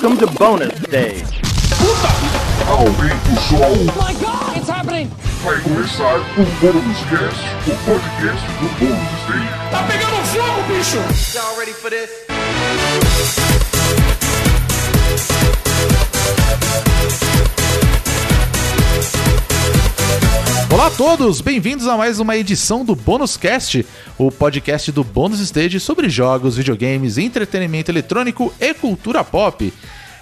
Welcome to bonus stage. Aumenta o som. Oh my god, it's happening! Vai começar o Bônus Cast, o podcast do Bônus Stage. Tá pegando fogo, bicho! Y'all ready for this? Olá a todos, bem-vindos a mais uma edição do Bônus Cast, o podcast do Bônus Stage sobre jogos, videogames, entretenimento eletrônico e cultura pop.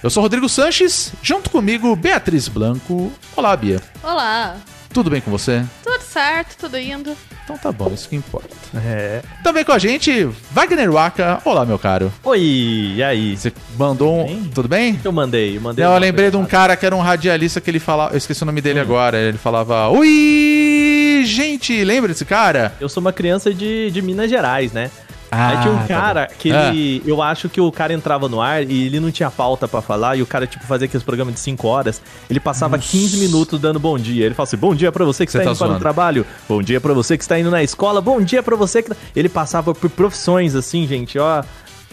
Eu sou Rodrigo Sanches, junto comigo Beatriz Blanco. Olá, Bia. Olá, Tudo bem com você? tudo certo, tudo indo. Então tá bom, isso que importa. É. Também com a gente, Wagner Waka. Olá, meu caro. Oi, e aí? Você mandou um. Bem? Tudo bem? Eu mandei, eu mandei. Não, eu lembrei de um cara que era um radialista que ele falava. Eu esqueci o nome Hum. dele agora. Ele falava. Ui, gente! Lembra desse cara? Eu sou uma criança de, de Minas Gerais, né? Ah, Aí tinha um tá cara bom. que ele. Eu acho que o cara entrava no ar e ele não tinha pauta pra falar. E o cara, tipo, fazia aqueles programas de 5 horas. Ele passava 15 minutos dando bom dia. Ele fala assim: bom dia pra você que Você está tá indo para o trabalho. Bom dia pra você que está indo na escola. Bom dia pra você que. tá-" Ele passava por profissões, assim, gente, ó.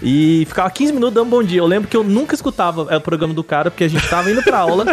E ficava 15 minutos dando bom dia. Eu lembro que eu nunca escutava é, o programa do cara, porque a gente tava indo pra aula.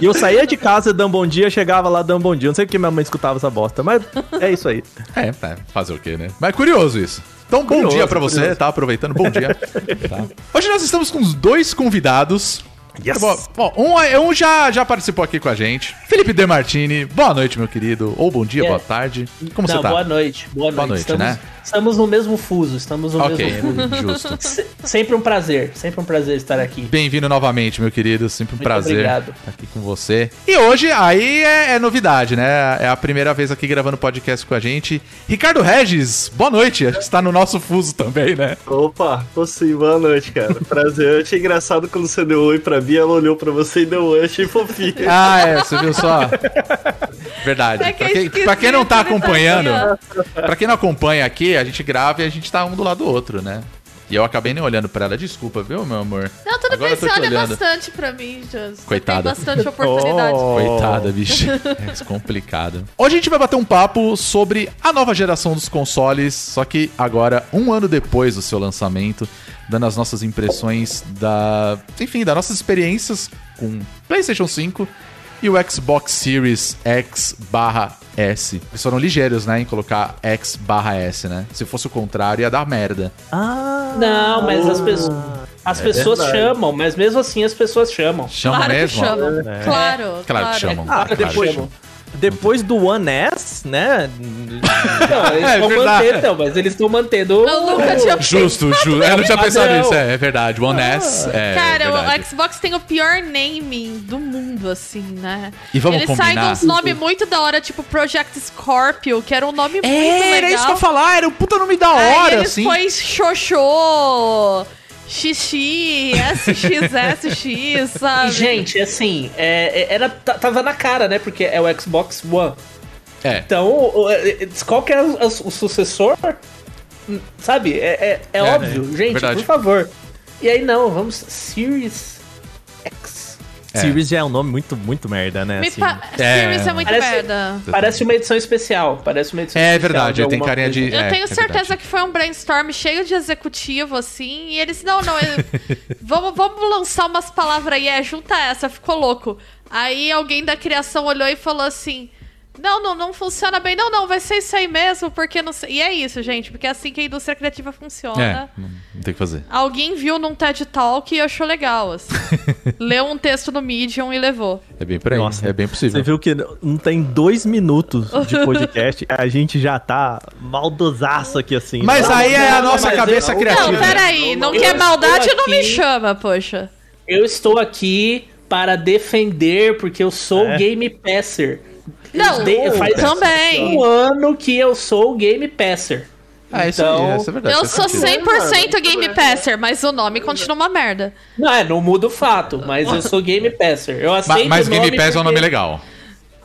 e eu saía de casa dando bom dia, chegava lá dando bom dia. Eu não sei porque minha mãe escutava essa bosta, mas é isso aí. É, tá. Fazer o quê, né? Mas é curioso isso. Então, bom Curioso, dia pra você, curioso. tá? Aproveitando, bom dia. Tá. Hoje nós estamos com os dois convidados. Yes. Bom, bom, um, um já, já participou aqui com a gente. Felipe De Martini. Boa noite, meu querido. Ou bom dia, É. boa tarde. Como Não, você tá? boa noite. Boa noite. noite, estamos, né? estamos no mesmo fuso, estamos no Ok, mesmo fuso. justo. Se- Sempre um prazer, sempre um prazer estar aqui. Bem-vindo novamente, meu querido. Sempre um Muito prazer obrigado. estar aqui com você. E hoje, aí é, é novidade, né? É a primeira vez aqui gravando podcast com a gente. Ricardo Regis, boa noite. Acho que está no nosso fuso também, né? Opa, tô sim, boa noite, cara. Prazer. Eu achei engraçado quando você deu oi pra Bia, ela olhou pra você e deu oi, achei fofinho. Ah, é, você viu só? Verdade. Que pra, quem, pra quem não tá acompanhando, pra quem não acompanha aqui, a gente grava e a gente tá um do lado do outro, né? E eu acabei nem olhando pra ela. Desculpa, viu, meu amor? Não, tudo Agora bem, você olha olhando. bastante pra mim, Jus. Coitada. Tem bastante oportunidade. Oh. Coitada, bicho. É complicado. Hoje a gente vai bater um papo sobre a nova geração dos consoles, só que agora, um ano depois do seu lançamento, dando as nossas impressões da. Enfim, das nossas experiências com PlayStation 5 e o Xbox Series X barra S. Eles foram ligeiros, né, em colocar X barra S, né? Se fosse o contrário, ia dar merda. Ah! Não, mas as pessoas. As pessoas verdade. chamam, mas mesmo assim as pessoas chamam. Chama Claro mesmo? que chamam. É. Claro, Claro que chamam. Ah, claro depois, chamam. Depois do One S, né? Não, eles É estão verdade. mantendo, não, mas eles estão mantendo. Eu nunca tinha Justo, justo. Eu não tinha pensado nisso, é, é verdade. One S. É, Cara, verdade. o Xbox tem o pior naming do mundo, assim, né? E vamos Ele sai combinar? de uns nomes muito da hora, tipo Project Scorpio, que era um nome muito legal. Era isso que eu ia falar, era um puta nome da Aí hora, eles assim. põem Xoxô, Xixi, SXSX, sabe? E, gente, assim, é, é- era, tava na cara, né? Porque é o Xbox One. É. Então, o- é- qual que é o, o sucessor? Sabe? É, é- é É, óbvio, é, gente, verdade. por favor. E aí, não, vamos. Series X. É. Series já é um nome muito, muito merda, né? Me assim. pa... É. Series é muito Parece- merda. Parece uma edição especial. Parece uma edição É especial. verdade, tem carinha coisa. de. Eu é, tenho é certeza verdade. que foi um brainstorm cheio de executivo, assim, e eles, não, não, eu- vamos, vamos lançar umas palavras aí, é, junta essa, ficou louco. Aí alguém da criação olhou e falou assim, não, não, não funciona bem, não, não, vai ser isso aí mesmo, porque não sei... E é isso, gente, porque é assim que a indústria criativa funciona. É, não, não tem o que fazer. Alguém viu num TED Talk e achou legal, assim. Leu um texto no Medium e levou. É bem por aí. Nossa, é bem possível. Você viu que não tem dois minutos de podcast, a gente já tá maldosaço aqui assim. Mas né? aí é a nossa cabeça eu- criativa. Não, peraí, não Eu quer maldade, não me chama, poxa. Eu estou aqui para defender, porque eu sou É. Game Passer. Não, De- faz também. um ano que eu sou Game Passer. Ah, isso Então, isso é verdade. Eu sou sentido. 100% Game Passer, mas o nome continua uma merda. Não, é, não muda o fato, mas eu sou Game Passer. Eu aceito Mas o Game nome Pass é um nome legal.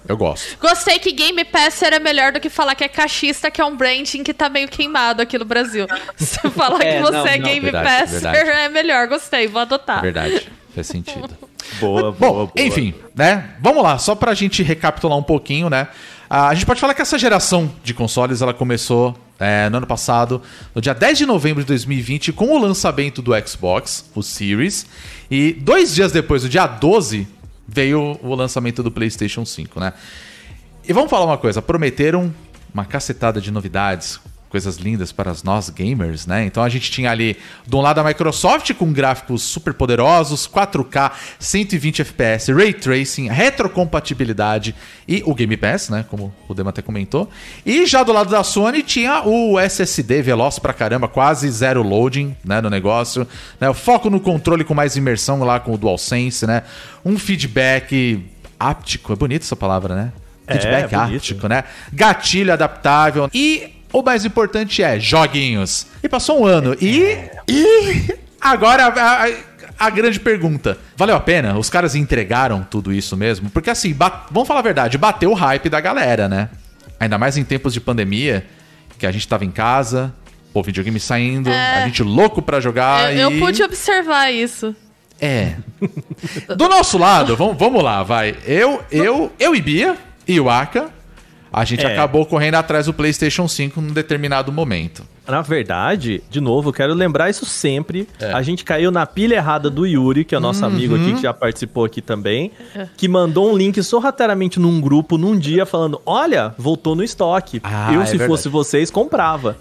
Eu gosto. Gostei que Game Passer é melhor do que falar que é cachista, que é um branding que tá meio queimado aqui no Brasil. Se falar É, que você não, é não, Game verdade, Passer verdade. é melhor, gostei, vou adotar. Verdade. Faz sentido. Boa, boa, Bom, boa. enfim, né? Vamos lá, só pra gente recapitular um pouquinho, né? Ah, A gente pode falar que essa geração de consoles ela começou é, no ano passado, no dia 10 de novembro de 2020, com o lançamento do Xbox, o Series. E dois dias depois, no dia 12, veio o lançamento do PlayStation 5, né? E vamos falar uma coisa: prometeram uma cacetada de novidades, coisas lindas para nós gamers, né? Então a gente tinha ali, de um lado a Microsoft com gráficos super poderosos, 4K, 120 FPS, Ray Tracing, retrocompatibilidade e o Game Pass, né? Como o Dema até comentou. E já do lado da Sony tinha o SSD veloz pra caramba, quase zero loading, né? No negócio. Né? O foco no controle com mais imersão lá com o DualSense, né? Um feedback áptico, é bonita essa palavra, né? É, Feedback bonito. áptico, né? Gatilho adaptável. E o mais importante é joguinhos. E passou um ano. E. E. Agora a, a- a grande pergunta: valeu a pena? Os caras entregaram tudo isso mesmo? Porque assim, vamos falar a verdade, bateu o hype da galera, né? Ainda mais em tempos de pandemia, que a gente tava em casa, o videogame saindo, a gente louco pra jogar. eu, eu e... pude observar isso. É. Do nosso lado, vamos, vamos lá, vai. Eu, eu, eu e Bia e o Aka, a gente É. acabou correndo atrás do PlayStation 5 num determinado momento. Na verdade, de novo, eu quero lembrar isso sempre. É. A gente caiu na pilha errada do Yuri, que é o nosso Uhum. amigo aqui, que já participou aqui também, que mandou um link sorrateiramente num grupo num dia falando: Olha, voltou no estoque. Ah, eu, é se verdade. fosse vocês, comprava.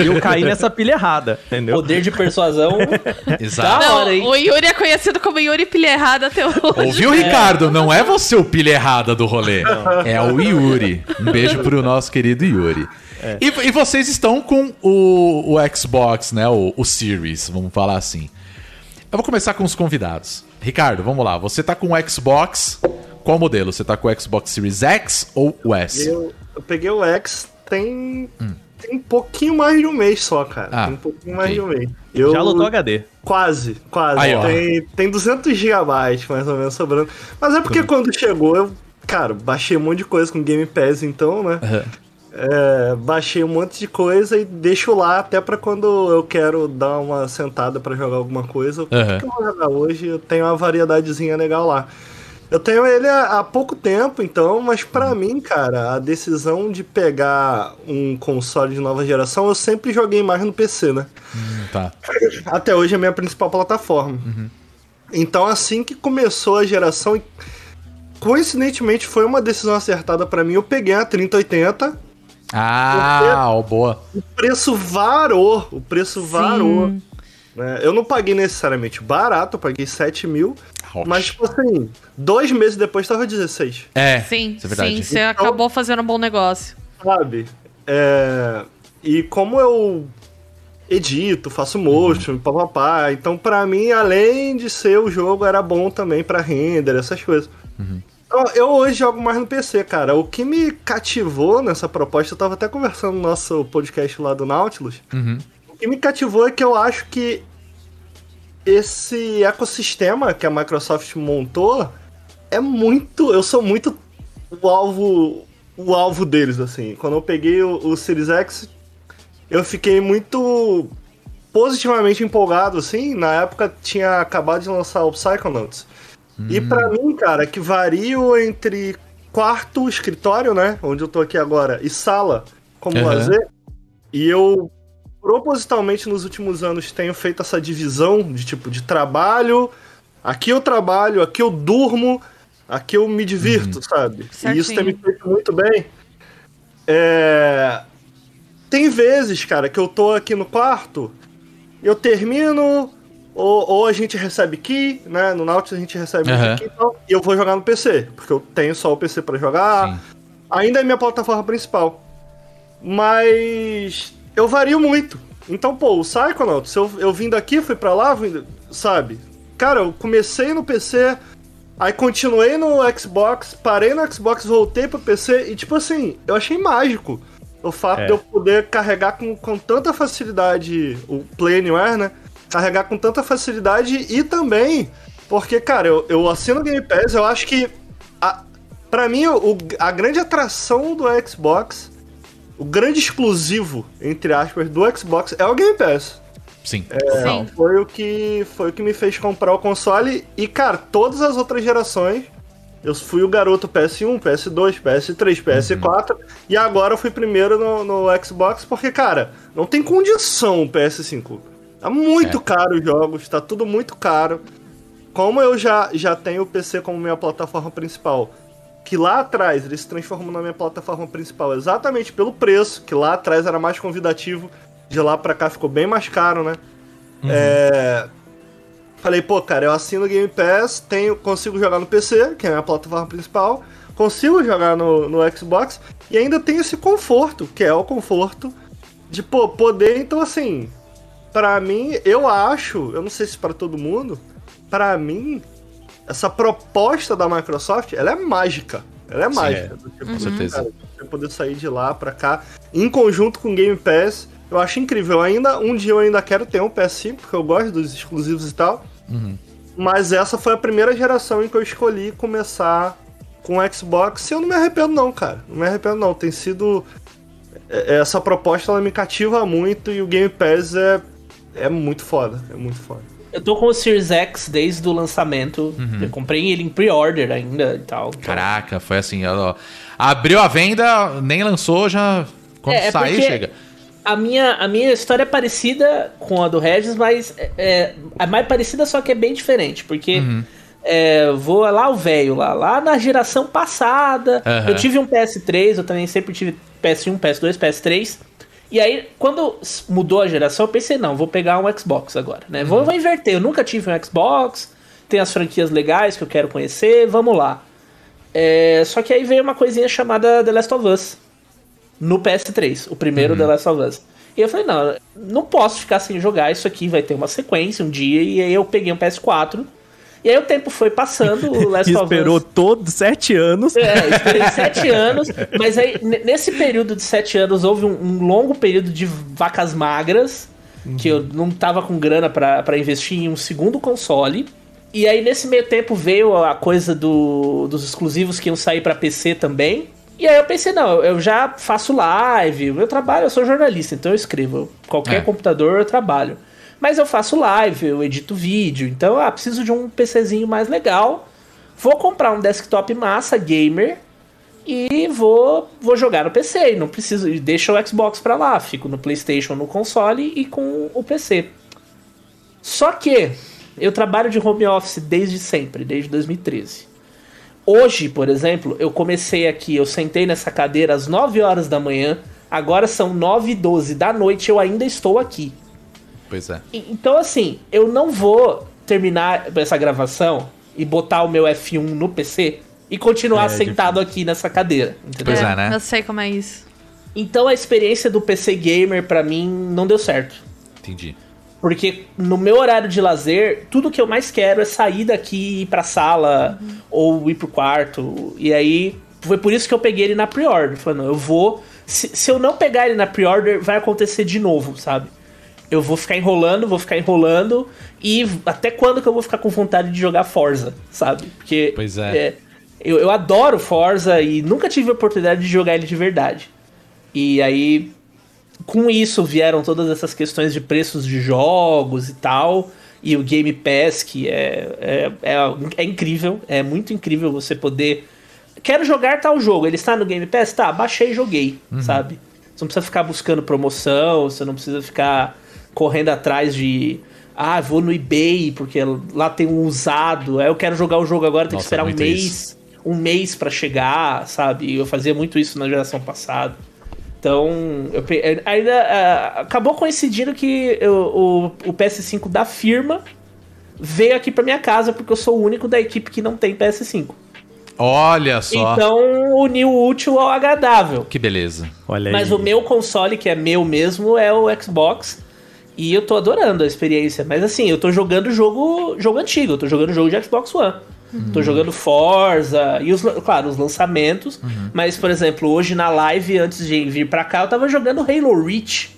E eu caí nessa pilha errada, entendeu? Poder de persuasão. Exato. Da hora, hein? Não, o Yuri é conhecido como Yuri Pilha Errada até hoje. Ouviu, Ricardo? Não é você o pilha errada do rolê. É o Yuri. Um beijo pro nosso querido Yuri. E, e vocês estão com o, o Xbox, né? O, o Series, vamos falar assim. Eu vou começar com os convidados. Ricardo, vamos lá. Você tá com o Xbox. Qual modelo? Você tá com o Xbox Series X ou o S? Eu, eu peguei o X tem, tem um pouquinho mais de um mês só, cara. Ah, tem um pouquinho mais de um mês. Eu, Já lotou HD. Quase, quase. Aí, tem, tem 200 gigabytes mais ou menos sobrando. Mas é porque quando chegou, eu, cara, baixei um monte de coisa com Game Pass então, né? Aham. É, baixei um monte de coisa e deixo lá até pra quando eu quero dar uma sentada pra jogar alguma coisa. O que eu vou jogar hoje? Eu tenho uma variedadezinha legal lá. Eu tenho ele há, há pouco tempo, então, mas pra mim, cara, a decisão de pegar um console de nova geração, eu sempre joguei mais no PC, né? Hum, tá. Até hoje é a minha principal plataforma. Então, assim que começou a geração, coincidentemente foi uma decisão acertada pra mim, eu peguei a 3080 Ah, boa. o preço varou, o preço varou. né? Eu não paguei necessariamente barato, eu paguei 7 mil, mas tipo assim, dois meses depois tava 16, É, Sim, isso é verdade. sim, você acabou fazendo um bom negócio. sabe? É, E como eu edito, faço motion, papapá, então pra mim, além de ser o jogo, era bom também pra render, essas coisas. Então, Eu hoje jogo mais no PC, cara. O que me cativou nessa proposta, eu tava até conversando no nosso podcast lá do Nautilus. Uhum. O que me cativou é que eu acho que esse ecossistema que a Microsoft montou é muito. Eu sou muito o alvo. O alvo deles, assim. Quando eu peguei o, o Series X, eu fiquei muito positivamente empolgado, assim. Na época tinha acabado de lançar o Psychonauts. E pra mim, cara, que vario entre quarto, escritório, né? Onde eu tô aqui agora, e sala como Aham. lazer. E eu propositalmente nos últimos anos tenho feito essa divisão de tipo de trabalho. Aqui eu trabalho, aqui eu durmo, aqui eu me divirto, sabe? E isso tem me feito muito bem. É... Tem vezes, cara, que eu tô aqui no quarto, eu termino, ou, ou a gente recebe key, né? No Nautilus a gente recebe Aham. key e tal, e eu vou jogar no PC, porque eu tenho só o PC pra jogar. Sim. Ainda é minha plataforma principal. Mas eu vario muito. Então, pô, o Psychonauts, eu, eu vim daqui, fui pra lá, vim- sabe? Cara, eu comecei no PC, aí continuei no Xbox, parei no Xbox, voltei pro PC e, tipo assim, eu achei mágico o fato É. de eu poder carregar com, com tanta facilidade o Play Anywhere, né? Carregar com tanta facilidade e também, porque, cara, eu, eu assino o Game Pass, eu acho que a, pra mim, o, a grande atração do Xbox, o grande exclusivo, entre aspas, do Xbox é o Game Pass. Sim. Sim. Foi o que foi o que me fez comprar o console e cara, todas as outras gerações Eu fui o garoto PS1, PS2, PS3, PS4 e agora eu fui primeiro no, no Xbox porque, cara, não tem condição o PS5. Tá muito É. caro os jogos, tá tudo muito caro. Como eu já, já tenho o PC como minha plataforma principal, que lá atrás ele se transformou na minha plataforma principal exatamente pelo preço, que lá atrás era mais convidativo, de lá pra cá ficou bem mais caro, né? É, Falei, pô, cara, eu assino o Game Pass, tenho, consigo jogar no PC, que é a minha plataforma principal, consigo jogar no, no Xbox e ainda tenho esse conforto, que é o conforto de pô, poder, então assim, pra mim, eu acho, eu não sei se pra todo mundo, pra mim, essa proposta da Microsoft, ela é mágica. Ela é mágica. do tipo, com certeza. cara, você poder sair de lá pra cá, em conjunto com o Game Pass, eu acho incrível. Ainda, um dia eu ainda quero ter um PS5, porque eu gosto dos exclusivos e tal. Mas essa foi a primeira geração em que eu escolhi começar com o Xbox e eu não me arrependo não, cara. Não me arrependo não. Tem sido... é- Essa proposta, ela me cativa muito e o Game Pass é, é muito foda. É muito foda. Eu tô com o Series X desde o lançamento. Eu comprei ele em pre-order ainda e tal. Então- Caraca, foi assim, ó, abriu a venda, nem lançou, já quando É, é sair porque- chega. A minha, a minha história é parecida com a do Regis, mas é, é, é mais parecida, só que é bem diferente. Porque é, vou lá o velho, lá, lá na geração passada. Aham. Eu tive um PS3, eu também sempre tive PS1, PS2, PS3. E aí, quando mudou a geração, eu pensei, não, vou pegar um Xbox agora, né? Vou, vou inverter, eu nunca tive um Xbox, tem as franquias legais que eu quero conhecer, vamos lá. É, só que aí veio uma coisinha chamada The Last of Us no PS3, o primeiro The Last of Us. E eu falei, não, não posso ficar sem jogar, isso aqui vai ter uma sequência um dia, e aí eu peguei um PS4. E aí o tempo foi passando, o Last of esperou Us. todos sete anos. É, esperei sete anos, mas aí nesse período de sete anos houve um, um longo período de vacas magras, que eu não tava com grana pra pra investir em um segundo console. E aí nesse meio tempo veio a coisa do, dos exclusivos que iam sair pra PC também. E aí eu pensei, não, eu já faço live, eu trabalho, eu sou jornalista, então eu escrevo. Qualquer É. computador eu trabalho. Mas eu faço live, eu edito vídeo, então ah, preciso de um PCzinho mais legal. Vou comprar um desktop massa gamer e vou, vou jogar no PC. E não preciso, deixa o Xbox pra lá, fico no PlayStation, no console e com o PC. Só que eu trabalho de home office desde sempre, desde 2013. Hoje, por exemplo, eu comecei aqui, eu sentei nessa cadeira às 9 horas da manhã, agora são 9 e 12 da noite, eu ainda estou aqui. Pois é. Então, assim, eu não vou terminar essa gravação e botar o meu F1 no PC e continuar É, sentado aqui nessa cadeira. Entendeu? Pois é, né? Eu sei como é isso. Então a experiência do PC Gamer pra mim não deu certo. Entendi. Porque no meu horário de lazer, tudo que eu mais quero é sair daqui e ir pra sala ou ir pro quarto. E aí foi por isso que eu peguei ele na pre-order. Falei, não, eu vou. Se, se eu não pegar ele na pre-order, vai acontecer de novo, sabe? Eu vou ficar enrolando, vou ficar enrolando. E até quando que eu vou ficar com vontade de jogar Forza, sabe? Porque. Pois é. eu, eu adoro Forza e nunca tive a oportunidade de jogar ele de verdade. E aí com isso vieram todas essas questões de preços de jogos e tal. E o Game Pass, que é, é, é, é incrível, é muito incrível você poder. Quero jogar tal jogo, ele está no Game Pass? Tá, baixei e joguei, sabe? Você não precisa ficar buscando promoção, você não precisa ficar correndo atrás de. Ah, vou no eBay, porque lá tem um usado. Aí eu quero jogar o jogo agora, tem que esperar um mês isso. um mês pra chegar, sabe? Eu fazia muito isso na geração passada. Então, eu pe- eh, ainda ah, acabou coincidindo que eu- o, o PS5 da firma veio aqui pra minha casa porque eu sou o único da equipe que não tem PS5. Olha só. Então, uniu o útil ao agradável. Que beleza. Olha Mas aí. o meu console, que é meu mesmo, é o Xbox. E eu tô adorando a experiência. Mas assim, eu tô jogando jogo, jogo antigo, eu tô jogando jogo de Xbox One. Tô jogando Forza e os, claro, os lançamentos. Mas, por exemplo, hoje na live, antes de vir pra cá, eu tava jogando Halo Reach.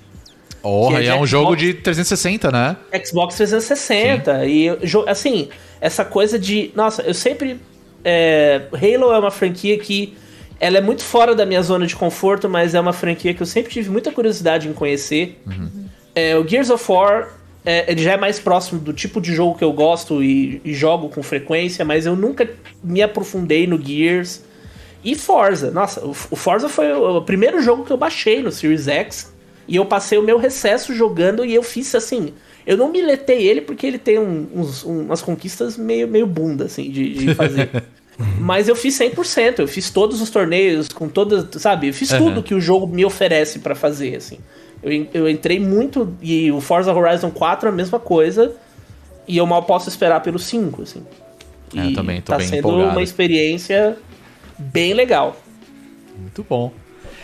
Porra, Que é e é um jogo Xbox. de 360, né? Xbox 360. E, eu jo- assim, essa coisa de. Nossa, eu sempre. é, Halo é uma franquia que. Ela é muito fora da minha zona de conforto, mas é uma franquia que eu sempre tive muita curiosidade em conhecer. É, o Gears of War é, ele já é mais próximo do tipo de jogo que eu gosto e, e jogo com frequência, mas eu nunca me aprofundei no Gears. E Forza, nossa, o, o Forza foi o, o primeiro jogo que eu baixei no Series X. E eu passei o meu recesso jogando e eu fiz assim. Eu não miletei ele porque ele tem um- uns, umas conquistas meio, meio bunda, assim, de, de fazer. Mas eu fiz 100%, eu fiz todos os torneios, com todas, sabe? Eu fiz Aham. tudo que o jogo me oferece pra fazer, assim. Eu, eu entrei muito, e o Forza Horizon 4 é a mesma coisa, e eu mal posso esperar pelo 5, assim. É, eu E também tô tá bem sendo empolgado. uma experiência bem legal. Muito bom.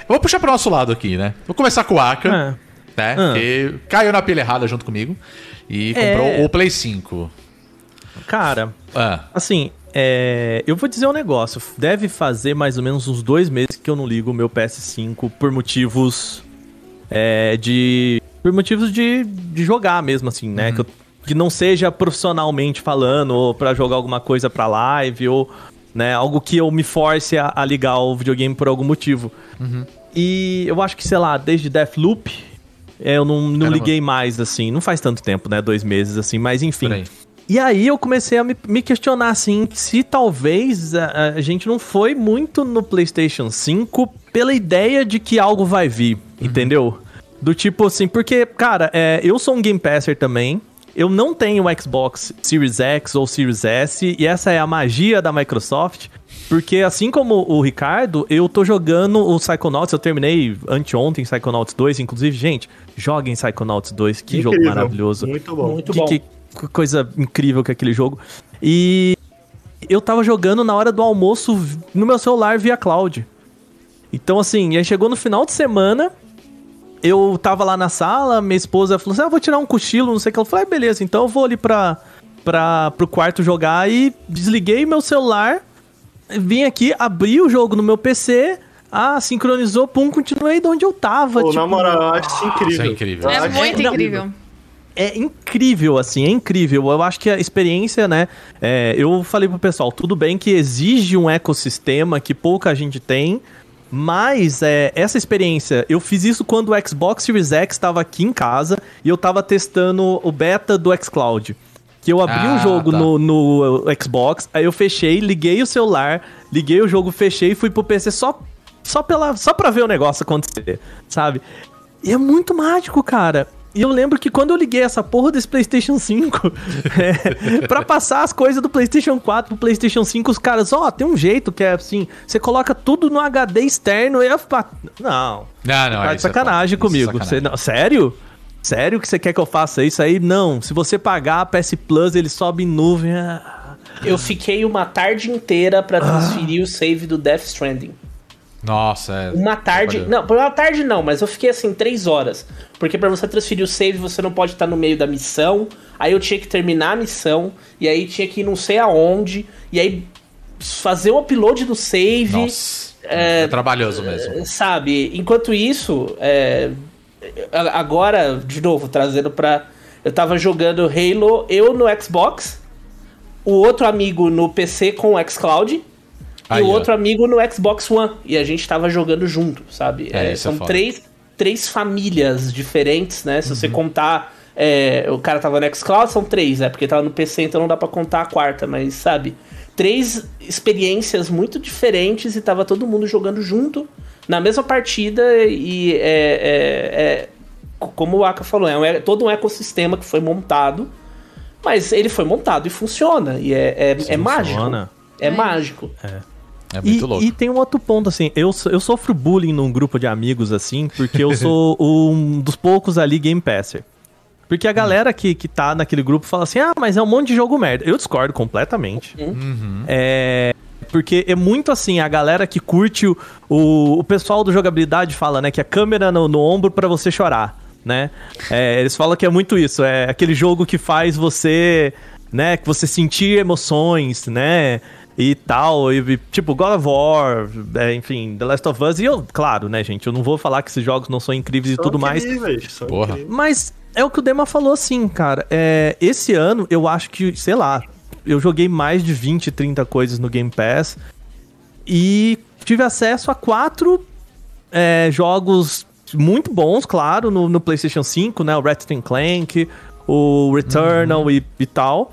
Eu vou puxar pro nosso lado aqui, né? Vou começar com o Aka, É. né? Ah. Que caiu na pilha errada junto comigo e comprou É. o Play 5. Cara, Ah, assim, é, eu vou dizer um negócio. Deve fazer mais ou menos uns dois meses que eu não ligo o meu PS5 por motivos é, de. Por motivos de, de jogar mesmo, assim, né? Que, eu- que não seja profissionalmente falando, ou pra jogar alguma coisa pra live, ou né, algo que eu me force a, a ligar o videogame por algum motivo. E eu acho que, sei lá, desde Deathloop, é, eu não, não Caramba. liguei mais, assim. Não faz tanto tempo, né? Dois meses, assim, mas enfim. aí. E aí eu comecei a me, me questionar, assim, se talvez a, a gente não foi muito no PlayStation 5 pela ideia de que algo vai vir, entendeu? Do tipo assim, porque, cara, é, eu sou um Game Passer também. Eu não tenho o Xbox Series X ou Series S, e essa é a magia da Microsoft. Porque assim como o Ricardo, eu tô jogando o Psychonauts, eu terminei anteontem Psychonauts 2, inclusive, gente, joguem Psychonauts 2, que jogo Incrível, maravilhoso. Muito bom. Muito Que, bom. que- que coisa incrível que é aquele jogo. E eu tava jogando na hora do almoço no meu celular via cloud. Então, assim, aí chegou no final de semana, eu tava lá na sala, minha esposa falou assim: ah, vou tirar um cochilo, não sei o que. Ela falou: ah, beleza, então eu vou ali pra, pra, pro quarto jogar. E desliguei meu celular, vim aqui, abri o jogo no meu PC. Ah, sincronizou, pum, continuei de onde eu tava. Pô, tipo, na moral, eu acho isso incrível. Isso é incrível. Eu É muito incrível. é incrível, assim, é incrível. Eu acho que a experiência, né? é, eu falei pro pessoal, tudo bem que exige um ecossistema que pouca gente tem, mas é, essa experiência, eu fiz isso quando o Xbox Series X estava aqui em casa e eu tava testando o beta do xCloud. Que eu abri Ah, um jogo tá. no, no Xbox, aí eu fechei, liguei o celular, liguei o jogo, fechei e fui pro PC só, só, pela, só pra ver o negócio acontecer, sabe? E é muito mágico, cara. E eu lembro que quando eu liguei essa porra desse PlayStation 5, é, pra passar as coisas do PlayStation 4 pro PlayStation 5, os caras, ó, tem um jeito que é assim, você coloca tudo no HD externo e eu. Não, Não, não, tá é de sacanagem foda. Isso é comigo. sacanagem. Você, não, sério? Sério que você quer que eu faça isso aí? Não. Se você pagar a PS Plus, ele sobe em nuvem. ah. Eu fiquei uma tarde inteira pra transferir o save do Death Stranding. Nossa, é. Uma tarde. Não, por uma tarde não, mas eu fiquei assim, três horas. Porque pra você transferir o save, você não pode estar no meio da missão. Aí eu tinha que terminar a missão. E aí tinha que ir não sei aonde. E aí fazer o upload do save. Nossa. É, trabalhoso Eh, mesmo. Sabe? Enquanto isso, é, agora, de novo, trazendo pra. Eu tava jogando Halo, eu no Xbox, o outro amigo no PC com o xCloud. Aí, e o ó. outro amigo no Xbox One. E a gente tava jogando junto, sabe? É, É, é são três, três famílias diferentes, né? Se Uhum. você contar. é, o cara tava no xCloud, são três, né? Porque tava no PC, então não dá pra contar a quarta, mas sabe? Três experiências muito diferentes e tava todo mundo jogando junto na mesma partida e é, é- como o Aka falou, é, um- todo um ecossistema que foi montado, mas ele foi montado e funciona. E é, é, é mágico. Funciona. É É. mágico. É E, muito louco. e tem um outro ponto, assim, eu, eu sofro bullying num grupo de amigos, assim, porque eu sou um dos poucos ali Game Passer. Porque a galera que, que tá naquele grupo fala assim, ah, mas é um monte de jogo merda. Eu discordo completamente. É... Porque é muito assim, a galera que curte o, o, o pessoal do jogabilidade fala, né, que a câmera no, no ombro pra você chorar, né? É, eles falam que é muito isso, é aquele jogo que faz você, né, que você sentir emoções, né? E tal, e, e, tipo, God of War, é, enfim, The Last of Us, e eu, claro, né, gente, eu não vou falar que esses jogos não são incríveis e São tudo mais, incríveis, são Porra. incríveis. mas é o que o Dema falou assim, cara. É, esse ano eu acho que, sei lá, eu joguei mais de 20, 30 coisas no Game Pass e tive acesso a quatro é, jogos muito bons, claro, no, no PlayStation 5, né? O Ratchet Clank, o Returnal e, e tal.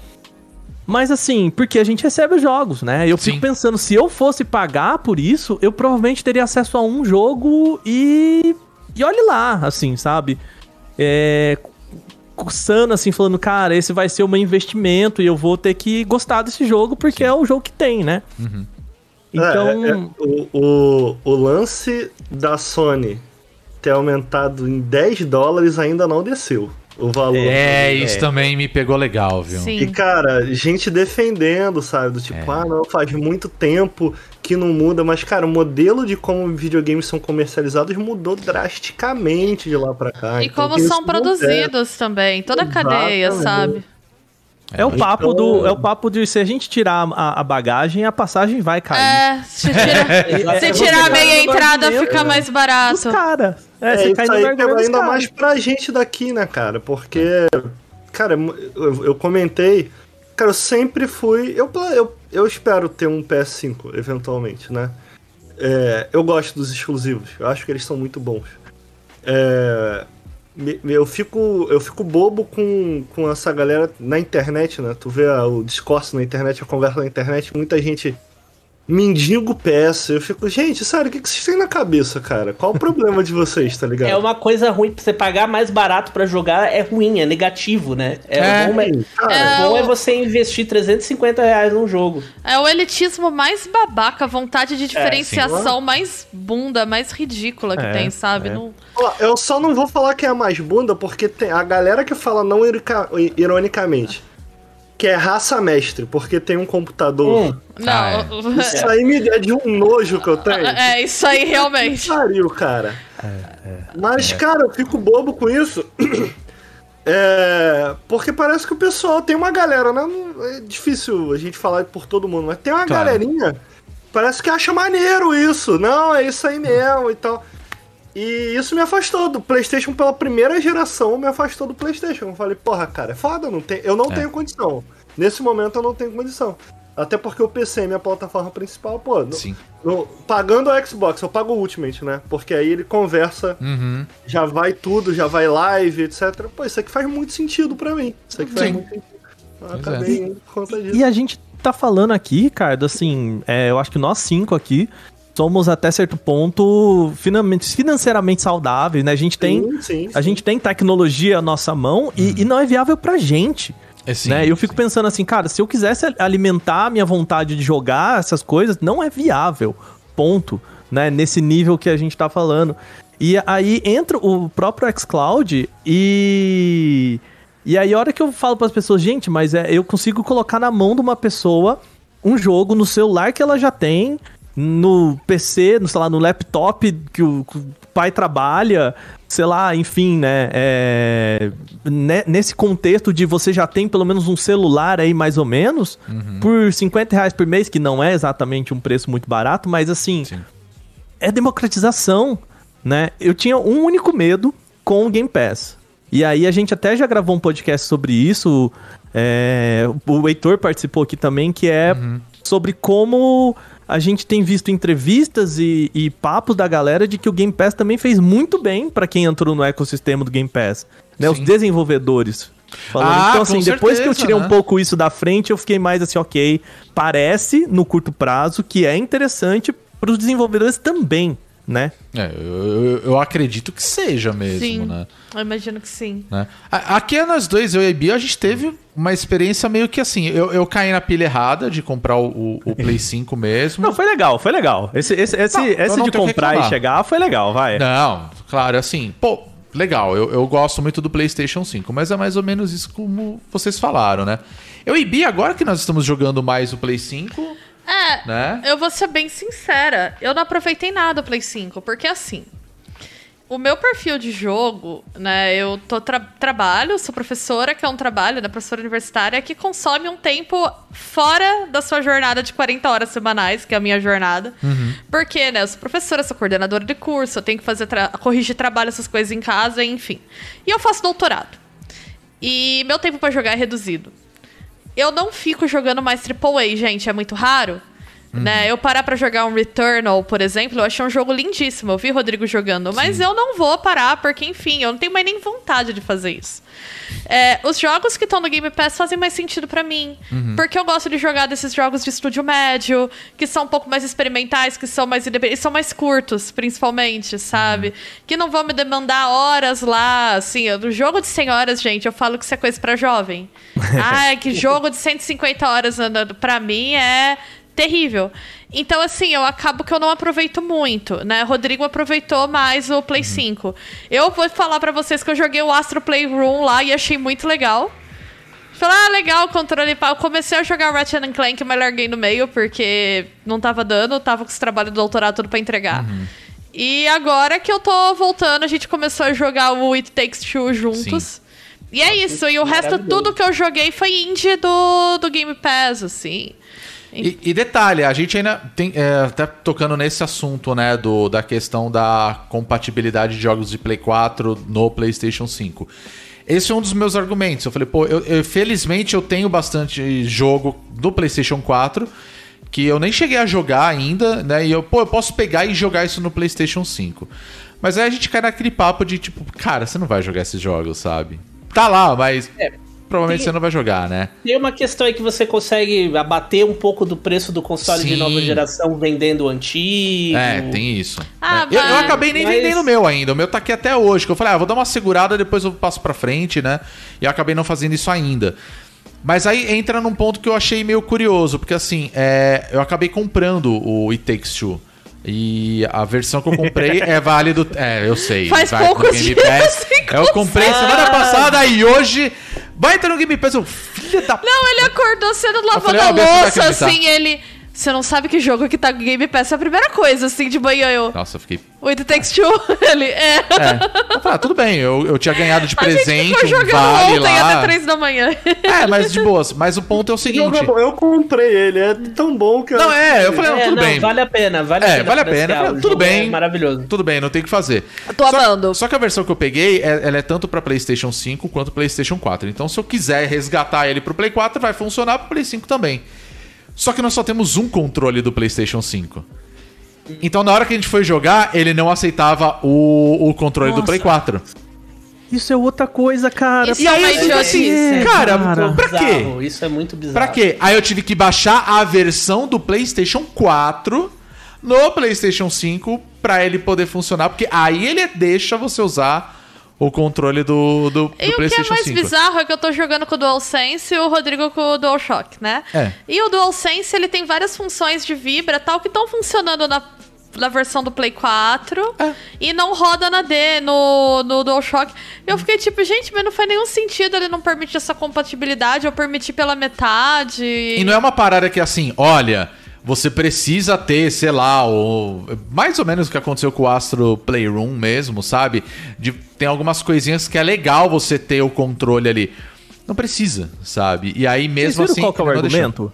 Mas assim, porque a gente recebe os jogos, né? Eu fico Sim. pensando, se eu fosse pagar por isso, eu provavelmente teria acesso a um jogo e. E olhe lá, assim, sabe? É. Cursando, assim, falando, cara, esse vai ser o meu investimento e eu vou ter que gostar desse jogo porque é o jogo que tem, né? Então. É, é, o, o, o lance da Sony ter aumentado em 10 dólares ainda não desceu o valor. É, isso também me pegou legal, viu? Sim. E, cara, gente defendendo, sabe? Do tipo, É. ah, não, faz muito tempo que não muda. Mas, cara, o modelo de como videogames são comercializados mudou drasticamente de lá pra cá. E Então, como são produzidos também, toda a cadeia, Exatamente. sabe? É o papo Então- do. É o papo de se a gente tirar a, a bagagem, a passagem vai cair. É, se tirar, se É, tirar a meia entrada, fica mais Os barato. É, É, você isso aí pegou ainda caras. mais pra gente daqui, né, cara? Porque, cara, eu, eu comentei, cara, eu sempre fui. Eu, eu, eu espero ter um PS5, eventualmente, né? É, eu gosto dos exclusivos, eu acho que eles são muito bons. É, eu, fico, eu fico bobo com, com essa galera na internet, né? Tu vê o discurso na internet, a conversa na internet, muita gente mendigo PS. Eu fico, gente, sério, o que, que vocês têm na cabeça, cara? Qual o problema de vocês, tá ligado? É uma coisa ruim pra você pagar mais barato pra jogar, é ruim, é negativo, né? É, É. bom, é, Cara, É, bom é você investir 350 reais num jogo. É o elitismo mais babaca, a vontade de diferenciação mais bunda, mais ridícula que É, tem, sabe? é. Não- eu só não vou falar que é a mais bunda, porque tem a galera que fala não ironica- ironicamente. Que é raça mestre, porque tem um computador. Hum. Não. Isso aí me é de um nojo que eu tenho. É, isso aí realmente. Pariu, cara. Mas, cara, eu fico bobo com isso. É, porque parece que o pessoal tem uma galera, né? Não- É difícil a gente falar por todo mundo, mas tem uma Claro. galerinha. Parece que acha maneiro isso. Não, é isso aí mesmo e tal. E isso me afastou do PlayStation pela primeira geração, me afastou do PlayStation. Eu falei, porra, cara, é foda, não tem, eu não É. tenho condição. Nesse momento eu não tenho condição. Até porque o PC é minha plataforma principal, pô. no- Sim. no- pagando o Xbox, eu pago o Ultimate, né? Porque aí ele conversa, Uhum. já vai tudo, já vai live, etc. Pô, isso aqui faz muito sentido pra mim. Isso aqui faz Sim. muito sentido. Eu Pois acabei indo por conta disso. E a gente tá falando aqui, Ricardo, assim, é, eu acho que nós cinco aqui somos até certo ponto financeiramente saudáveis, né? A gente tem, Sim, sim, a sim. gente tem tecnologia à nossa mão e, e não é viável pra gente. É sim. né? Eu fico pensando assim, cara, se eu quisesse alimentar a minha vontade de jogar essas coisas, não é viável. Ponto. Né? Nesse nível que a gente tá falando. E aí entra o próprio xCloud e. E aí, a hora que eu falo para as pessoas, gente, mas é, eu consigo colocar na mão de uma pessoa um jogo no celular que ela já tem, no PC, no, sei lá, no laptop que o, que o pai trabalha, sei lá, enfim, né? É, ne- nesse contexto de você já tem pelo menos um celular aí, mais ou menos, por 50 reais por mês, que não é exatamente um preço muito barato, mas assim, Sim. é democratização, né? Eu tinha um único medo com o Game Pass. E aí a gente até já gravou um podcast sobre isso. é, o Heitor participou aqui também, que é sobre como a gente tem visto entrevistas e, e papos da galera de que o Game Pass também fez muito bem pra quem entrou no ecossistema do Game Pass. Né? Os Sim. desenvolvedores. Falando. Ah, então, assim, depois que eu certeza, tirei um né? pouco isso da frente, eu fiquei mais assim, ok. Parece, no curto prazo, que é interessante pros desenvolvedores também, né? É, eu, eu- acredito que seja mesmo, Sim. né? Eu imagino que sim. né? A- Aqui é nós dois, eu e a Bia, a gente teve uma experiência meio que assim. Eu, eu caí na pilha errada de comprar o, o- o Play 5 mesmo. Não, foi legal, foi legal. Esse, esse, esse, Não, esse de comprar e chegar foi legal, vai. Não, claro, assim, pô, legal, eu, eu gosto muito do PlayStation 5, mas é mais ou menos isso como vocês falaram, né? Eu e Bia, agora que nós estamos jogando mais o Play 5, É, né? eu vou ser bem sincera. Eu não aproveitei nada o Play 5, porque assim. O meu perfil de jogo, né? Eu tô tra trabalho, sou professora, que é um trabalho, né? Professora universitária, que consome um tempo fora da sua jornada de 40 horas semanais, que é a minha jornada. Porque, né? Eu sou professora, sou coordenadora de curso, eu tenho que fazer tra corrigir trabalho, essas coisas em casa, enfim. E eu faço doutorado. E meu tempo pra jogar é reduzido. Eu não fico jogando mais AAA, gente, é muito raro. Né? Eu parar pra jogar um Returnal, por exemplo, eu achei um jogo lindíssimo. Eu vi o Rodrigo jogando, mas eu não vou parar, porque, enfim, eu não tenho mais nem vontade de fazer isso. É, os jogos que estão no Game Pass fazem mais sentido pra mim. Porque eu gosto de jogar desses jogos de estúdio médio, que são um pouco mais experimentais, que são mais independentes, são mais curtos, principalmente, sabe? Que não vão me demandar horas lá, assim. No jogo de 100 horas, gente, eu falo que isso é coisa pra jovem. ah, que jogo de 150 horas pra mim é terrível. Então, assim, eu acabo que eu não aproveito muito, né? Rodrigo aproveitou mais o Play 5. Eu vou falar pra vocês que eu joguei o Astro Playroom lá e achei muito legal. Falei, ah, legal, controle pá. Eu comecei a jogar Ratchet and Clank, mas larguei no meio porque não tava dando, tava com os trabalhos do doutorado tudo pra entregar. E agora que eu tô voltando, a gente começou a jogar o It Takes Two juntos. E é isso, e o resto, tudo que eu joguei foi indie do, do Game Pass, assim. E, e detalhe, a gente ainda tem. É, até tocando nesse assunto, né? Do, da questão da compatibilidade de jogos de Play 4 no PlayStation 5. Esse é um dos meus argumentos. Eu falei, pô, eu, eu- felizmente eu tenho bastante jogo do PlayStation 4 que eu nem cheguei a jogar ainda, né? E eu, pô, eu posso pegar e jogar isso no PlayStation 5. Mas aí a gente cai naquele papo de tipo, cara, você não vai jogar esses jogos, sabe? Tá lá, mas É, provavelmente tem- você não vai jogar, né? Tem uma questão aí que você consegue abater um pouco do preço do console de Sim. nova geração vendendo o antigo. É, tem isso. Ah, né? eu, eu acabei nem mas- vendendo o meu ainda. O meu tá aqui até hoje. Que eu falei, ah, vou dar uma segurada, depois eu passo pra frente, né? E eu acabei não fazendo isso ainda. Mas aí entra num ponto que eu achei meio curioso, porque assim, é, eu acabei comprando o It Takes Two. E a versão que eu comprei é válido. É, eu sei. Faz vai poucos Game dias, Pass. Eu comprei semana passada e hoje vai entrar no Game Pass. Eu, filha da Não, ele acordou cedo lavando falei, a louça, assim, ele... Você não sabe que jogo que tá no Game Pass é a primeira coisa, assim, de manhã eu... Nossa, eu fiquei. O It Takes Two, ele... É... É. Eu falei, ah, tudo bem, eu, eu tinha ganhado de A gente presente ficou um jogando vale ontem lá. até três da manhã. É, mas de boas. Mas o ponto é o seguinte. bom. Eu comprei ele, é tão bom que eu. Não, é, eu falei, não, É, tudo não, bem. vale a pena, vale a É, pena. vale a pena, o tudo bem. É maravilhoso. Tudo bem, não tem o que fazer. Tô só, amando. Só que a versão que eu peguei, é- ela é tanto pra PlayStation 5 quanto PlayStation 4. Então, se eu quiser resgatar ele pro Play 4, vai funcionar pro Play 5 também. Só que nós só temos um controle do PlayStation 5. Então, na hora que a gente foi jogar, ele não aceitava o, o controle do Nossa. Play 4. Isso é outra coisa, cara. Isso é uma eu idiotice. assim, cara, cara. pra quê? Bizarro, Isso é muito bizarro. Pra quê? Aí eu tive que baixar a versão do PlayStation 4 no PlayStation 5 pra ele poder funcionar, porque aí ele deixa você usar o controle do, do, do E o que é PlayStation mais 5. bizarro é que eu tô jogando com o DualSense e o Rodrigo com o DualShock, né? É. E o DualSense, ele tem várias funções de vibra e tal que estão funcionando na, na versão do Play 4 É. e não roda na D, no, no DualShock. Eu fiquei tipo, gente, mas não faz nenhum sentido ele não permitir essa compatibilidade, eu permiti pela metade. E não é uma parada que assim, olha, você precisa ter, sei lá, o, mais ou menos o que aconteceu com o Astro Playroom mesmo, sabe? De, tem algumas coisinhas que é legal você ter o controle ali. Não precisa, sabe? E aí Vocês mesmo viram assim. qual que é o argumento?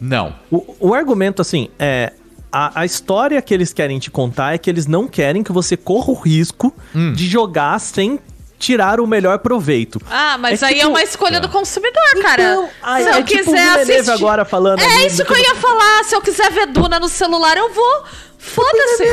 Não. O, o argumento, assim, é. A, a história que eles querem te contar é que eles não querem que você corra o risco Hum. de jogar sem tirar o melhor proveito. Ah, mas É aí é tipo- uma escolha Tá. do consumidor, cara. Então, aí Se é eu tipo o quiser Villeneuve assistir... agora falando É ali isso que eu ia falar. Se eu quiser ver Duna no celular, eu vou. Foda-se.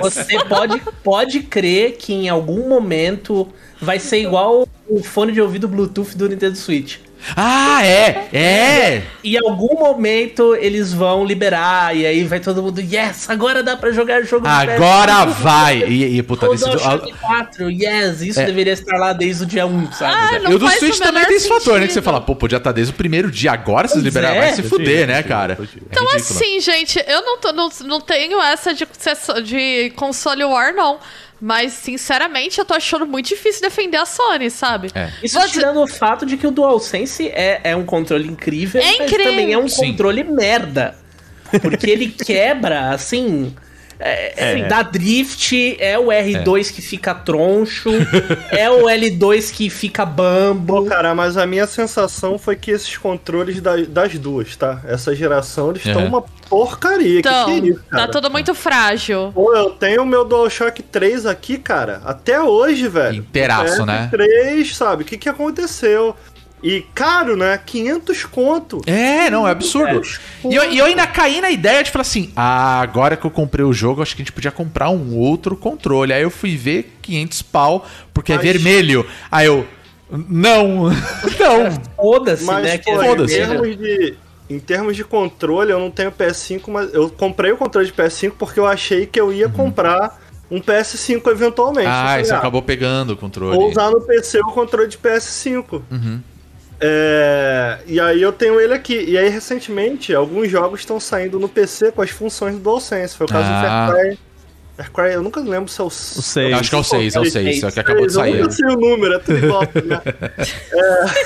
Você pode, pode crer que em algum momento vai ser igual o fone de ouvido Bluetooth do Nintendo Switch. Ah, é! É! Em algum momento eles vão liberar, e aí vai todo mundo, yes, agora dá pra jogar jogo Agora PS5. vai! E, e puta, O desse. DualShock 4, yes, isso É. deveria estar lá desde o dia 1, sabe? Ah, não E o do Switch também tem esse fator, né? Que você fala, pô, podia estar desde o primeiro dia, agora vocês liberaram. é. Vai se fuder, né, cara? Então, É assim, gente, eu não, tô- não, não tenho essa de, de console war, não. Mas, sinceramente, eu tô achando muito difícil defender a Sony, sabe? É. Isso Você- tirando o fato de que o DualSense é, é um controle incrível, É mas incrível. também é um Sim. controle merda. Porque ele quebra, assim. É, assim, dá drift, é o R2 que fica troncho, é o L2 que fica Pô, bambo. cara, mas a minha sensação foi que esses controles da- das duas, tá? Essa geração, eles estão É. uma porcaria. Então, que que é isso, tá tudo muito frágil. Pô, eu tenho o meu DualShock 3 aqui, cara. Até hoje, velho. Inteiraço, né? 3, sabe? O que que aconteceu? E caro, né? 500 conto. É, não, é absurdo. E eu, e eu ainda caí na ideia de falar assim: ah, agora que eu comprei o jogo, acho que a gente podia comprar um outro controle. Aí eu fui ver 500 pau, porque é Mas- vermelho. Aí eu. Não, não. Foda-se, Mas, né? pô, que é em termos de. Em termos de controle, eu não tenho PS5, mas eu comprei o controle de PS5 porque eu achei que eu ia comprar um PS5 eventualmente. Ah, falei, você ah, acabou pegando o controle. Vou usar no PC o controle de PS5. Uhum. É, e aí eu tenho ele aqui. E aí, recentemente, alguns jogos estão saindo no PC com as funções do DualSense. Foi o caso Ah. do Far Cry. Far Cry, eu nunca lembro se é o O 6. Eu acho que é o 6, é o 6, é o que acabou de eu sair. nunca sei o número, é tudo igual. né?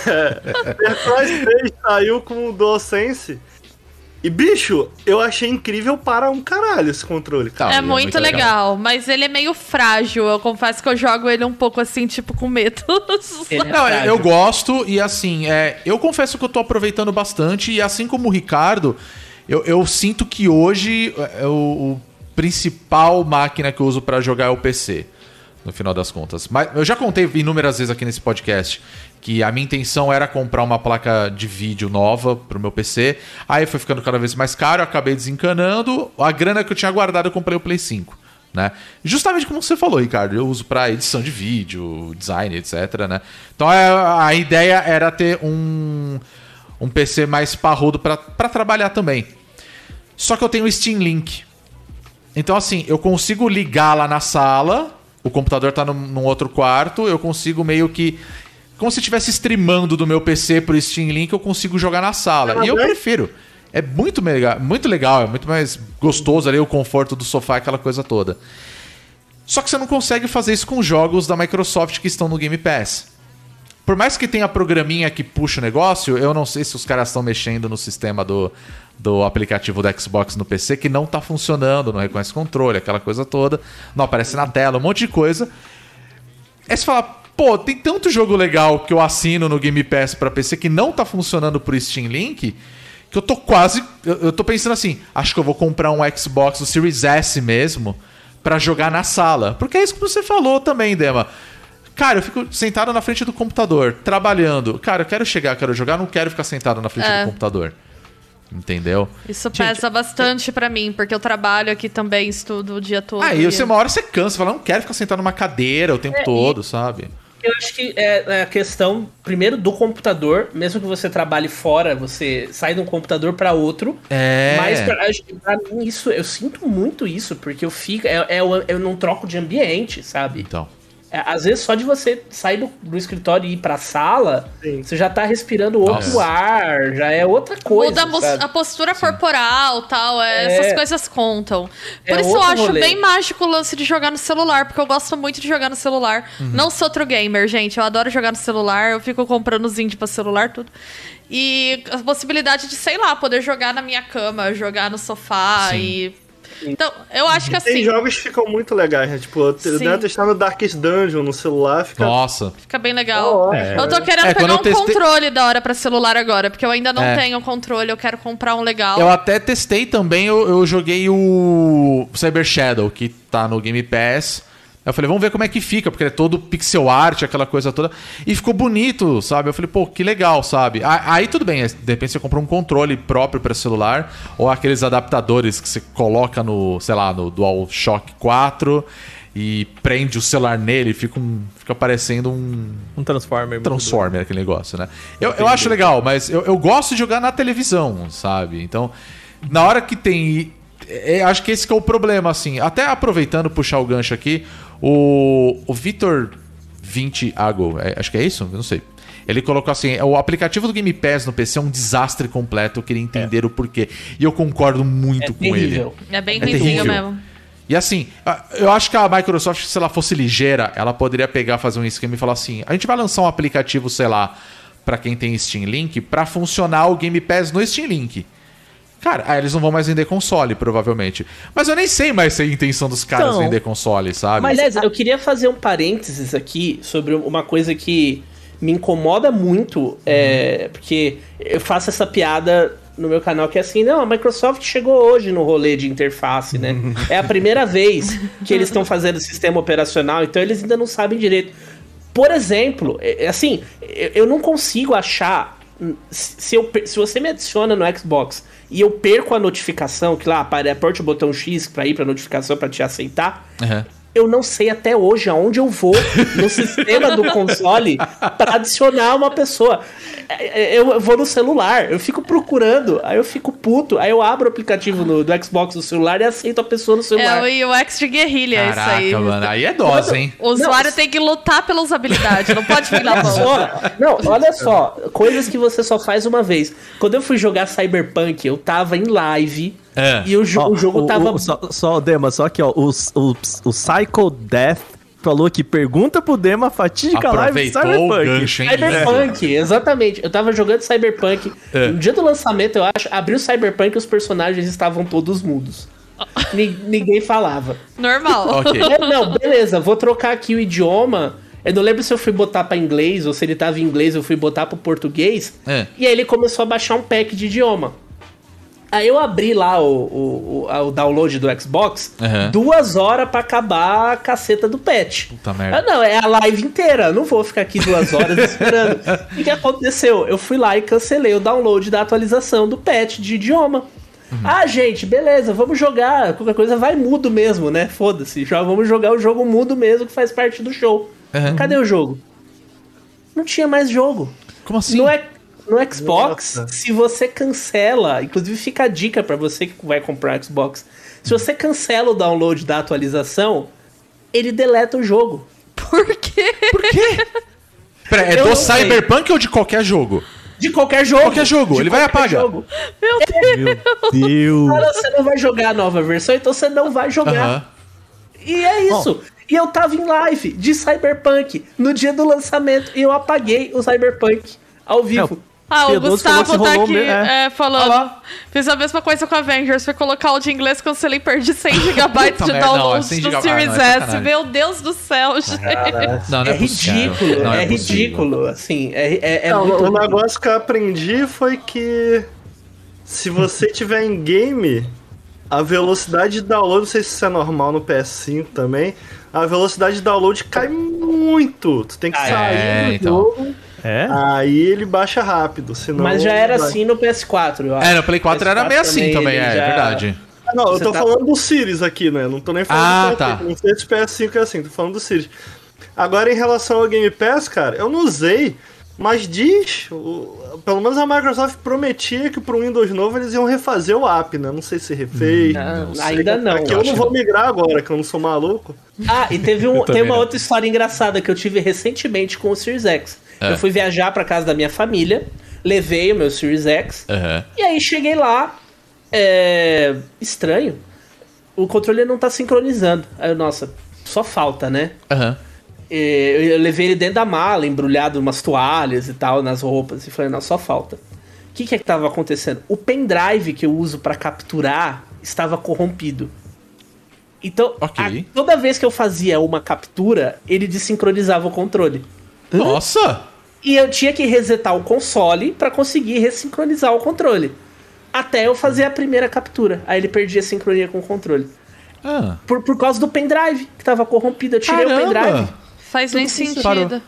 é, Far Cry 3 saiu com o DualSense. E, bicho, eu achei incrível para um caralho esse controle. cara. Tá, É ele muito legal, mas ele é meio frágil. Eu confesso que eu jogo ele um pouco assim, tipo, com medo. Ele é Não, eu- gosto e assim, é, eu confesso que eu tô aproveitando bastante e assim como o Ricardo, eu, eu sinto que hoje é, o, o principal máquina que eu uso pra jogar é o PC, no final das contas. Mas eu já contei inúmeras vezes aqui nesse podcast que a minha intenção era comprar uma placa de vídeo nova pro meu PC, aí foi ficando cada vez mais caro, eu acabei desencanando, a grana que eu tinha guardado eu comprei o Play 5 né? Justamente como você falou, Ricardo, eu uso para edição de vídeo, design, etc, né? Então é, a ideia era ter um, um PC mais parrudo para trabalhar também. Só que eu tenho o Steam Link. Então assim, eu consigo ligar lá na sala, o computador tá num, num outro quarto, eu consigo meio que como se estivesse streamando do meu PC pro Steam Link, eu consigo jogar na sala. E eu prefiro. É muito legal, muito legal, é muito mais gostoso ali o conforto do sofá, aquela coisa toda. Só que você não consegue fazer isso com jogos da Microsoft que estão no Game Pass. Por mais que tenha programinha que puxa o negócio, eu não sei se os caras estão mexendo no sistema do, do aplicativo do Xbox no PC que não tá funcionando, não reconhece controle, aquela coisa toda, não aparece na tela, um monte de coisa. Aí você fala, pô, tem tanto jogo legal que eu assino no Game Pass pra PC que não tá funcionando por Steam Link, que eu tô quase. Eu, eu tô pensando assim, acho que eu vou comprar um Xbox, o Series S mesmo, pra jogar na sala. Porque é isso que você falou também, Dema. Cara, eu fico sentado na frente do computador, trabalhando. Cara, eu quero chegar, quero jogar, não quero ficar sentado na frente É. do computador. Entendeu? Isso Gente, pesa bastante pra mim, porque eu trabalho aqui também, estudo o dia todo. Aí e- você, uma hora você cansa, fala, não quero ficar sentado numa cadeira o tempo É, e- todo, sabe? Eu acho que é é a questão, primeiro, do computador. Mesmo que você trabalhe fora, você sai de um computador para outro. É. Mas pra, pra mim, isso, eu sinto muito isso, porque eu fico. É, é, o- eu não troco de ambiente, sabe? Então. É, às vezes, só de você sair do, do escritório e ir pra sala, Sim. você já tá respirando outro Nossa. ar, já é outra coisa. Muda a, postura corporal tal, é, É. essas coisas contam. Por É isso eu acho rolê. bem mágico o lance de jogar no celular, porque eu gosto muito de jogar no celular. Uhum. Não sou outro gamer, gente. Eu adoro jogar no celular, eu fico comprando os indie pra celular, tudo. E a possibilidade de, sei lá, poder jogar na minha cama, jogar no sofá Sim. e. Então, eu acho que Tem assim. jogos que ficam muito legais, né? Tipo, eu Sim. testar no Darkest Dungeon no celular, fica. Nossa. Fica bem legal. É. Eu tô querendo É, pegar um testei- controle da hora pra celular agora, porque eu ainda não É. tenho controle, eu quero comprar um legal. Eu até testei também, eu, eu joguei o Cyber Shadow, que tá no Game Pass. Eu falei, vamos ver como é que fica, porque ele é todo pixel art, aquela coisa toda. E ficou bonito, sabe? Eu falei, pô, que legal, sabe? Aí tudo bem, de repente você compra um controle próprio para celular, ou aqueles adaptadores que você coloca no, sei lá, no DualShock 4 e prende o celular nele, fica, um, fica parecendo um, Um Transformer. Transformer, aquele negócio, né? Eu, eu acho legal, mas eu, eu gosto de jogar na televisão, sabe? Então, na hora que tem. é, acho que esse que é o problema, assim. Até aproveitando, puxar o gancho aqui, o, o Vitor 20 Ago, é, acho que é isso? Eu não sei. Ele colocou assim: o aplicativo do Game Pass no PC é um desastre completo. Eu queria entender o porquê. E eu concordo muito É com terrível. ele. É bem É terrível. mesmo. E assim, eu acho que a Microsoft, se ela fosse ligeira, ela poderia pegar, fazer um esquema e falar assim: a gente vai lançar um aplicativo, sei lá, pra quem tem Steam Link, pra funcionar o Game Pass no Steam Link. Cara, aí eles não vão mais vender console, provavelmente. Mas eu nem sei mais se é a intenção dos caras Então, vender console, sabe? Mas, aliás, eu queria fazer um parênteses aqui sobre uma coisa que me incomoda muito, é, porque eu faço essa piada no meu canal que é assim, não, a Microsoft chegou hoje no rolê de interface, né? É a primeira vez que eles estão fazendo sistema operacional, então eles ainda não sabem direito. Por exemplo, é- é assim, eu não consigo achar. Se, eu, se você me adiciona no Xbox e eu perco a notificação, que lá aperte o botão X pra ir pra notificação pra te aceitar, Aham. Eu não sei até hoje aonde eu vou no sistema do console pra adicionar uma pessoa. É, é, Eu vou no celular, eu fico procurando, aí eu fico puto, aí eu abro o aplicativo no- do Xbox no celular e aceito a pessoa no É celular. o UX de guerrilha, isso aí. Caraca, mano. Aí é dose, hein? O usuário tem que lutar pela usabilidade, não pode vir na Olha mão. só, não, olha só, coisas que você só faz uma vez. Quando eu fui jogar Cyberpunk, eu tava em live É. e o, jo- Ó, o jogo tava. só, só, Dema, só que, ó, o, o, o Psycho Death falou que pergunta pro Dema a fatídica live de Aproveitou o Cyberpunk. gancho, hein? Cyberpunk, exatamente. Eu tava jogando Cyberpunk. É. No dia do lançamento, eu acho, abriu Cyberpunk e os personagens estavam todos mudos. Ni- ninguém falava. Normal. Ok. É, não, beleza, vou trocar aqui o idioma. Eu não lembro se eu fui botar pra inglês ou se ele tava em inglês, eu fui botar pro português. É. E aí ele começou a baixar um pack de idioma. Aí eu abri lá o, o, o, o download do Xbox, Aham. duas horas pra acabar a caceta do patch. Puta merda. Ah, não, é a live inteira. Não vou ficar aqui duas horas esperando. O que, aconteceu? Eu fui lá e cancelei o download da atualização do patch de idioma. Uhum. Ah, gente, beleza, vamos jogar. Qualquer coisa vai mudo mesmo, né? Foda-se. Já vamos jogar o jogo mudo mesmo, que faz parte do show. Uhum. Cadê o jogo? Não tinha mais jogo. Como assim? No, X- no Xbox, Nossa. se você cancela, inclusive fica a dica pra você que vai comprar Xbox. Se você cancela o download da atualização, ele deleta o jogo. Por quê? Pera, é Eu do sei. Cyberpunk ou de qualquer jogo? De qualquer jogo. Qualquer jogo, De ele vai e qualquer apaga. jogo. Meu Deus. Meu Deus. Cara, você não vai jogar a nova versão, então você não vai jogar. Aham. E é isso. E eu tava em live de Cyberpunk no dia do lançamento e eu apaguei o Cyberpunk ao vivo. Ah, o Gustavo tá aqui me- é. é, falando. Fiz a mesma coisa com Avengers. Fui colocar o de inglês, cancelei e perdi 100 GB de merda, não, download 100 do Series não, é S. Meu Deus do céu, gente. Não, não é, é, possível. ridículo, Não é, ridículo, assim, é, é, é Não, muito o ridículo. negócio que eu aprendi foi que se você tiver em game, a velocidade de download, não sei se isso é normal no PS5 também, a velocidade de download cai muito. Tu tem que Ah, é, sair do então. jogo, É? aí ele baixa rápido, senão... Mas já era vai. assim no PS4, eu acho. É, no Play 4 era meio assim também, ele é, já- verdade. Ah, Não, eu Você tô tá- falando do Series aqui, né? Não tô nem falando Ah, do PS5. tá. Não sei se o PS5 é assim, tô falando do Series. Agora, em relação ao Game Pass, cara, eu não usei, mas diz, o- pelo menos a Microsoft prometia que pro Windows novo eles iam refazer o app, né? Não sei se refez. Ah, Não sei. ainda não. Aqui eu não vou migrar agora, que eu não sou maluco. Ah, e teve um, também tem uma não. outra história engraçada que eu tive recentemente com o Series X. É. Eu fui viajar pra casa da minha família, levei o meu Series X, Aham. e aí cheguei lá, é... estranho, o controle não tá sincronizando. Aí nossa, só falta, né? É, Eu levei ele dentro da mala, embrulhado umas toalhas e tal, nas roupas, e falei, não, só falta. O que que é que tava acontecendo? O pendrive que eu uso pra capturar estava corrompido. Então, Ok. a- toda vez que eu fazia uma captura, ele desincronizava o controle. Nossa! E eu tinha que resetar o console pra conseguir ressincronizar o controle. Até eu fazer a primeira captura. Aí ele perdia a sincronia com o controle. Ah. Por, por causa do pendrive, que tava corrompido. Eu tirei o pendrive. Caramba! Faz nem Tudo isso sentido. parou.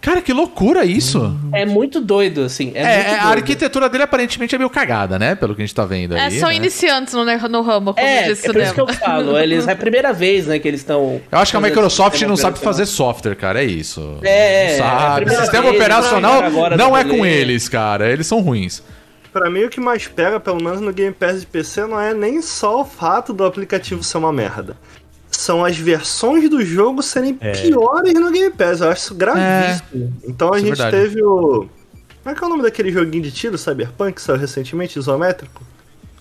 Cara, que loucura isso! É muito doido, assim. É, É, muito é, a doido. arquitetura dele aparentemente é meio cagada, né? Pelo que a gente tá vendo É, aí. são né? iniciantes no, no ramo, como É, é disse o por isso que eu falo. Eles, é a primeira vez, né, que eles estão. Eu acho que a Microsoft não sabe fazer software, cara. É isso. É, Não é a sabe. primeira Sistema vez, operacional agora não é com eles, cara. Eles são ruins. Pra mim, o que mais pega, pelo menos no Game Pass de PC, não é nem só o fato do aplicativo ser uma merda. São as versões do jogo serem piores no Game Pass. Eu acho isso gravíssimo. Então a Isso é gente verdade. teve o. Como é que é o nome daquele joguinho de tiro, Cyberpunk, que saiu recentemente, isométrico?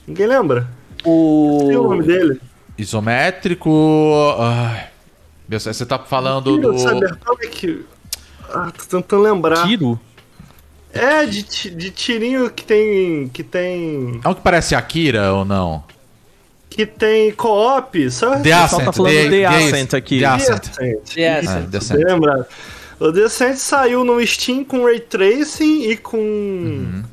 Ninguém lembra? O nome O... dele? Isométrico. Ai. Você tá falando Tiro, do. Cyberpunk. Ah, tô tentando lembrar. Tiro? É, de, de tirinho que tem. que tem. É um que parece Akira ou não? Que tem co-op. Só The pessoal Ascent. tá falando The Ascent aqui. The Ascent. Isso, Descent. bem lembrado. O Descent saiu no Steam com Ray Tracing e com. Uhum.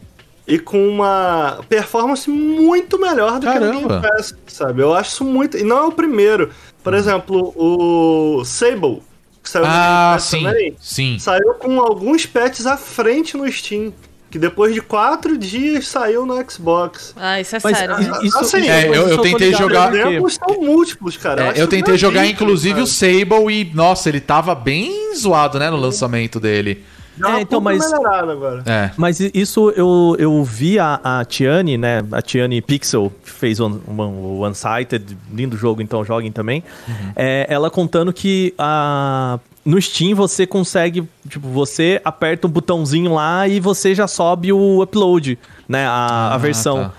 E com uma performance muito melhor do que Caramba. no Game Pass, sabe? Eu acho isso muito. E não é o primeiro. Por exemplo, o Sable. que saiu no Ah, Game Pass sim. também, Sim. saiu com alguns patches à frente no Steam. Que depois de quatro dias saiu no Xbox. Ah, isso é Mas sério. isso, Assim, É, eu- eu tentei ligado jogar- Exemplos são múltiplos, cara. É, eu que tentei não jogar, inclusive, cara. o Sable e, nossa, ele tava bem zoado, né, no lançamento dele. É, então, mas-. É. Mas isso eu, eu vi a, a Tiane, né? A Tiane Pixel, que fez o o One-Sighted, lindo jogo, então joguem também. É, ela contando que a, no Steam você consegue, tipo, você aperta um botãozinho lá e você já sobe o upload, né? A, a Ah, versão. tá.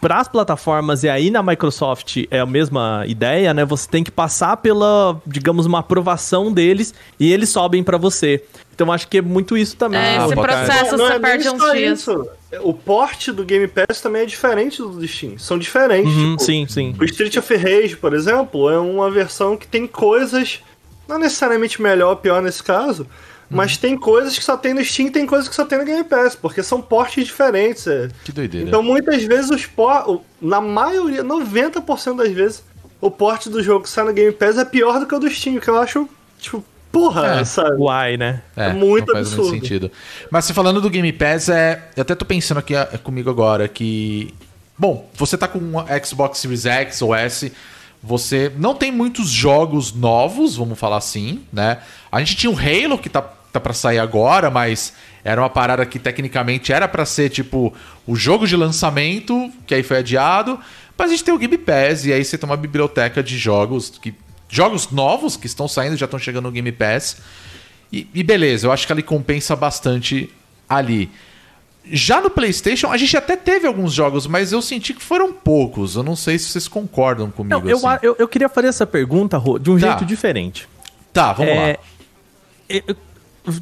Para as plataformas e aí na Microsoft é a mesma ideia, né? Você tem que passar pela, digamos, uma aprovação deles e eles sobem para você. Então acho que é muito isso também. É, Ah, esse processo Não, não você é perde uns dias. isso. O porte do Game Pass também é diferente do do Steam. São diferentes. Uhum, tipo, sim, sim. O Street of Rage, por exemplo, é uma versão que tem coisas, não necessariamente melhor ou pior nesse caso, mas Uhum. tem coisas que só tem no Steam e tem coisas que só tem no Game Pass, porque são portes diferentes. é. Que doideira. Então muitas vezes os por... na maioria, 90% das vezes, o porte do jogo que sai no Game Pass é pior do que o do Steam, que eu acho, tipo, porra, É. sabe? Uai, né? É, É muito não faz muito absurdo. sentido. Mas se falando do Game Pass, é, eu até tô pensando aqui é, comigo agora que. Bom, você tá com um Xbox Series X ou S, você não tem muitos jogos novos, vamos falar assim, né? A gente tinha o Halo que tá, tá para sair agora, mas era uma parada que tecnicamente era pra ser tipo o jogo de lançamento, que aí foi adiado. Mas a gente tem o Game Pass e aí você tem uma biblioteca de jogos que jogos novos que estão saindo já estão chegando no Game Pass. E, e beleza, eu acho que ele compensa bastante ali. Já no PlayStation, a gente até teve alguns jogos, mas eu senti que foram poucos. Eu não sei se vocês concordam comigo. Não, eu, assim. eu, eu queria fazer essa pergunta, Rô, de um Tá. jeito diferente. Tá, vamos É, lá. eu-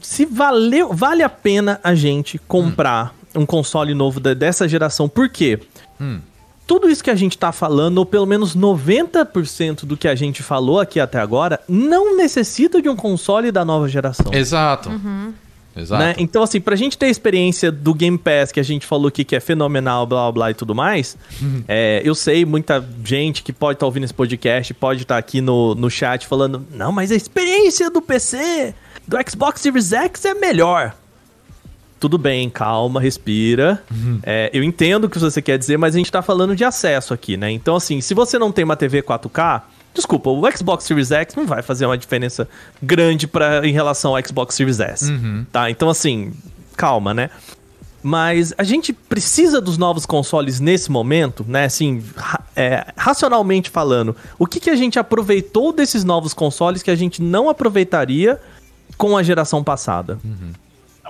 se valeu, vale a pena a gente comprar um console novo da- dessa geração, por quê? Hum. Tudo isso que a gente tá falando, ou pelo menos 90% do que a gente falou aqui até agora, não necessita de um console da nova geração. Exato. Exato. né? Então, assim, pra gente ter a experiência do Game Pass, que a gente falou aqui que é fenomenal, blá blá blá e tudo mais, é, eu sei, muita gente que pode estar ouvindo esse podcast, pode estar aqui no, no chat falando, não, mas a experiência do PC, do Xbox Series X é melhor. Tudo bem, calma, respira. É, eu entendo o que você quer dizer, mas a gente tá falando de acesso aqui, né? Então, assim, se você não tem uma TV 4K, desculpa, o Xbox Series X não vai fazer uma diferença grande pra, em relação ao Xbox Series S. Tá? Então, assim, calma, né? Mas a gente precisa dos novos consoles nesse momento, né? Assim, ra- é, racionalmente falando, o que, que a gente aproveitou desses novos consoles que a gente não aproveitaria com a geração passada?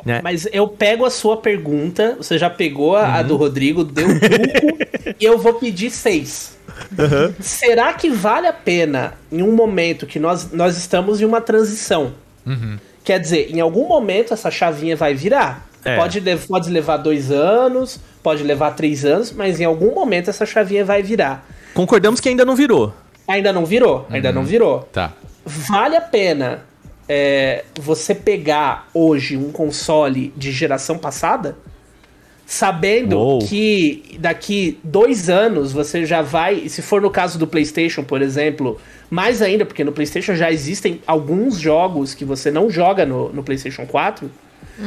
Né? Mas eu pego a sua pergunta, você já pegou a, a Uhum. do Rodrigo, deu um truco, e eu vou pedir seis. Uhum. Será que vale a pena, em um momento que nós, nós estamos em uma transição? Uhum. Quer dizer, em algum momento essa chavinha vai virar. É. Pode, pode levar dois anos, pode levar três anos, mas em algum momento essa chavinha vai virar. Concordamos que ainda não virou. Ainda não virou, ainda Uhum. não virou. Tá. Vale a pena é, você pegar hoje um console de geração passada, sabendo Uou. que daqui dois anos você já vai, se for no caso do PlayStation, por exemplo, mais ainda, porque no PlayStation já existem alguns jogos que você não joga no, no PlayStation 4,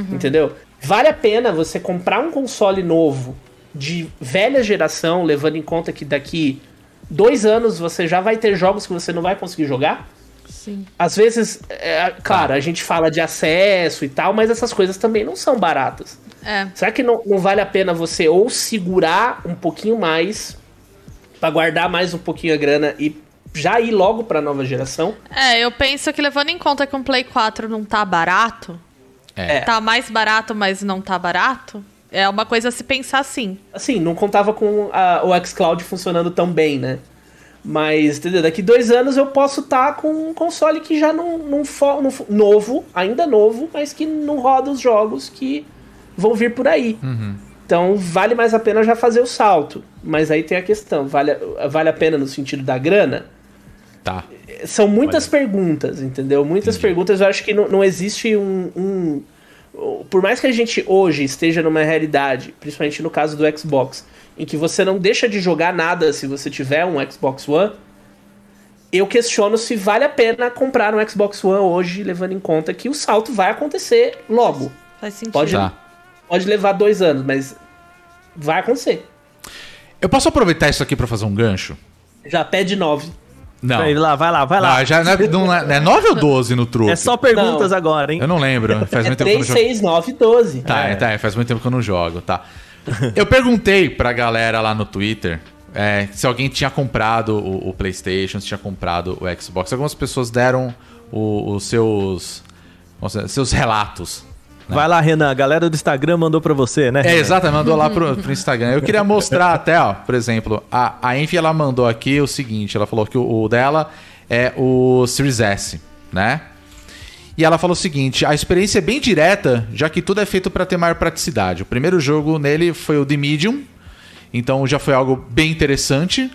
entendeu? Vale a pena você comprar um console novo de velha geração, levando em conta que daqui dois anos você já vai ter jogos que você não vai conseguir jogar? Sim. Às vezes, é, claro, a gente fala de acesso e tal, mas essas coisas também não são baratas. É. Será que não, não vale a pena você ou segurar um pouquinho mais pra guardar mais um pouquinho a grana e já ir logo pra nova geração? É, eu penso que levando em conta que um Play 4 não tá barato, É. tá mais barato, mas não tá barato, é uma coisa a se pensar assim. Assim, não contava com a- o xCloud funcionando tão bem, né? Mas, entendeu? Daqui dois anos eu posso estar com um console que já não, não, fo- não novo, ainda novo, mas que não roda os jogos que vão vir por aí. Então vale mais a pena já fazer o salto. Mas aí tem a questão: vale, a- vale a pena no sentido da grana? Tá. São muitas perguntas, entendeu? Muitas perguntas. Eu acho que não, não existe um, um- Por mais que a gente hoje esteja numa realidade, principalmente no caso do Xbox, em que você não deixa de jogar nada se você tiver um Xbox One, eu questiono se vale a pena comprar um Xbox One hoje, levando em conta que o salto vai acontecer logo. Faz sentido. Pode, Tá. Pode levar dois anos, mas vai acontecer. Eu posso aproveitar isso aqui pra fazer um gancho? Já pede 9. Não. Vai lá, vai lá, vai lá. Não, já não é, não é, é 9 ou 12 no truque? É só perguntas Não. agora, hein? Eu não lembro. Faz É muito tempo que eu não 3, jogo. 6, 9, 12. Tá, é, tá, faz muito tempo que eu não jogo, tá. Eu perguntei pra galera lá no Twitter é, se alguém tinha comprado o, o PlayStation, se tinha comprado o Xbox. Algumas pessoas deram o- os seus, seus relatos. Vai lá, Renan. A galera do Instagram mandou pra você, né? É, exatamente, mandou lá pro, pro Instagram. Eu queria mostrar até, ó, por exemplo, a, a Envy, ela mandou aqui o seguinte, ela falou que o, o dela é o Series S, né? E ela falou o seguinte, a experiência é bem direta, já que tudo é feito para ter maior praticidade. O primeiro jogo nele foi o The Medium, então já foi algo bem interessante,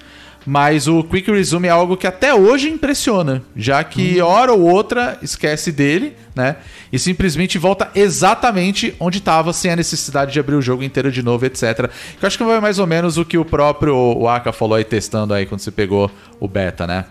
mas o Quick Resume é algo que até hoje impressiona, já que hora ou outra esquece dele, né? E simplesmente volta exatamente onde estava, sem a necessidade de abrir o jogo inteiro de novo, etc. Que eu acho que vai mais ou menos o que o próprio o Aka falou aí testando aí quando você pegou o beta, né?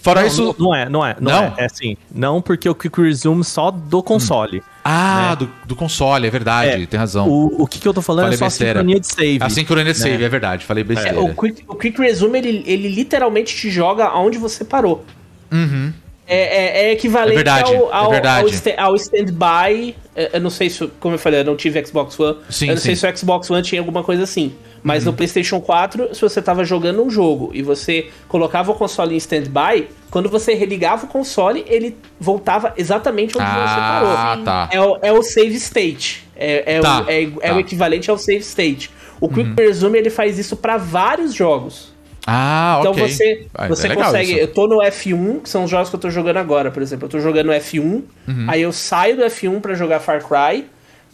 Fora Não, isso. não, é, não é. Não, Não? é. É assim. Não porque o Quick Resume só do console. Ah, do, do console, é verdade, É, tem razão. O, o que, que eu tô falando Falei é só a besteira. sincronia de save. A sincronia de save, é verdade, falei É, besteira. o, quick, o Quick Resume, ele, ele literalmente te joga aonde você parou. É, é- é equivalente É verdade, ao, ao, é ao sta- ao stand-by. É, Eu não sei se, como eu falei, eu não tive Xbox One. Sim, eu não sei sim. Uhum. se o Xbox One tinha alguma coisa assim. Mas no PlayStation 4, se você tava jogando um jogo e você colocava o console em stand-by, quando você religava o console, ele voltava exatamente onde você parou. Ah, tá. É o, é o save state. É, é, Tá, o, é, é tá. Uhum. o equivalente ao save state. O Quick Resume ele faz isso pra vários jogos. Ah, Então ok. você, Ah, você é consegue. isso. Eu tô no F1, que são os jogos que eu tô jogando agora, por exemplo. Eu tô jogando F1, Uhum. aí eu saio do F1 pra jogar Far Cry.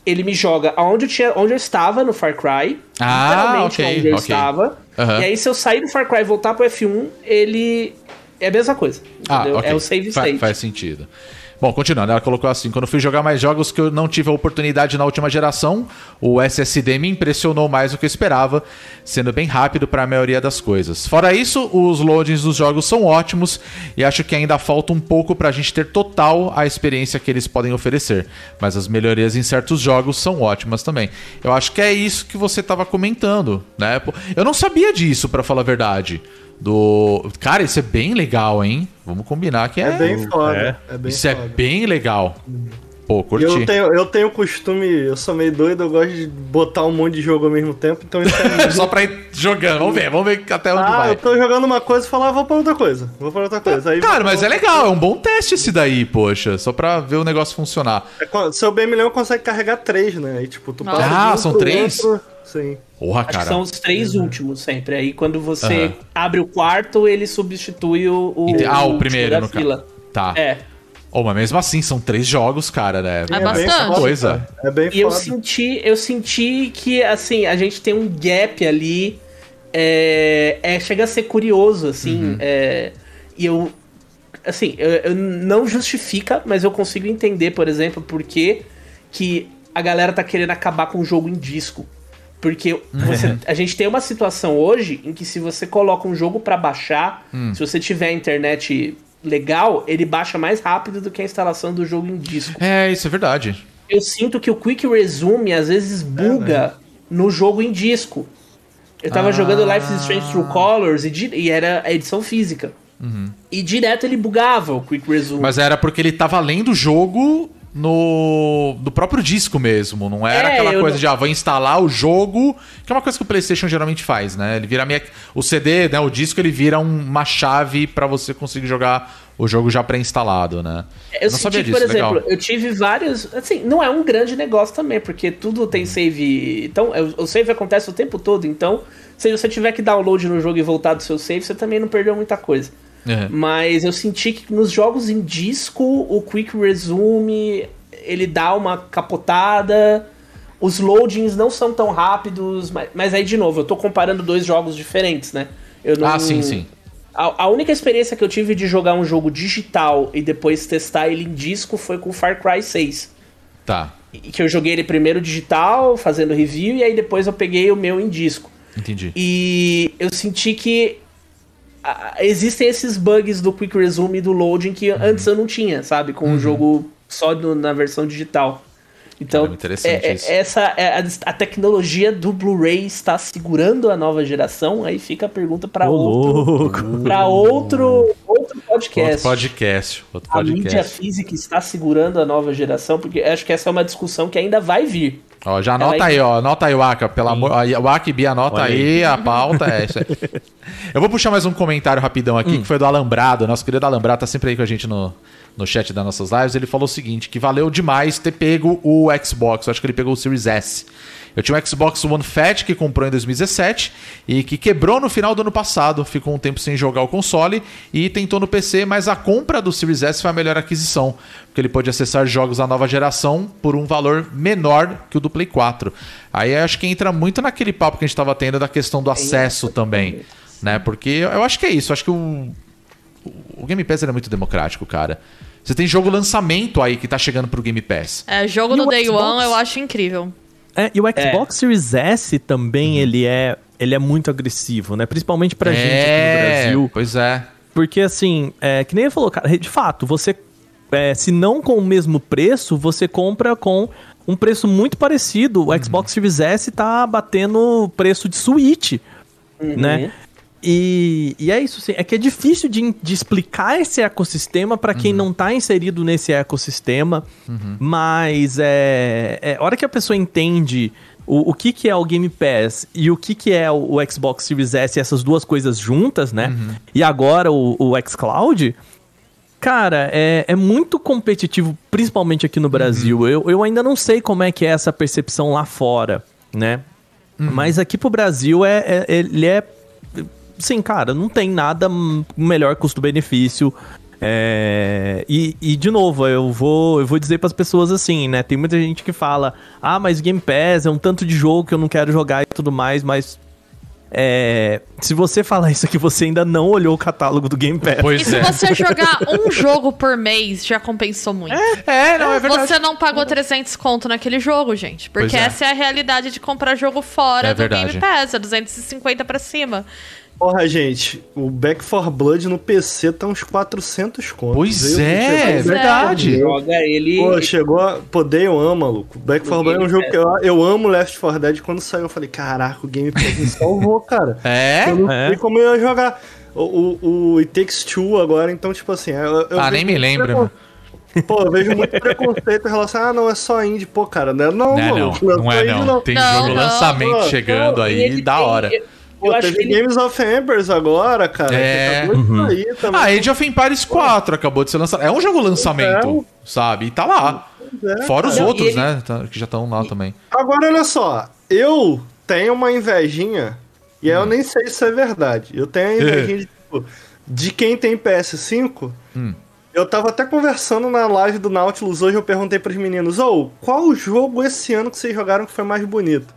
Ele me joga aonde eu, tinha, onde eu estava no Far Cry. Ah, literalmente ok, onde eu ok. estava. Aham. E aí, se eu sair do Far Cry e voltar pro F1, ele. É a mesma coisa. Ah, entendeu? ok. É o save Fa- state. faz sentido. Bom, continuando, ela colocou assim: quando fui jogar mais jogos que eu não tive a oportunidade na última geração, o SSD me impressionou mais do que eu esperava, sendo bem rápido para a maioria das coisas. Fora isso, os loadings dos jogos são ótimos e acho que ainda falta um pouco para a gente ter total a experiência que eles podem oferecer. Mas as melhorias em certos jogos são ótimas também. Eu acho que é isso que você estava comentando, né? Eu não sabia disso, para falar a verdade. Do. Cara, isso é bem legal, hein? Vamos combinar que é. É bem foda. É, bem Isso é foda. bem legal. Pô, curti. eu tenho, eu tenho costume, eu sou meio doido, eu gosto de botar um monte de jogo ao mesmo tempo, então isso é Só pra ir jogando. Vamos ver, vamos ver até onde Ah, vai. eu tô jogando uma coisa e falar, ah, vou pra outra coisa. Vou pra outra coisa. Aí Cara, mas é legal, é um bom teste esse daí, poxa. Só pra ver o negócio funcionar. É Seu bem milhão consegue carregar três, né? Aí, tipo, tu Nossa. passa Ah, um são três? outro. Sim. Porra, Acho que cara. são os três últimos sempre. Aí quando você Aham. abre o quarto, ele substitui o. o Ah, o primeiro, da no fila. caso. Tá. É. Oh, mas mesmo assim, são três jogos, cara, né? É bem bastante. Coisa. É bem E eu senti, eu senti que, assim, a gente tem um gap ali. É, é- chega a ser curioso, assim. Uhum. é, e eu. Assim, eu, eu não justifica, mas eu consigo entender, por exemplo, por que que a galera tá querendo acabar com o jogo em disco. Porque você- a gente tem uma situação hoje em que se você coloca um jogo pra baixar, Hum. se você tiver a internet legal, ele baixa mais rápido do que a instalação do jogo em disco É, isso é verdade. eu sinto que o Quick Resume às vezes buga no jogo em disco. Eu tava jogando Life is Strange True Colors e, e era a edição física. E direto ele bugava o Quick Resume. Mas era porque ele tava lendo o jogo no do próprio disco mesmo. Não era É, aquela eu coisa não- de, ah, vou instalar o jogo, que é uma coisa que o PlayStation geralmente faz, né? Ele vira. O CD, né? O disco, ele vira um- uma chave pra você conseguir jogar o jogo já pré-instalado, né? eu não senti sabia que, por disso, exemplo, legal. eu tive vários. Assim, não é um grande negócio também, porque tudo tem save. Então, é, o save acontece o tempo todo. Então, se você tiver que download no jogo e voltar do seu save, você também não perdeu muita coisa. Mas eu senti que nos jogos em disco, o Quick Resume, ele dá uma capotada. Os loadings não são tão rápidos, mas, mas aí, de novo, eu tô comparando dois jogos diferentes, né? Não- Ah, sim, sim. A, a única experiência que eu tive de jogar um jogo digital e depois testar ele em disco foi com Far Cry 6. Tá, E Que eu joguei ele primeiro digital, fazendo review, e aí depois eu peguei o meu em disco. entendi. E eu senti que existem esses bugs do Quick Resume e do Loading que Uhum. antes eu não tinha, sabe? Com o jogo só no- na versão digital. Então, é- é- isso. essa é a, a tecnologia do Blu-ray está segurando a nova geração. Aí fica a pergunta para outro, para outro, outro podcast. Outro podcast. Outro A mídia física está segurando a nova geração, porque acho que essa é uma discussão que ainda vai vir. Ó, já anota Ela- aí, ó. Anota aí, Waka. Pelo amor. aí, Waka e Bia, anota Olha aí, a pauta é essa. Eu vou puxar mais um comentário rapidão aqui, que foi do Alambrado. Nosso querido Alambrado tá sempre aí com a gente no, no chat das nossas lives. Ele falou o seguinte: que valeu demais ter pego o Xbox. Eu acho que ele pegou o Series S. Eu tinha um Xbox One Fat que comprou em 2017 e que quebrou no final do ano passado. Ficou um tempo sem jogar o console e tentou no PC, mas a compra do Series S foi a melhor aquisição, porque ele pôde acessar jogos da nova geração por um valor menor que o do Play 4. Aí acho que entra muito naquele papo que a gente estava tendo da questão do acesso também, né? Porque eu acho que é isso. Acho que o, o Game Pass é muito democrático, cara. Você tem jogo lançamento aí que tá chegando pro Game Pass. É, jogo E Day Xbox? One eu acho incrível. É, e o Xbox Series S Uhum. também, ele é ele é muito agressivo, né? Principalmente pra gente aqui no é, Brasil. pois é. Porque, assim, é, que nem ele falou, cara, de fato, você, é, se não com o mesmo preço, você compra com um preço muito parecido. O Xbox Series S tá batendo preço de Switch, né? E, e é isso, assim, é que é difícil de, de explicar esse ecossistema pra quem não tá inserido nesse ecossistema, mas é, é hora que a pessoa entende o, o que, que é o Game Pass e o que, que é o, o Xbox Series S, essas duas coisas juntas, né? E agora o, o xCloud, Cara, é, é muito competitivo, principalmente aqui no Brasil. Eu, eu ainda não sei como é que é essa percepção lá fora, né? Mas aqui pro Brasil, é, é- ele é... Sim, cara, não tem nada melhor custo-benefício. É, e, e, de novo, eu vou, eu vou dizer pras pessoas assim, né? Tem muita gente que fala, ah, mas Game Pass é um tanto de jogo que eu não quero jogar e tudo mais, mas... é, se você falar isso aqui, você ainda não olhou o catálogo do Game Pass. E Pois se é. você jogar um jogo por mês, já compensou muito. É, não, é verdade. Você não pagou 300 conto naquele jogo, gente. Porque é. essa é a realidade de comprar jogo fora É do verdade. Game Pass. É 250 pra cima. Porra, gente, o Back 4 Blood no PC tá uns 400 contos. Pois Eu- é, é verdade. Joga ele. Pô, chegou. a- Pô, Day One, maluco. Back 4 Blood é um jogo que eu, eu amo Left 4 Dead. Quando saiu, eu falei, caraca, o Game Pass me salvou, cara. É? Eu não É. sei como eu ia jogar. O, o, o It Takes Two agora, então, tipo assim. Eu, eu Ah, nem me lembro, mano. Pô, eu vejo muito preconceito em relação a, ah, não, é só indie. Pô, cara, não é não, Não, não, maluco. não é só indie, não. Tem Não, jogo não. lançamento Pô, chegando Não, aí, da tem- hora. Eu Pô, acho teve que ele Games of Embers agora, cara. É. Que acabou de sair também. Ah, Age of Empires 4 acabou de ser lançado. É um jogo lançamento, sabe? E tá lá. é, Fora os Não, e outros, ele- né? Que já estão lá também. Agora, olha só. Eu tenho uma invejinha, e Hum. eu nem sei se é verdade. Eu tenho a invejinha de, tipo, de quem tem PS5. Hum. Eu tava até conversando na live do Nautilus hoje, eu perguntei pros meninos, ô, qual o jogo esse ano que vocês jogaram que foi mais bonito?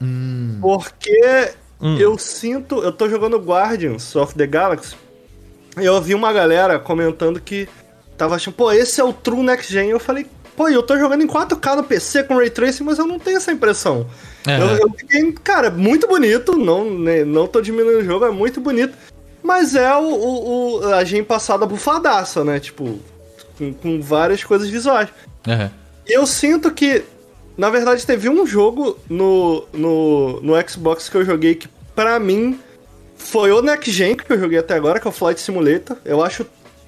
Hum. Porque eu sinto, eu tô jogando Guardians of the Galaxy, e eu vi uma galera comentando que tava achando, pô, esse é o True Next Gen. Eu falei, pô, eu tô jogando em 4K no PC com Ray Tracing, mas eu não tenho essa impressão. É. Eu, eu fiquei, cara, muito bonito, não, né, não tô diminuindo o jogo, é muito bonito. Mas é o, o, o- a gen passada bufadaça, né? Tipo, com, com várias coisas visuais. E eu sinto que, na verdade, teve um jogo no, no, no Xbox que eu joguei que, pra mim, foi o Next Gen que eu joguei até agora, que é o Flight Simulator. Eu acho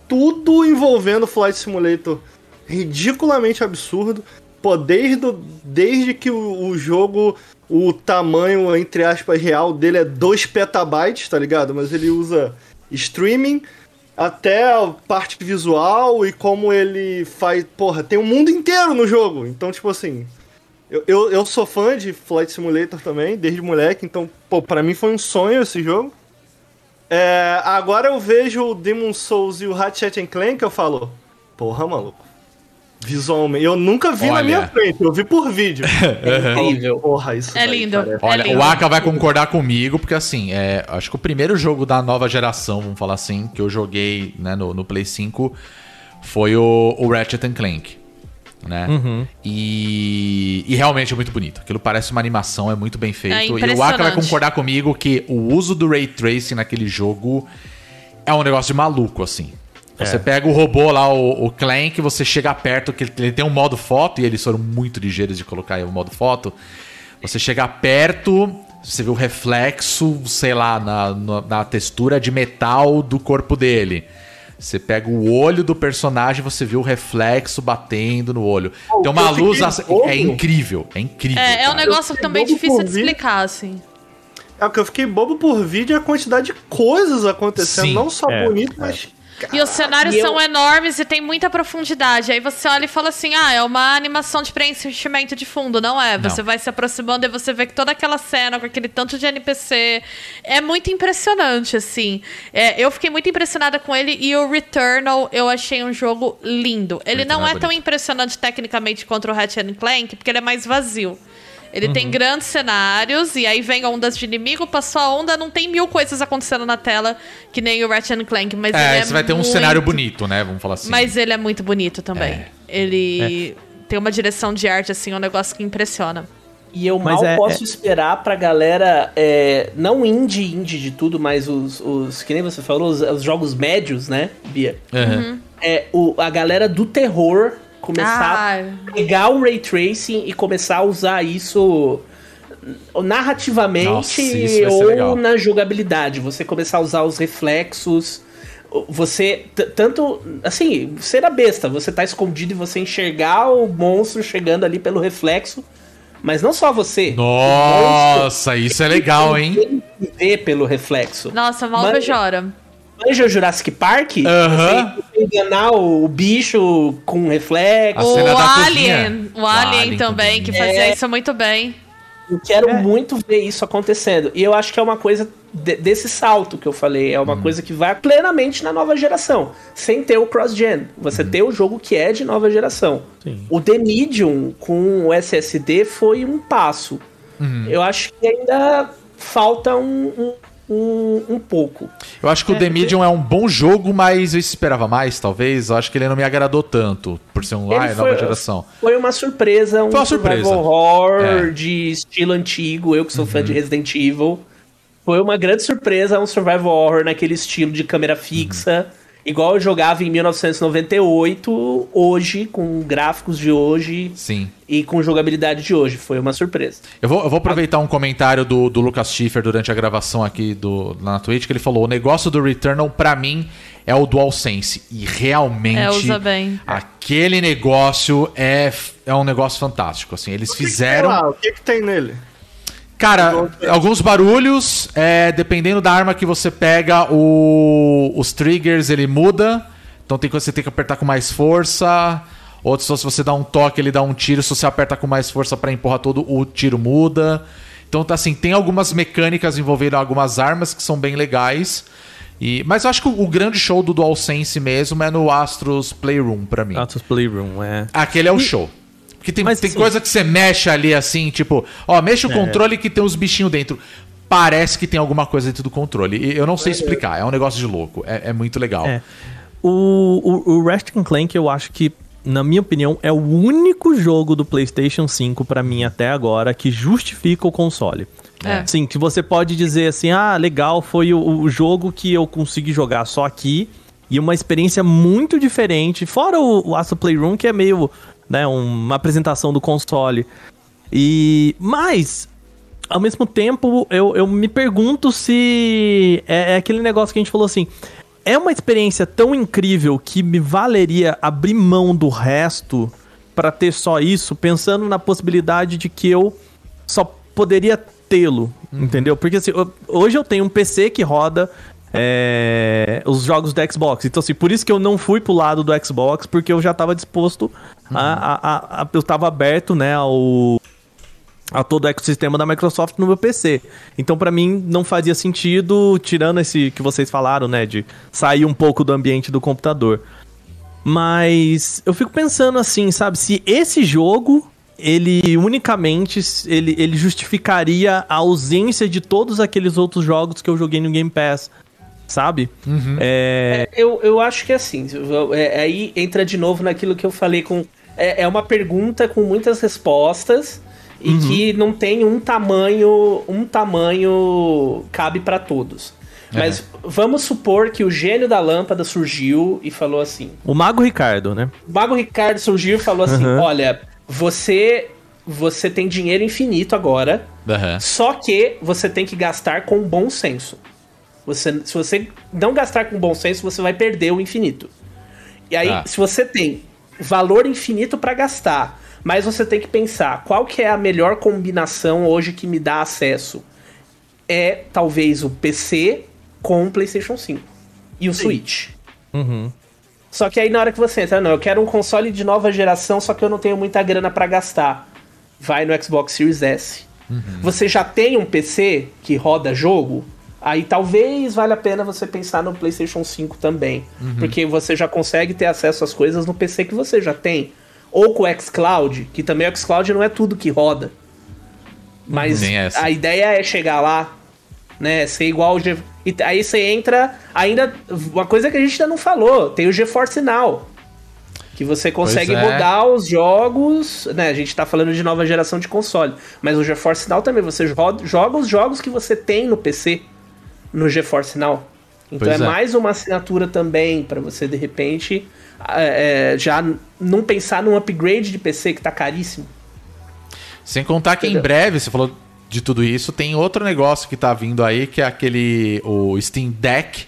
tudo envolvendo Flight Simulator ridiculamente absurdo. Pô, desde, o- desde que o, o jogo, o tamanho, entre aspas, real dele é 2 petabytes, tá ligado? Mas ele usa streaming, até a parte visual e como ele faz. Porra, tem um mundo inteiro no jogo. Então, tipo assim. Eu, eu, eu sou fã de Flight Simulator também, desde moleque, então, pô, pra mim foi um sonho esse jogo. É, agora eu vejo o Demon Souls e o Ratchet and Clank, eu falo, porra, maluco. Visualmente, eu nunca vi na Olha. minha frente, eu vi por vídeo. É incrível. Porra, isso É daí, lindo. cara, É Olha, lindo. o Aka vai concordar comigo, porque assim, é, acho que o primeiro jogo da nova geração, vamos falar assim, que eu joguei né, no, no Play 5 foi o, o Ratchet Clank. Né? E, e realmente é muito bonito. Aquilo parece uma animação, é muito bem feito. É e o Aka vai concordar comigo que o uso do Ray Tracing naquele jogo é um negócio de maluco, assim. Você pega o robô lá, o, o Clank, você chega perto, que ele- ele tem um modo foto, e eles foram muito ligeiros de colocar aí o modo foto. Você chega perto, você vê o reflexo, sei lá, na, na, na textura de metal do corpo dele. Você pega o olho do personagem, você vê o reflexo batendo no olho. Tem uma luz. assim- bobo. É incrível, é incrível. É, é um negócio também difícil de explicar, assim. É o que eu fiquei bobo por vídeo é a quantidade de coisas acontecendo. Sim, não só é, bonito, mas. E os cenários e eu- são enormes e tem muita profundidade. Aí você olha e fala assim: ah, é uma animação de preenchimento de fundo. Não é. Você vai se aproximando e você vê que toda aquela cena com aquele tanto de NPC é muito impressionante, assim. É, eu fiquei muito impressionada com ele e o Returnal eu achei um jogo lindo. Ele Returnal não é é tão impressionante tecnicamente contra o Ratchet and Clank, porque ele é mais vazio. Ele Uhum. tem grandes cenários, e aí vem ondas de inimigo, passou a onda, não tem mil coisas acontecendo na tela, que nem o Ratchet Clank, mas ele É, é você vai ter um muito- cenário bonito, né? Vamos falar assim. Mas ele é muito bonito também. É. Ele tem uma direção de arte, assim, um negócio que impressiona. E eu Mas mal é- posso esperar pra galera, é, não indie, indie de tudo, mas os, os que nem você falou, os, os jogos médios, né, Bia? Uhum. É, o, a galera do terror começar Ah. a pegar o Ray Tracing e começar a usar isso narrativamente Nossa, isso ou na jogabilidade. Você começar a usar os reflexos. Você, tanto, assim, ser a besta, você tá escondido e você enxergar o monstro chegando ali pelo reflexo, mas não só você. Nossa, isso é legal, hein? monstro vê pelo reflexo. Nossa, mal Mas- chora. Manja o Jurassic Park? Aham. Você enganar o bicho com reflexo. O cena da Alien, o O Alien, Alien também, também. que fazia É. isso muito bem. Eu quero É. muito ver isso acontecendo. E eu acho que é uma coisa de- desse salto que eu falei. É uma coisa que vai plenamente na nova geração. Sem ter o cross-gen. Você Uhum. ter o jogo que é de nova geração. Sim. O The Medium com o SSD foi um passo. Uhum. Eu acho que ainda falta um, um, um, um pouco. Eu acho que o The Medium é um bom jogo, mas eu esperava mais, talvez. Eu acho que ele não me agradou tanto, por ser um Ele ah, é foi- nova geração. Foi uma surpresa, um Foi uma survival surpresa. horror É. Uhum. de estilo antigo. Eu que sou fã de Resident Evil. Foi uma grande surpresa um survival horror naquele estilo de câmera fixa. Uhum. Igual eu jogava em 1998, hoje, com gráficos de hoje Sim. e com jogabilidade de hoje. Foi uma surpresa. Eu vou, eu vou aproveitar um comentário do, do Lucas Schiffer durante a gravação aqui do, na Twitch, que ele falou: o negócio do Returnal, pra mim, é o DualSense. E realmente. É, usa bem. Aquele negócio é, é um negócio fantástico. Assim, eles O que que tem fizeram. lá? O que, que tem nele? Cara, alguns barulhos, é, dependendo da arma que você pega, o- os triggers ele muda. Então tem coisa que você tem que apertar com mais força. Outros, só se você dá um toque, ele dá um tiro. Se você aperta com mais força pra empurrar todo, o tiro muda. Então, tá assim, tem algumas mecânicas envolvendo algumas armas que são bem legais. E, mas eu acho que o, o grande show do DualSense mesmo é no Astros Playroom, pra mim. Atos Playroom, é. Aquele é o show. Porque tem, Mas, tem assim- coisa que você mexe ali assim, tipo, ó, mexe o controle que tem uns bichinhos dentro. Parece que tem alguma coisa dentro do controle. E eu não sei explicar, é um negócio de louco. É, é muito legal. É. O, o, o Ratchet and Clank, eu acho que, na minha opinião, é o único jogo do PlayStation 5 pra mim até agora que justifica o console. É. Sim, que você pode dizer assim, ah, legal, foi o, o jogo que eu consegui jogar só aqui e uma experiência muito diferente. Fora o, o Astro Playroom, que é meio, né, uma apresentação do console. E mas ao mesmo tempo, eu, eu me pergunto se é, é aquele negócio que a gente falou assim. É uma experiência tão incrível que me valeria abrir mão do resto pra ter só isso, pensando na possibilidade de que eu só poderia tê-lo, entendeu? Porque assim, eu- hoje eu tenho um PC que roda é, os jogos do Xbox. Então, assim, por isso que eu não fui pro lado do Xbox, porque eu já tava disposto a, a- a- a- Eu tava aberto, né, ao a todo o ecossistema da Microsoft no meu PC. Então, pra mim, não fazia sentido, tirando esse que vocês falaram, né, de sair um pouco do ambiente do computador. Mas eu fico pensando assim, sabe, se esse jogo ele unicamente ele, ele justificaria a ausência de todos aqueles outros jogos que eu joguei no Game Pass, sabe? É, Eu, eu acho que é assim. é, aí entra de novo naquilo que eu falei com. É, é uma pergunta com muitas respostas e que não tem um tamanho. Um tamanho cabe pra todos. Mas vamos supor que o gênio da lâmpada surgiu e falou assim: O Mago Ricardo, né? o Mago Ricardo surgiu e falou assim: Uhum. olha, você você tem dinheiro infinito agora, Aham. só que você tem que gastar com bom senso. Você, se você não gastar com bom senso, você vai perder o infinito. E aí, Ah. se você tem valor infinito pra gastar, mas você tem que pensar qual que é a melhor combinação hoje que me dá acesso. É talvez o PC com o PlayStation 5 e o Switch. Só que aí na hora que você entra, não, eu quero um console de nova geração, só que eu não tenho muita grana pra gastar. Vai no Xbox Series S. Você já tem um PC que roda jogo? Aí talvez valha a pena você pensar no PlayStation 5 também. Porque você já consegue ter acesso às coisas no PC que você já tem. Ou com o xCloud, que também o xCloud não é tudo que roda. Mas a ideia é chegar lá, né? Ser igual o e aí você entra. Ainda. Uma coisa que a gente ainda não falou: tem o GeForce Now. Que você consegue é. rodar os jogos. Né, a gente tá falando de nova geração de console. Mas o GeForce Now também, você joga os jogos que você tem no PC no GeForce Now. Então é, é. mais uma assinatura também pra você, de repente, é, já não pensar num upgrade de PC que tá caríssimo. Sem contar que em breve, você falou de tudo isso, tem outro negócio que tá vindo aí, que é aquele o Steam Deck,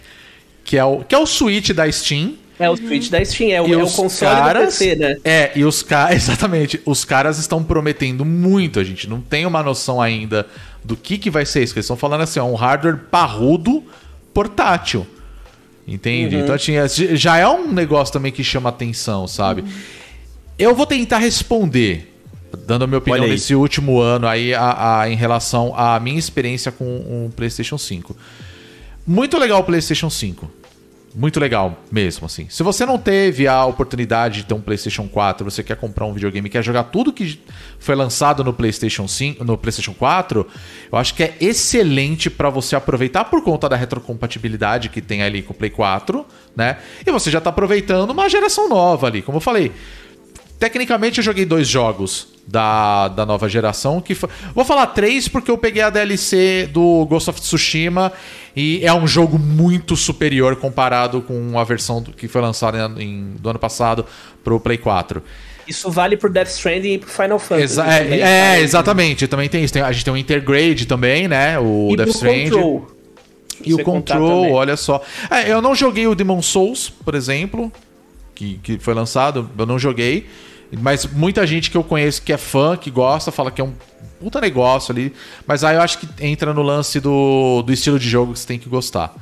que é o, que é o Switch da Steam. É o Switch da Steam, é o, é o console caras, PC, né? É, e os caras, exatamente, os caras estão prometendo muito, a gente não tem uma noção ainda do que que vai ser isso, eles estão falando assim, é um hardware parrudo portátil. Entende? Uhum. Então tinha, já é um negócio também que chama atenção, sabe? Eu vou tentar responder, dando a minha opinião nesse último ano aí a, a- em relação à minha experiência com o PlayStation 5. Muito legal o PlayStation 5. Muito legal mesmo, assim. Se você não teve a oportunidade de ter um PlayStation 4, você quer comprar um videogame, quer jogar tudo que foi lançado no PlayStation 5, no PlayStation 4, eu acho que é excelente pra você aproveitar por conta da retrocompatibilidade que tem ali com o Play 4, né? E você já tá aproveitando uma geração nova ali, como eu falei. Tecnicamente eu joguei dois jogos da, da nova geração. que foi- Vou falar três porque eu peguei a DLC do Ghost of Tsushima e é um jogo muito superior comparado com a versão do- que foi lançada em- do ano passado pro Play 4. Isso vale pro Death Stranding e pro Final Fantasy. Exa- também, é, é, exatamente. Também tem isso. Tem- a gente tem o Intergrade também, né? O E Death Stranding. Control. E o Control, olha só. É, eu não joguei o Demon Souls, por exemplo, que, que foi lançado, eu não joguei. Mas muita gente que eu conheço que é fã, que gosta, fala que é um puta negócio ali. Mas aí eu acho que entra no lance do, do estilo de jogo que você tem que gostar.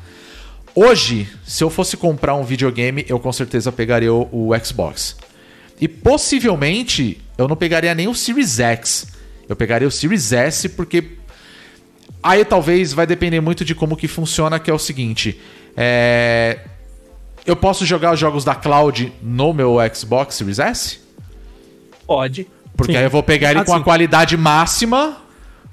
Hoje, se eu fosse comprar um videogame, eu com certeza pegaria o, o Xbox. E possivelmente eu não pegaria nem o Series X. Eu pegaria o Series S porque Aí talvez vai depender muito de como que funciona, que é o seguinte. é, Eu posso jogar os jogos da Cloud no meu Xbox Series S? Pode. Porque Sim. aí eu vou pegar ele com a Assim. qualidade máxima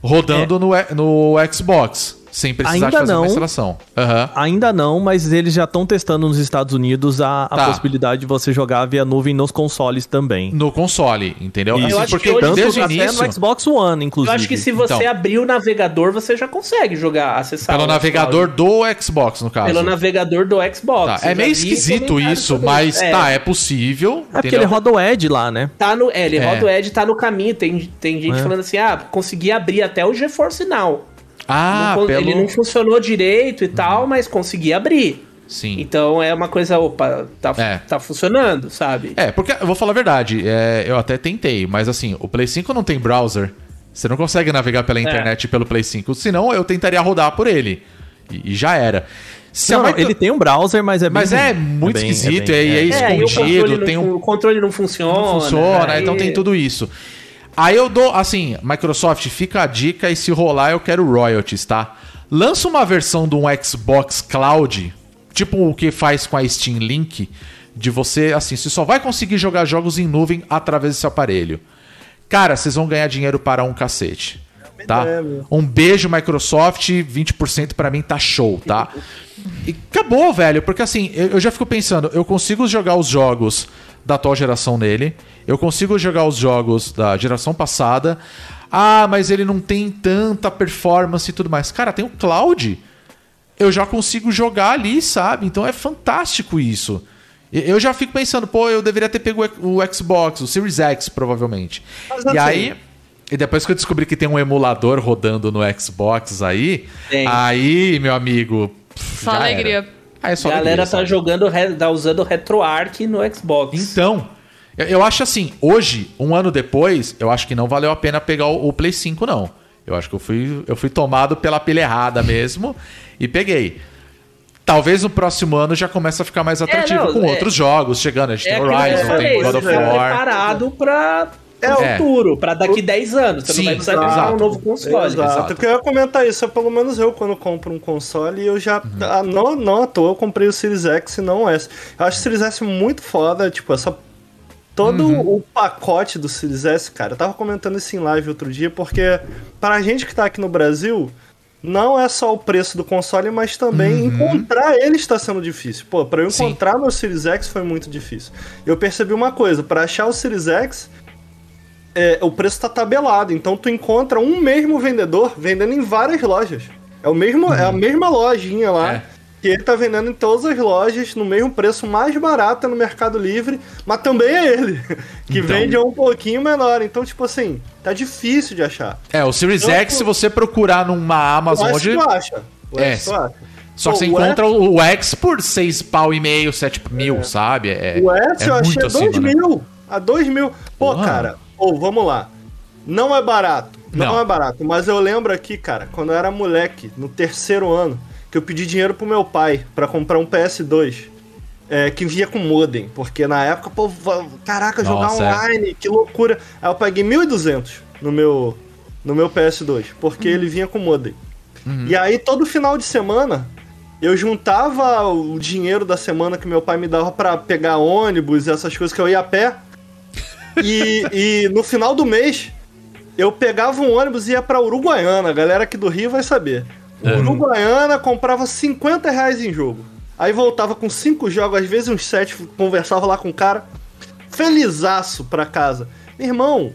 rodando no, no Xbox. Sem precisar de Ainda fazer não. uma instalação. Aham. Ainda não, mas eles já estão testando nos Estados Unidos a, a Tá. possibilidade de você jogar via nuvem nos consoles também. No console, entendeu? Isso, Eu acho porque que hoje- Tanto desde o até início, no Xbox One, inclusive. Eu acho que se você Então. abrir o navegador, você já consegue jogar, acessar. pelo o navegador do Xbox, no caso. Pelo navegador do Xbox. Tá, É meio esquisito isso, mas. É, tá, é possível. É porque entendeu? ele roda o Edge lá, né? Tá no, é, ele É. roda o Edge, tá no caminho. Tem, tem gente É. falando assim: ah, consegui abrir até o GeForce Now. Ah, Não pelo... Ele não funcionou direito e tal, mas consegui abrir. Sim. Então é uma coisa, opa, tá, É. tá funcionando, sabe? É, porque eu vou falar a verdade, é, eu até tentei, mas assim, o Play 5 não tem browser. Você não consegue navegar É. pela internet pelo Play 5. Senão eu tentaria rodar por ele. E, e já era. Se a Não, micro- ele tem um browser, mas é bem Mas é ruim. muito bem- esquisito, bem- é, e é É, e o escondido, controle, tem não, um fun- o controle não funciona. não funciona, aí- então tem tudo isso. Aí eu dou, assim, Microsoft, fica a dica e se rolar eu quero royalties, tá? Lança uma versão de um Xbox Cloud, tipo o que faz com a Steam Link, de você, assim, você só vai conseguir jogar jogos em nuvem através desse aparelho. Cara, vocês vão ganhar dinheiro para um cacete. Tá? Um beijo, Microsoft. 20% pra mim tá show, tá? E acabou, velho. Porque assim, eu já fico pensando, eu consigo jogar os jogos da atual geração nele. Eu consigo jogar os jogos da geração passada. Ah, mas ele não tem tanta performance e tudo mais. Cara, tem o cloud. eu já consigo jogar ali, sabe? Então é fantástico isso. Eu já fico pensando, pô, eu deveria ter pego o Xbox, o Series X, provavelmente. Mas e assim- aí. E depois que eu descobri que tem um emulador rodando no Xbox aí, Tem. aí, meu amigo. pff, Só já era. Aí é A só galera alegria, tá jogando, tá usando RetroArch no Xbox. Então, eu, eu acho assim, hoje, um ano depois, eu acho que não valeu a pena pegar o, o Play 5, não. Eu acho que eu fui, eu fui tomado pela pilha errada mesmo e peguei. Talvez no próximo ano já comece a ficar mais atrativo não, com é- outros jogos chegando. A gente É tem Horizon, tem God of tá War. preparado pra É, o É. futuro, pra daqui 10 anos. Você Sim, não vai precisar comprar um novo console. Exato. exato. Porque eu ia comentar isso, é pelo menos eu quando compro um console, eu já. Uhum. ah, não, não à toa, eu comprei o Series X e não o S. Eu acho o Series S muito foda, tipo, essa. Todo Uhum. o pacote do Series S, cara, eu tava comentando isso em live outro dia, porque pra gente que tá aqui no Brasil, não é só o preço do console, mas também encontrar ele está sendo difícil. Pô, pra eu Uhum. Sim. encontrar meu Series X foi muito difícil. Eu percebi uma coisa, pra achar o Series X, é, o preço tá tabelado. Então tu encontra um mesmo vendedor vendendo em várias lojas. É, o mesmo, é a mesma lojinha lá. É. Que ele tá vendendo em todas as lojas, no mesmo preço mais barato é no Mercado Livre, mas também é ele, que Então. vende a um pouquinho menor. Então, tipo assim, tá difícil de achar. É, o Series Eu- X, se você procurar numa O Amazon S hoje. tu acha. O É, S tu acha. Só Pô, que você o encontra o o X por 6 pau e meio, 7 mil, sabe? É, O S é eu achei a 2 acima, né? mil. A 2 mil. Pô, Porra. cara, pô, vamos lá. Não é barato. Não, Não. é barato. Mas eu lembro aqui, cara, quando eu era moleque, no terceiro ano, que eu pedi dinheiro pro meu pai pra comprar um PS2. é, que vinha com modem. Porque na época, pô, caraca, jogar Nossa, é. online, que loucura. Aí eu paguei 1.200 no meu, no meu PS2. Porque ele vinha com modem. Uhum. E aí, todo final de semana, eu juntava o dinheiro da semana que meu pai me dava pra pegar ônibus e essas coisas que eu ia a pé. E, e no final do mês, eu pegava um ônibus e ia pra Uruguaiana. A galera aqui do Rio vai saber. Uruguaiana comprava 50 reais em jogo. Aí voltava com cinco jogos, às vezes uns sete, conversava lá com o cara. Felizaço pra casa. Meu irmão,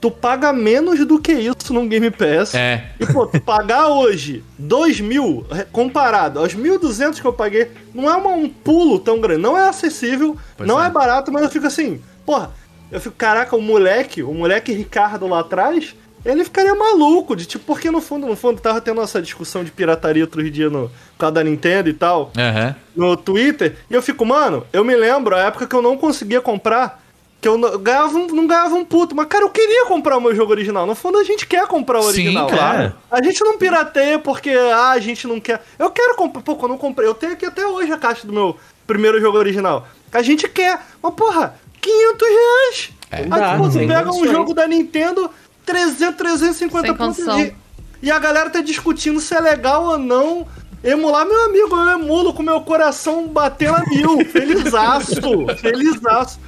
tu paga menos do que isso num Game Pass. É. E, pô, tu pagar hoje 2 mil, comparado aos 1.200 que eu paguei, não é uma- um pulo tão grande. Não é acessível, Pois não é. é. barato, mas eu fico assim, porra, eu fico, caraca, o moleque, o moleque Ricardo lá atrás, ele ficaria maluco, de tipo, porque no fundo, no fundo, tava tendo essa discussão de pirataria outro dia no, causa da Nintendo e tal Aham. no Twitter, e eu fico, mano, eu me lembro a época que eu não conseguia comprar, que eu não ganhava um, não ganhava um puto, mas cara, eu queria comprar o meu jogo original. No fundo, a gente quer comprar o Sim, original. claro. A gente não pirateia porque ah, a gente não quer. Eu quero comprar, pô, eu comprei, eu tenho aqui até hoje a caixa do meu primeiro jogo original. A gente quer, mas porra, 500 reais. É. Aí Dá, pô, você sem pega um jogo da Nintendo, 300, 350 Sem pontos condição. e, e a galera tá discutindo se é legal ou não emular. Meu amigo, eu emulo com meu coração batendo a mil. Felizaço, felizaço.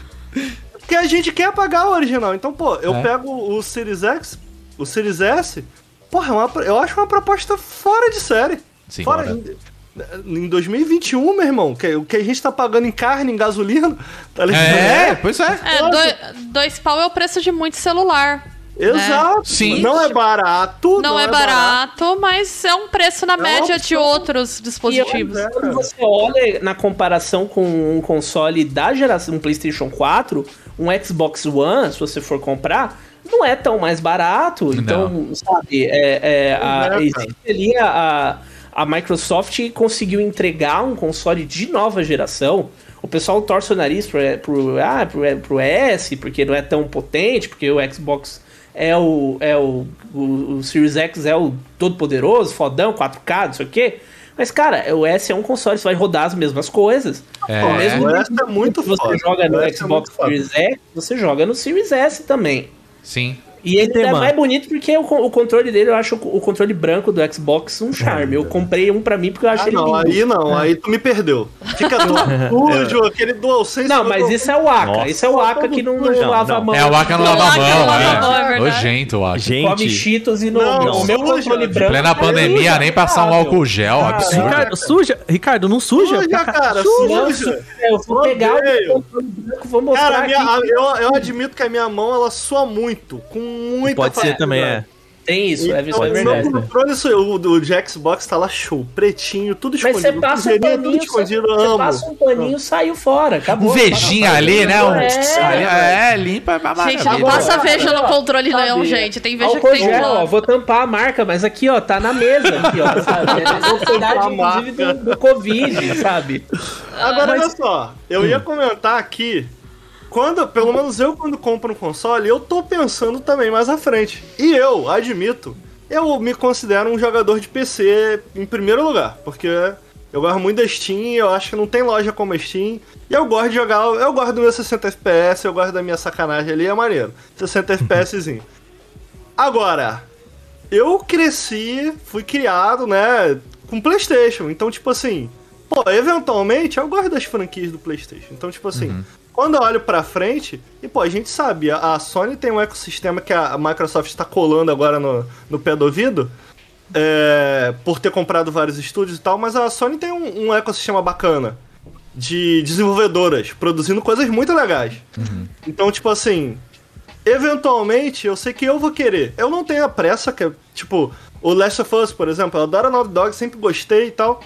Porque a gente quer pagar o original. Então, pô, eu É. pego o Series X, o Series S, porra, é uma, eu acho uma proposta fora de série. Sim, fora, fora. Em, em 2021, meu irmão, que, o que a gente tá pagando em carne, em gasolina, tá ligado? É, pois é. É, dois, dois pau é o preço de muito celular. Exato. Sim. Não é barato. Não, é, barato, mas é um preço na média de outros dispositivos. E quando você olha na comparação com um console da geração um PlayStation 4, um Xbox One, se você for comprar, não é tão mais barato. Então, sabe, é, é, a- Não é, existe ali a, a, a Microsoft conseguiu entregar um console de nova geração. O pessoal torce o nariz pro, pro, ah, pro, pro S, porque não é tão potente, porque o Xbox é o, é o, o, o Series X é o todo poderoso, fodão, 4K, não sei o quê. Mas, cara, o S é um console, você vai rodar as mesmas coisas. É. Ao mesmo O S é muito que você foda. joga no O é Xbox foda. Series X, você joga no Series S também. Sim. E ele é mais bonito porque o, o controle dele, eu acho o controle branco do Xbox um charme. Eu comprei um pra mim porque eu Ah, achei ele não, lindo. aí não, aí tu me perdeu. Fica todo sujo, aquele DualSense. Não, mas isso é o Aka. Isso é o Aka que não, não Não, lava não. a mão. É, o Aka não lava a mão, é. é. Nojento, o Aka. Come Gente, Cheetos e no, Não, no meu suja. controle branco. Plena é pandemia, nem passar um álcool gel, Ah, absurdo. Ricardo, suja. Ricardo, não suja. Suja, cara, suja. Eu vou pegar o controle branco, vou mostrar Cara, eu admito que a minha mão ela sua muito, com muita Pode ser também, é. Tem isso, é, isso é o verdade. meu controle, isso, o, o de Xbox tá lá show, pretinho, tudo Mas escondido. você passa um sujeirinha, paninho, você, escondido, você amo. passa um paninho, saiu fora, acabou. Um vejinho ali, né? Um... É. ali, é, limpa é Gente, não passa veja no controle, não, sabe, gente. Tem veja que tem gel, ó, vou tampar a marca, mas aqui, ó, tá na mesa, aqui, ó, sabe? É necessidade, A inclusive, do, do Covid, sabe? Agora, olha só, eu ia comentar aqui. Quando, pelo menos eu, quando compro um console, eu tô pensando também mais à frente. E eu, admito, eu me considero um jogador de PC em primeiro lugar. Porque eu gosto muito da Steam, eu acho que não tem loja como a Steam. E eu gosto de jogar, eu gosto do meu 60 FPS, eu gosto da minha sacanagem ali, é maneiro. 60 FPSzinho. Agora, eu cresci, fui criado, né, com PlayStation. Então, tipo assim, pô, eventualmente eu gosto das franquias do PlayStation. Então, tipo assim, quando eu olho pra frente, e pô, a gente sabe, a Sony tem um ecossistema que a Microsoft está colando agora no, no pé do ouvido. é, por ter comprado vários estúdios e tal, mas a Sony tem um, um ecossistema bacana de desenvolvedoras produzindo coisas muito legais. Então, tipo assim, eventualmente eu sei que eu vou querer. Eu não tenho a pressa, que é, tipo, o Last of Us, por exemplo, eu adoro a Naughty Dog, sempre gostei e tal.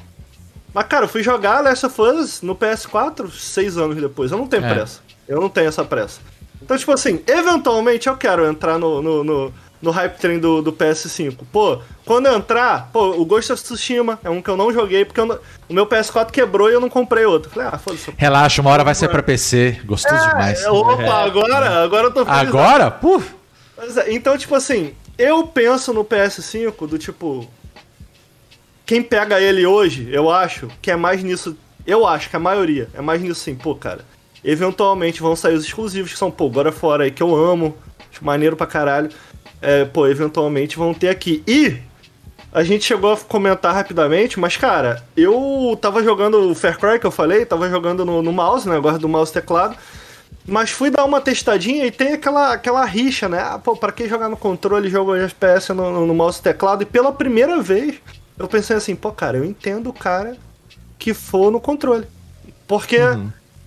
Mas, cara, eu fui jogar Last of Us no PS4 seis anos depois. Eu não tenho É. pressa. Eu não tenho essa pressa. Então, tipo assim, eventualmente eu quero entrar no, no, no, no hype train do, do PS5. Pô, quando eu entrar, pô, o Ghost of Tsushima é um que eu não joguei porque não- o meu PS4 quebrou e eu não comprei outro. Falei, ah, foda-se. Relaxa, uma hora vai ser pra PC. Gostoso demais. É, opa, agora, agora eu tô feliz. Agora? Puf! É, Então, tipo assim, eu penso no PS5 do tipo. Quem pega ele hoje, eu acho que é mais nisso. Eu acho que a maioria é mais nisso assim, pô, cara. Eventualmente vão sair os exclusivos, que são, pô, agora fora aí que eu amo. Acho maneiro pra caralho. É, pô, eventualmente vão ter aqui. E a gente chegou a comentar rapidamente, mas, cara, eu tava jogando o Fair Cry que eu falei, tava jogando no, no mouse, né? Agora do mouse teclado. Mas fui dar uma testadinha e tem aquela, aquela rixa, né? Ah, pô, pra que jogar no controle, jogo de FPS no, no, no mouse teclado? E pela primeira vez, eu pensei assim, pô, cara, eu entendo o cara que for no controle. Porque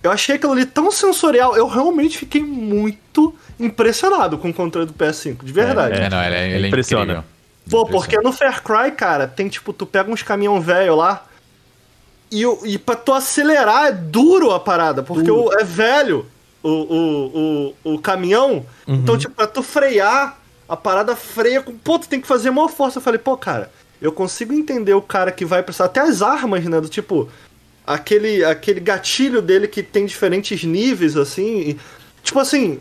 eu achei aquilo ali tão sensorial, eu realmente fiquei muito impressionado com o controle do PS5, de verdade. É, não, ele é, ele é Impressiona. Pô, porque no Fair Cry, cara, tem tipo, tu pega uns caminhão velho lá e, o- e pra tu acelerar é duro a parada, porque o, é velho o, o, o, o caminhão. Então, tipo, pra tu frear, a parada freia com. Pô, tu tem que fazer maior força. Eu falei, pô, cara, eu consigo entender o cara que vai precisar. Até as armas, né? Do tipo, aquele, aquele gatilho dele que tem diferentes níveis, assim. e, tipo assim,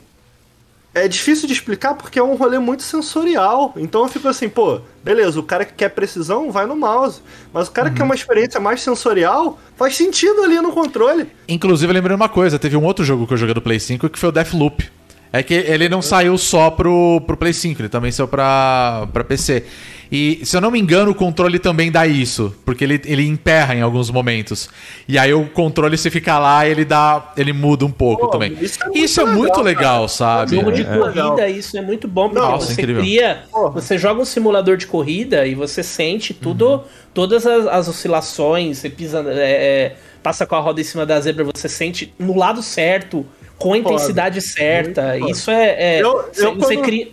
é difícil de explicar porque é um rolê muito sensorial. Então eu fico assim, pô, beleza, o cara que quer precisão vai no mouse. Mas o cara que quer uma experiência mais sensorial faz sentido ali no controle. Inclusive, lembrei uma coisa: teve um outro jogo que eu joguei do Play 5 que foi o Deathloop. É que ele não saiu só pro, pro Play 5, ele também saiu pra, pra PC. E, se eu não me engano, o controle também dá isso, porque ele, ele emperra em alguns momentos. E aí o controle, se fica lá, ele dá. ele muda um pouco Pô, também. isso é muito Isso é muito legal, legal, sabe? Jogo de É. corrida, isso é muito bom, porque Nossa, você incrível. cria. Você joga um simulador de corrida e você sente tudo, Uhum. todas as, as oscilações, você pisa, é, é, passa com a roda em cima da zebra, você sente no lado certo, com a intensidade certa. Muito Isso é. é Eu- você eu você quando- cria,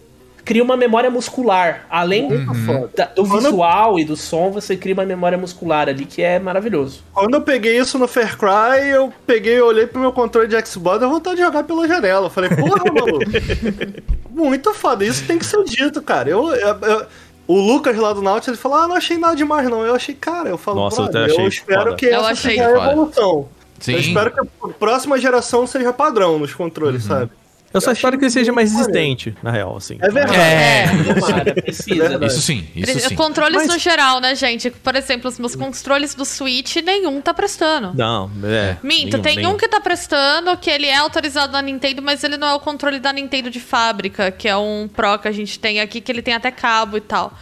cria uma memória muscular. Além foda. da- do Quando- visual e do som, você cria uma memória muscular ali que é maravilhoso. Quando eu peguei isso no Fair Cry, eu peguei, eu olhei pro meu controle de Xbox e eu vontade de jogar pela janela. Eu falei, porra, maluco. muito foda. Isso tem que ser dito, cara. Eu, eu- eu- o Lucas lá do Nautilus, ele falou, ah, não achei nada demais não. Eu achei, cara, eu falo, Nossa, eu achei eu espero foda. que Eu essa achei seja a foda. evolução. Sim. Eu espero que a próxima geração seja padrão nos controles, sabe? Eu só Eu espero que ele seja mais muito resistente, na real, assim. É verdade. É, Tomara, precisa. Verdade. isso sim, isso sim. Controles Mas- no geral, né, gente? Por exemplo, os meus controles do Switch, nenhum tá prestando. Não, é. Minto, nenhum, tem nenhum. um que tá prestando, que ele é autorizado na Nintendo, mas ele não é o controle da Nintendo de fábrica, que é um Pro que a gente tem aqui, que ele tem até cabo e tal.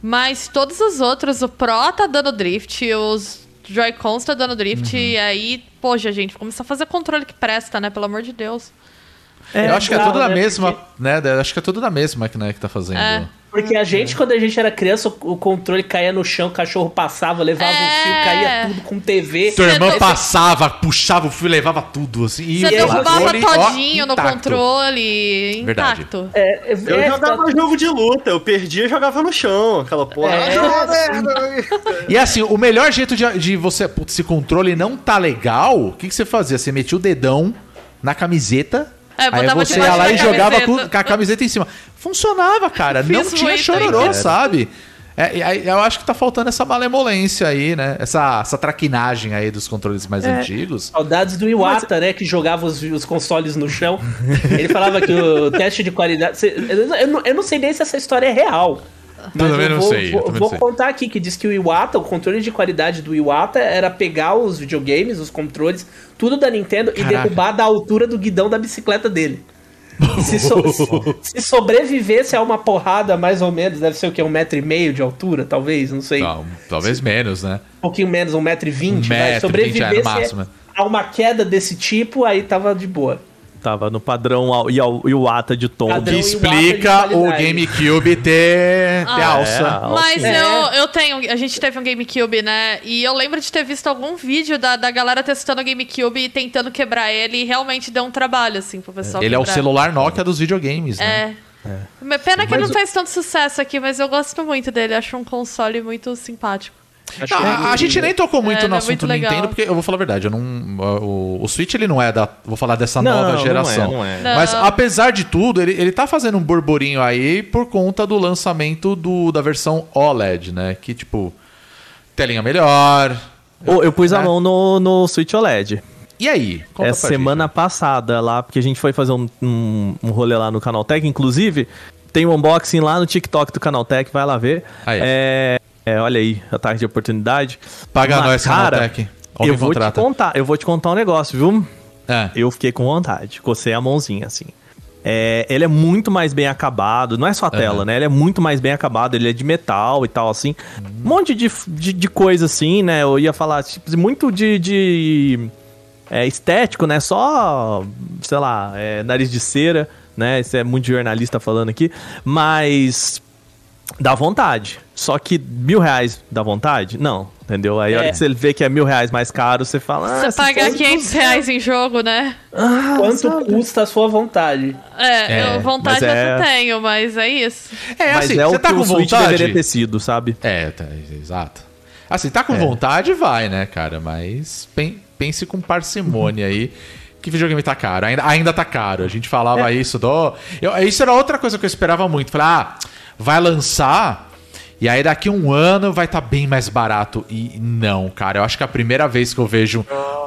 Mas todos os outros, o Pro tá dando drift, os Joy-Cons tá dando drift, e aí, poxa, gente, começar a fazer controle que presta, né? Pelo amor de Deus. eu acho que é tudo da né? mesma, né? Acho que é tudo da mesma máquina que tá fazendo. É. Porque a gente, quando a gente era criança, o controle caía no chão, o cachorro passava, levava É. o fio, caía tudo com TV. Tua irmã passava, puxava o fio, levava tudo, assim. E Você derrubava controle, ó, todinho no intacto. controle Verdade. intacto. É, é, Eu é, jogava jogo de luta, eu perdia e jogava no chão, aquela porra. É. Merda. E assim, o melhor jeito de, de você. Putz, esse controle não tá legal, o que, que você fazia? Você metia o dedão na camiseta. É, aí você ia lá e jogava camiseta. com, com a camiseta em cima. Funcionava, cara. não tinha chororô, ainda. sabe? É, e aí eu acho que tá faltando essa malemolência aí, né? Essa, essa traquinagem aí dos controles mais antigos. Saudades do Iwata, né? Que jogava os, os consoles no chão. Ele falava que o teste de qualidade. Eu, eu não, eu não sei nem se essa história é real. Mas também eu não vou, sei, eu Vou, sei. contar aqui que diz que o Iwata, o controle de qualidade do Iwata era pegar os videogames, os controles, tudo da Nintendo e Caraca. derrubar da altura do guidão da bicicleta dele. Se, so- se sobrevivesse a uma porrada, mais ou menos, deve ser o que? Um metro e meio de altura, talvez, não sei. Não, talvez menos, né? Um pouquinho menos, um metro e vinte, Um metro e vinte, é, no Sobrevivesse máximo. a uma queda desse tipo, aí tava de boa. Tava no padrão ao- e ao- e o ata de tom. Padrão. Que o explica o. GameCube ter, ter Ah, alça. é. Mas É. eu, eu tenho. A gente teve um GameCube, né? E eu lembro de ter visto algum vídeo da, da galera testando o GameCube e tentando quebrar ele. E realmente deu um trabalho, assim, pro pessoal. Ele é o celular Nokia dos videogames, né? É. Mas Pena que Mas não o- faz tanto sucesso aqui, mas eu gosto muito dele. Acho um console muito simpático. Acho Não, que a, a gente nem tocou muito É, no não é assunto muito. Nintendo, porque eu vou falar a verdade, eu não, o, o Switch ele não é da, vou falar dessa Não, nova não é, geração. não é. Não. Mas apesar de tudo, ele, ele tá fazendo um burburinho aí por conta do lançamento do, da versão OLED, né? Que tipo, telinha melhor. Ô, eu pus a É. mão no, no Switch OLED. E aí? Conta É pra semana gente. passada lá, porque a gente foi fazer um, um, um rolê lá no Canaltech. Inclusive, tem um unboxing lá no TikTok do Canaltech, vai lá ver. Aí. É, é, olha aí, ataque de oportunidade. Paga Mas, nós, cara, Eu vou contrata. te contar, eu vou te contar um negócio, viu? É. Eu fiquei com vontade, cocei a mãozinha, assim. É, ele é muito mais bem acabado, não é só a tela, Aham. né? Ele é muito mais bem acabado, ele é de metal e tal, assim. Um monte de, de, de coisa, assim, né? Eu ia falar, tipo, muito de... de é, estético, né? Só, sei lá, é, nariz de cera, né? Isso é muito jornalista falando aqui. Mas dá vontade. Só que mil reais dá vontade? Não, entendeu? Aí a hora É. que você vê que é mil reais mais caro, você fala... ah, Você se pagar fosse 500 reais em jogo, né? Quanto sabe? custa a sua vontade? É, É, eu, vontade mas é- eu não tenho, mas é isso. É, Mas assim, é você o tá que com vontade? deveria ter sido, sabe? É, tá, exato. Assim, tá com vontade, vai, né, cara? Mas pen- pense com parcimônia aí. Que videogame tá caro. Ainda, ainda tá caro. A gente falava isso do. Eu, isso era outra coisa que eu esperava muito. Falei, ah, vai lançar. E aí daqui um ano vai estar bem mais barato. E não, cara. Eu acho que é a primeira vez que eu vejo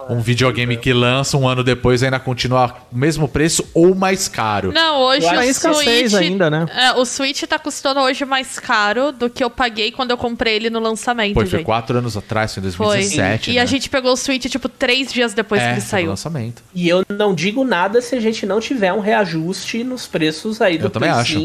um videogame que lança um ano depois ainda continua o mesmo preço ou mais caro. Não, hoje o que escassez Switch. ainda, né? É, o Switch tá custando hoje mais caro do que eu paguei quando eu comprei ele no lançamento, Pô, foi gente. quatro anos atrás, foi em Foi. 2017. E né? a gente pegou o Switch, tipo, três dias depois é, que ele foi no saiu. lançamento. E eu não digo nada se a gente não tiver um reajuste nos preços aí do Eu também Play acho.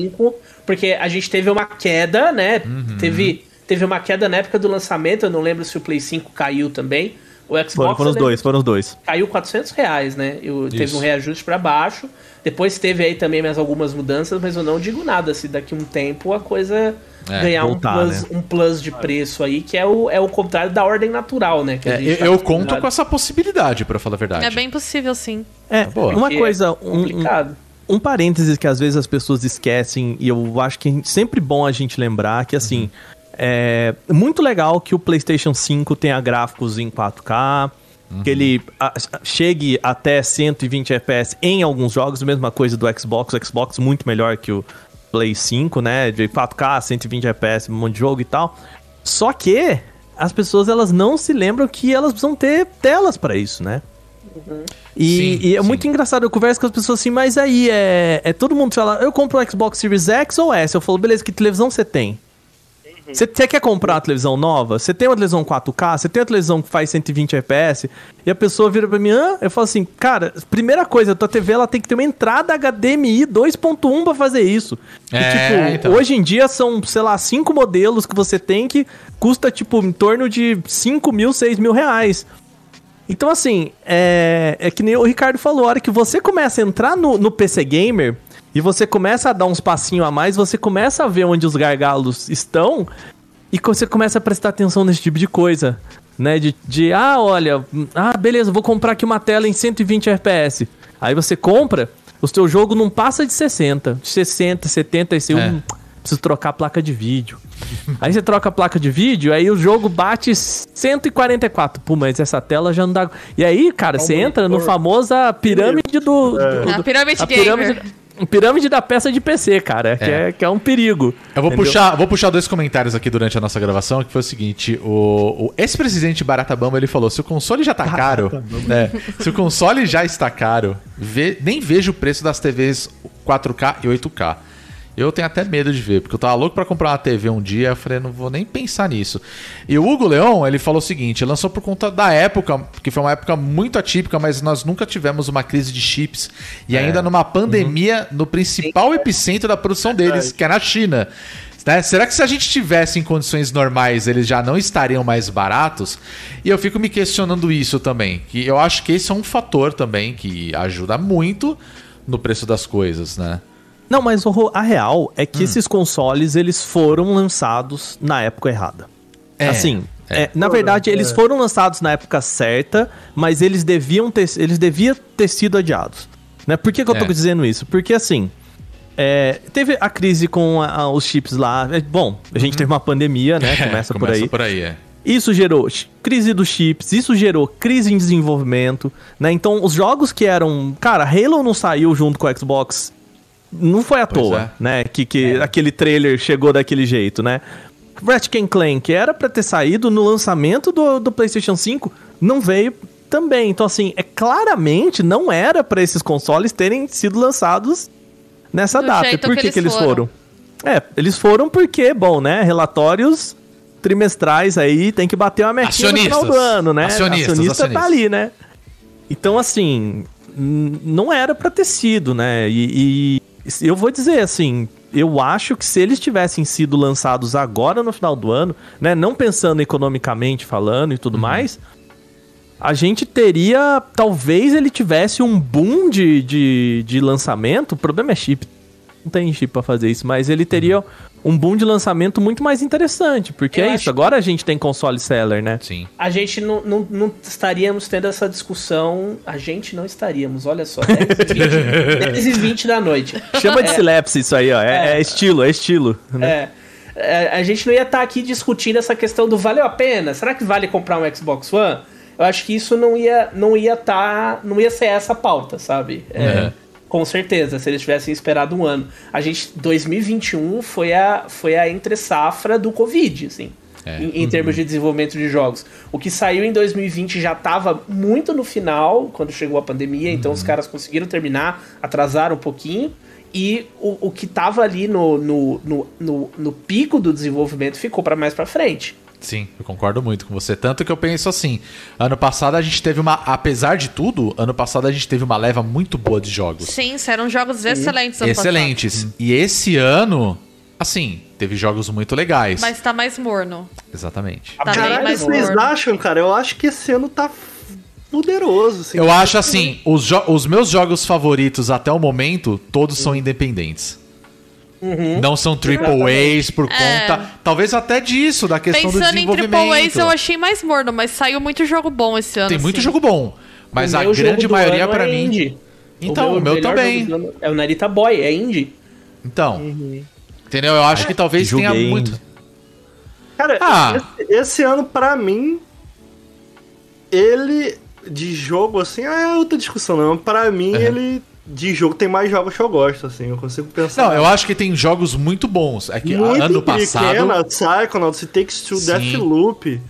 5, porque a gente teve uma queda, né? Uhum. Teve, teve uma queda na época do lançamento, eu não lembro se o Play 5 caiu também. O Xbox Foram, foram os dois, foram os dois. caiu 400 reais, né? Eu, teve um reajuste pra baixo. Depois teve aí também mais algumas mudanças, mas eu não digo nada se daqui a um tempo a coisa É, ganhar voltar, um, plus, né? um plus de preço aí, que é o, é o contrário da ordem natural, né? Que a É, gente eu, tá eu conto com essa possibilidade, pra falar a verdade. É bem possível, sim. É, boa. uma coisa, é um, complicado. um parênteses que às vezes as pessoas esquecem, e eu acho que é sempre bom a gente lembrar que, assim, é muito legal que o PlayStation 5 tenha gráficos em 4K, que ele a- chegue até 120 FPS em alguns jogos, mesma coisa do Xbox, o Xbox muito melhor que o Play 5, né, de 4K, 120 FPS, um monte de jogo e tal. Só que as pessoas elas não se lembram que elas precisam ter telas para isso, né? E, Sim, e é sim. muito engraçado, eu converso com as pessoas assim, mas aí é, é todo mundo fala, eu compro um Xbox Series X ou S? Eu falo, beleza, que televisão você tem? Você você quer comprar uma televisão nova? Você tem uma televisão 4K? Você tem uma televisão que faz 120 FPS? E a pessoa vira pra mim, Hã? eu falo assim, cara, primeira coisa, a tua TV ela tem que ter uma entrada HDMI 2.1 pra fazer isso. E, É, tipo, então. hoje em dia são, sei lá, cinco modelos que você tem que custa, tipo, em torno de 5 mil, 6 mil reais. Então, assim, é, é que nem o Ricardo falou, a hora que você começa a entrar no, no PC Gamer, E você começa a dar uns passinhos a mais, você começa a ver onde os gargalos estão e você começa a prestar atenção nesse tipo de coisa. Né? De, de ah, olha, ah, beleza, vou comprar aqui uma tela em 120 FPS. Aí você compra, o seu jogo não passa de 60, de 60, 70, e você, É. hum, preciso trocar a placa de vídeo. aí você troca a placa de vídeo, aí o jogo bate 144. Pô, mas essa tela já não dá. E aí, cara, você entra no famosa pirâmide do. do- A pirâmide a pirâmide, pirâmide da peça de PC, cara. Que É. é, que é um perigo. Eu vou entendeu? puxar, vou puxar dois comentários aqui durante a nossa gravação, que foi o seguinte: o, o ex-presidente Barata Bamba ele falou: se o console já tá caro, né, se o console já está caro, vê- nem vejo o preço das TVs 4K e 8K. Eu tenho até medo de ver, porque eu tava louco pra comprar uma TV um dia, eu falei, não vou nem pensar nisso. E o Hugo Leon, ele falou o seguinte, lançou por conta da época, que foi uma época muito atípica, mas nós nunca tivemos uma crise de chips, e ainda numa pandemia no principal epicentro da produção deles, que é na China. Né? Será que se a gente tivesse em condições normais, eles já não estariam mais baratos? E eu fico me questionando isso também, que eu acho que esse é um fator também que ajuda muito no preço das coisas, né? Não, mas a real é que esses consoles eles foram lançados na época errada. É, assim, é. é, na verdade eles foram lançados na época certa, mas eles deviam ter, eles deviam ter sido adiados. Né? Por que, que eu tô É. dizendo isso? Porque assim, é, teve a crise com a- a- os chips lá. é, bom, a gente teve uma pandemia, né? Começa, por aí. Uhum. por aí, é. Isso gerou crise dos chips, isso gerou crise em desenvolvimento, né? Então, os jogos que eram. Cara, Halo não saiu junto com o Xbox. Não foi à Pois toa, é. né? Que, que aquele trailer chegou daquele jeito, né? Ratchet Clank era pra ter saído no lançamento do, do PlayStation 5, não veio também. Então, assim, é claramente não era pra esses consoles terem sido lançados nessa Do data. E jeito por que que, que eles eles foram. foram? É, eles foram porque, bom, né? Relatórios trimestrais aí tem que bater uma metinha no final do ano, né? Acionistas, Acionista tá ali, né? Então, assim, não era pra ter sido, né? E, e eu vou dizer assim, eu acho que se eles tivessem sido lançados agora no final do ano, né? Não pensando economicamente falando e Uhum. tudo mais, a gente teria. Talvez ele tivesse um boom de, de, de lançamento. O problema é chip. Não tem chip pra fazer isso, mas ele teria um boom de lançamento muito mais interessante. Porque Eu é isso, agora a gente tem console seller, né? Sim. A gente não, não, não estaríamos tendo essa discussão. A gente não estaríamos, olha só. 10 e 20, 10 e 20 da noite. Chama de Silepse isso aí, ó. É, é estilo, é estilo. né? É, é, a gente não ia estar aqui discutindo essa questão do valeu a pena? Será que vale comprar um Xbox One? Eu acho que isso não ia não ia tá, não ia ser essa pauta, sabe? É, É. Com certeza, se eles tivessem esperado um ano. A gente 2021 foi a foi a entre safra do Covid, assim. É. Em, em termos de desenvolvimento de jogos. O que saiu em 2020 já estava muito no final, quando chegou a pandemia, então os caras conseguiram terminar, atrasaram um pouquinho. E o, o que tava ali no, no, no, no, no pico do desenvolvimento ficou para mais para frente. Sim, eu concordo muito com você. Tanto que eu penso assim: ano passado a gente teve uma. Apesar de tudo, ano passado a gente teve uma leva muito boa de jogos. Sim, eram jogos excelentes ano Excelentes. E esse ano, assim, teve jogos muito legais. passado. Mas tá mais morno. Exatamente. Tá Caralho, mais vocês morno. acham, cara? Eu acho que esse ano tá poderoso. Assim. Eu acho assim, os, os meus jogos favoritos até o momento, todos são independentes. Não são triple A's por É. conta. Talvez até disso, da questão do Pensando em desenvolvimento. Triple A's, eu achei mais morno, mas saiu muito jogo bom esse ano. Tem muito assim. jogo bom. Mas O a meu grande maioria pra é mim. indie. Então, o meu também. jogo do ano É o Narita Boy, é indie. Então. Entendeu? Eu acho que talvez tenha muito. Cara, Ah. esse, esse ano, pra mim, ele de jogo, assim, é outra discussão, não. Pra mim, ele de jogo tem mais jogos que eu gosto, assim. Eu consigo pensar. Não, eu acho que tem jogos muito bons. É que muito ano passado. pequena, Psychonauts, It Takes Two, Sim. Deathloop,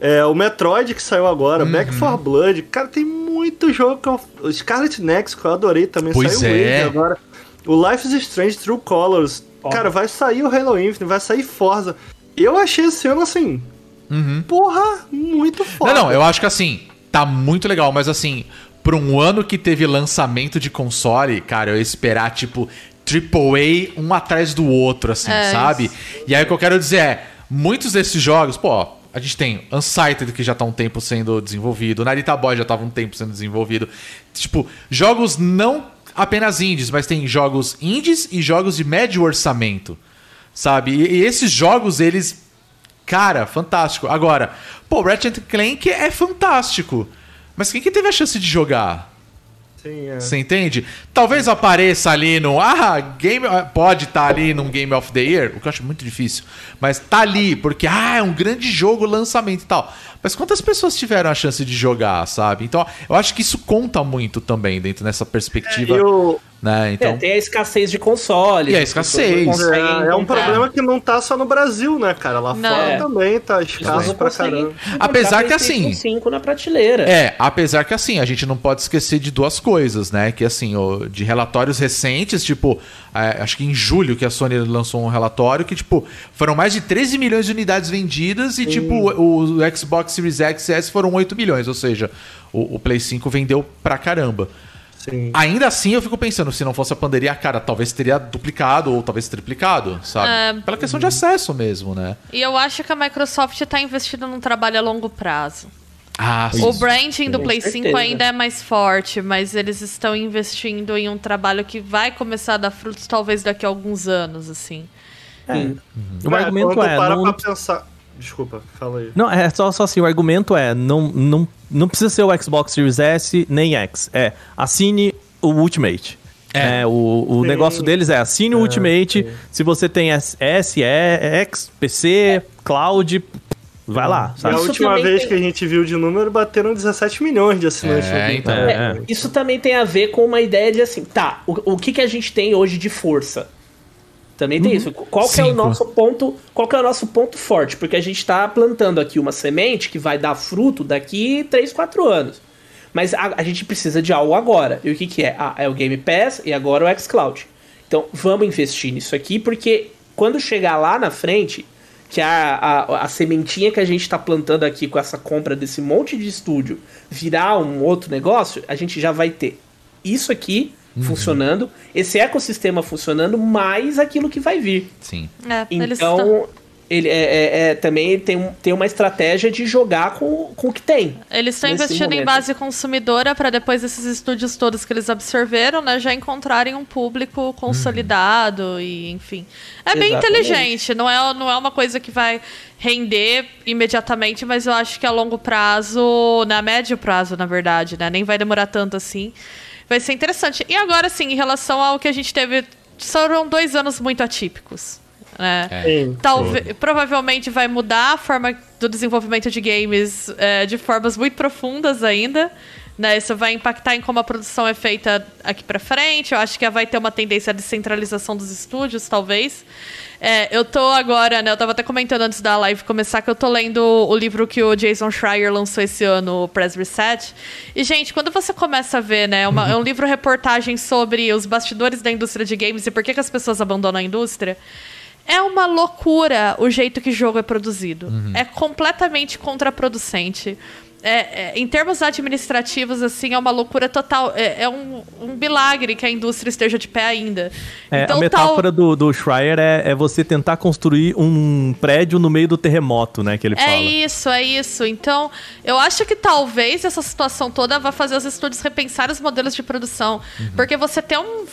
é, o Metroid que saiu agora, Back Uhum. 4 Blood, cara, tem muito jogo que eu... O Scarlet Nexus, que eu adorei também, Pois saiu é. Agora. O Life is Strange True Colors, Foda. cara, vai sair o Halo Infinite, vai sair Forza. Eu achei esse ano, assim, porra, muito foda. Uhum. Não, não, eu acho que assim, tá muito legal, mas assim, pra um ano que teve lançamento de console, cara, eu ia esperar, tipo, AAA um atrás do outro, assim, É, sabe? E aí o que eu quero dizer é, muitos desses jogos, pô, a gente tem Unsighted, que já tá um tempo sendo desenvolvido, Narita Boy já tava um tempo sendo desenvolvido. Tipo, jogos não apenas indies, mas tem jogos indies e jogos de médio orçamento, sabe? E, e esses jogos, eles. Cara, fantástico. Agora, pô, Ratchet Clank é fantástico. Mas quem que teve a chance de jogar? Sim, é. Você entende? Talvez apareça ali no. Ah, game. Pode estar ali num Game of the Year, o que eu acho muito difícil. Mas tá ali, porque ah, é um grande jogo, lançamento e tal. Mas quantas pessoas tiveram a chance de jogar, sabe? Então, eu acho que isso conta muito também dentro dessa perspectiva. E o- Né? Então. É, tem a escassez de consoles. E a escassez. É, é um problema que não tá só no Brasil, né, cara? Lá Não. fora É. também tá escasso pra caramba. Apesar que, assim, 5 na prateleira. É, apesar que assim, a gente não pode esquecer de duas coisas, né? Que assim, o- de relatórios recentes, tipo, é, acho que em julho que a Sony lançou um relatório que, tipo, foram mais de 13 milhões de unidades vendidas e, tipo, o, o Xbox Series X e S foram 8 milhões, ou seja, o, o Play 5 vendeu pra caramba. Sim. Ainda assim, eu fico pensando, se não fosse a pandemia, cara, talvez teria duplicado ou talvez triplicado, sabe? É. Pela questão de acesso mesmo, né? E eu acho que a Microsoft tá investindo num trabalho a longo prazo. Ah, sim. O branding do Play certeza. 5 ainda é mais forte, mas eles estão investindo em um trabalho que vai começar a dar frutos talvez daqui a alguns anos, assim. O argumento é. para Não, pra pensar... Desculpa, fala aí. não, é só, só assim, o argumento é, não, não, não precisa ser o Xbox Series S nem X. É, assine o Ultimate. É. É, o, o negócio deles é assine o Ultimate. Se você tem S, S, E, X, PC, Cloud, vai lá, E sabe? a Isso última vez tem- que a gente viu de número, bateram 17 milhões de assinantes. É, então. É, É, Isso também tem a ver com uma ideia de assim, tá, o, o que, que a gente tem hoje de força? Também tem isso. Qual que é o nosso ponto? Qual que é o nosso ponto forte? Porque a gente tá plantando aqui uma semente que vai dar fruto daqui 3, 4 anos. Mas a, a gente precisa de algo agora. E o que, que é? Ah, é o Game Pass e agora o xCloud. Então vamos investir nisso aqui, porque quando chegar lá na frente, que a, a, a sementinha que a gente está plantando aqui com essa compra desse monte de estúdio virar um outro negócio, a gente já vai ter isso aqui funcionando, esse ecossistema funcionando, mais aquilo que vai vir. Sim. É, eles Então, estão- ele é, é- é- também tem, um- tem uma estratégia de jogar com, com o que tem. Eles estão investindo em momento. base consumidora para depois esses estúdios todos que eles absorveram, né, já encontrarem um público consolidado e, enfim. É bem Exatamente. inteligente, não é, não é uma coisa que vai render imediatamente, mas eu acho que a longo prazo, na médio prazo, na verdade, né, nem vai demorar tanto assim. Vai ser interessante. E agora, sim, em relação ao que a gente teve, foram dois anos muito atípicos. Né? Sim. Talvez, provavelmente vai mudar a forma do desenvolvimento de games é, de formas muito profundas ainda. Né? Isso vai impactar em como a produção é feita aqui pra frente. Eu acho que vai ter uma tendência à descentralização dos estúdios, talvez. É, eu tô agora, né? Eu tava até comentando antes da live começar que eu tô lendo o livro que o Jason Schreier lançou esse ano, o Press Reset. E, gente, quando você começa a ver, né? uma- é um livro reportagem sobre os bastidores da indústria de games e por que, que as pessoas abandonam a indústria. É uma loucura o jeito que jogo é produzido. É completamente contraproducente. É, é, em termos administrativos, assim, é uma loucura total. É, é um, um milagre que a indústria esteja de pé ainda. É, então, a tal- metáfora do, do Schreier é, é você tentar construir um prédio no meio do terremoto, né? Que ele É fala. isso, é isso. Então, eu acho que talvez essa situação toda vá fazer os estúdios repensar os modelos de produção. Porque você tem um.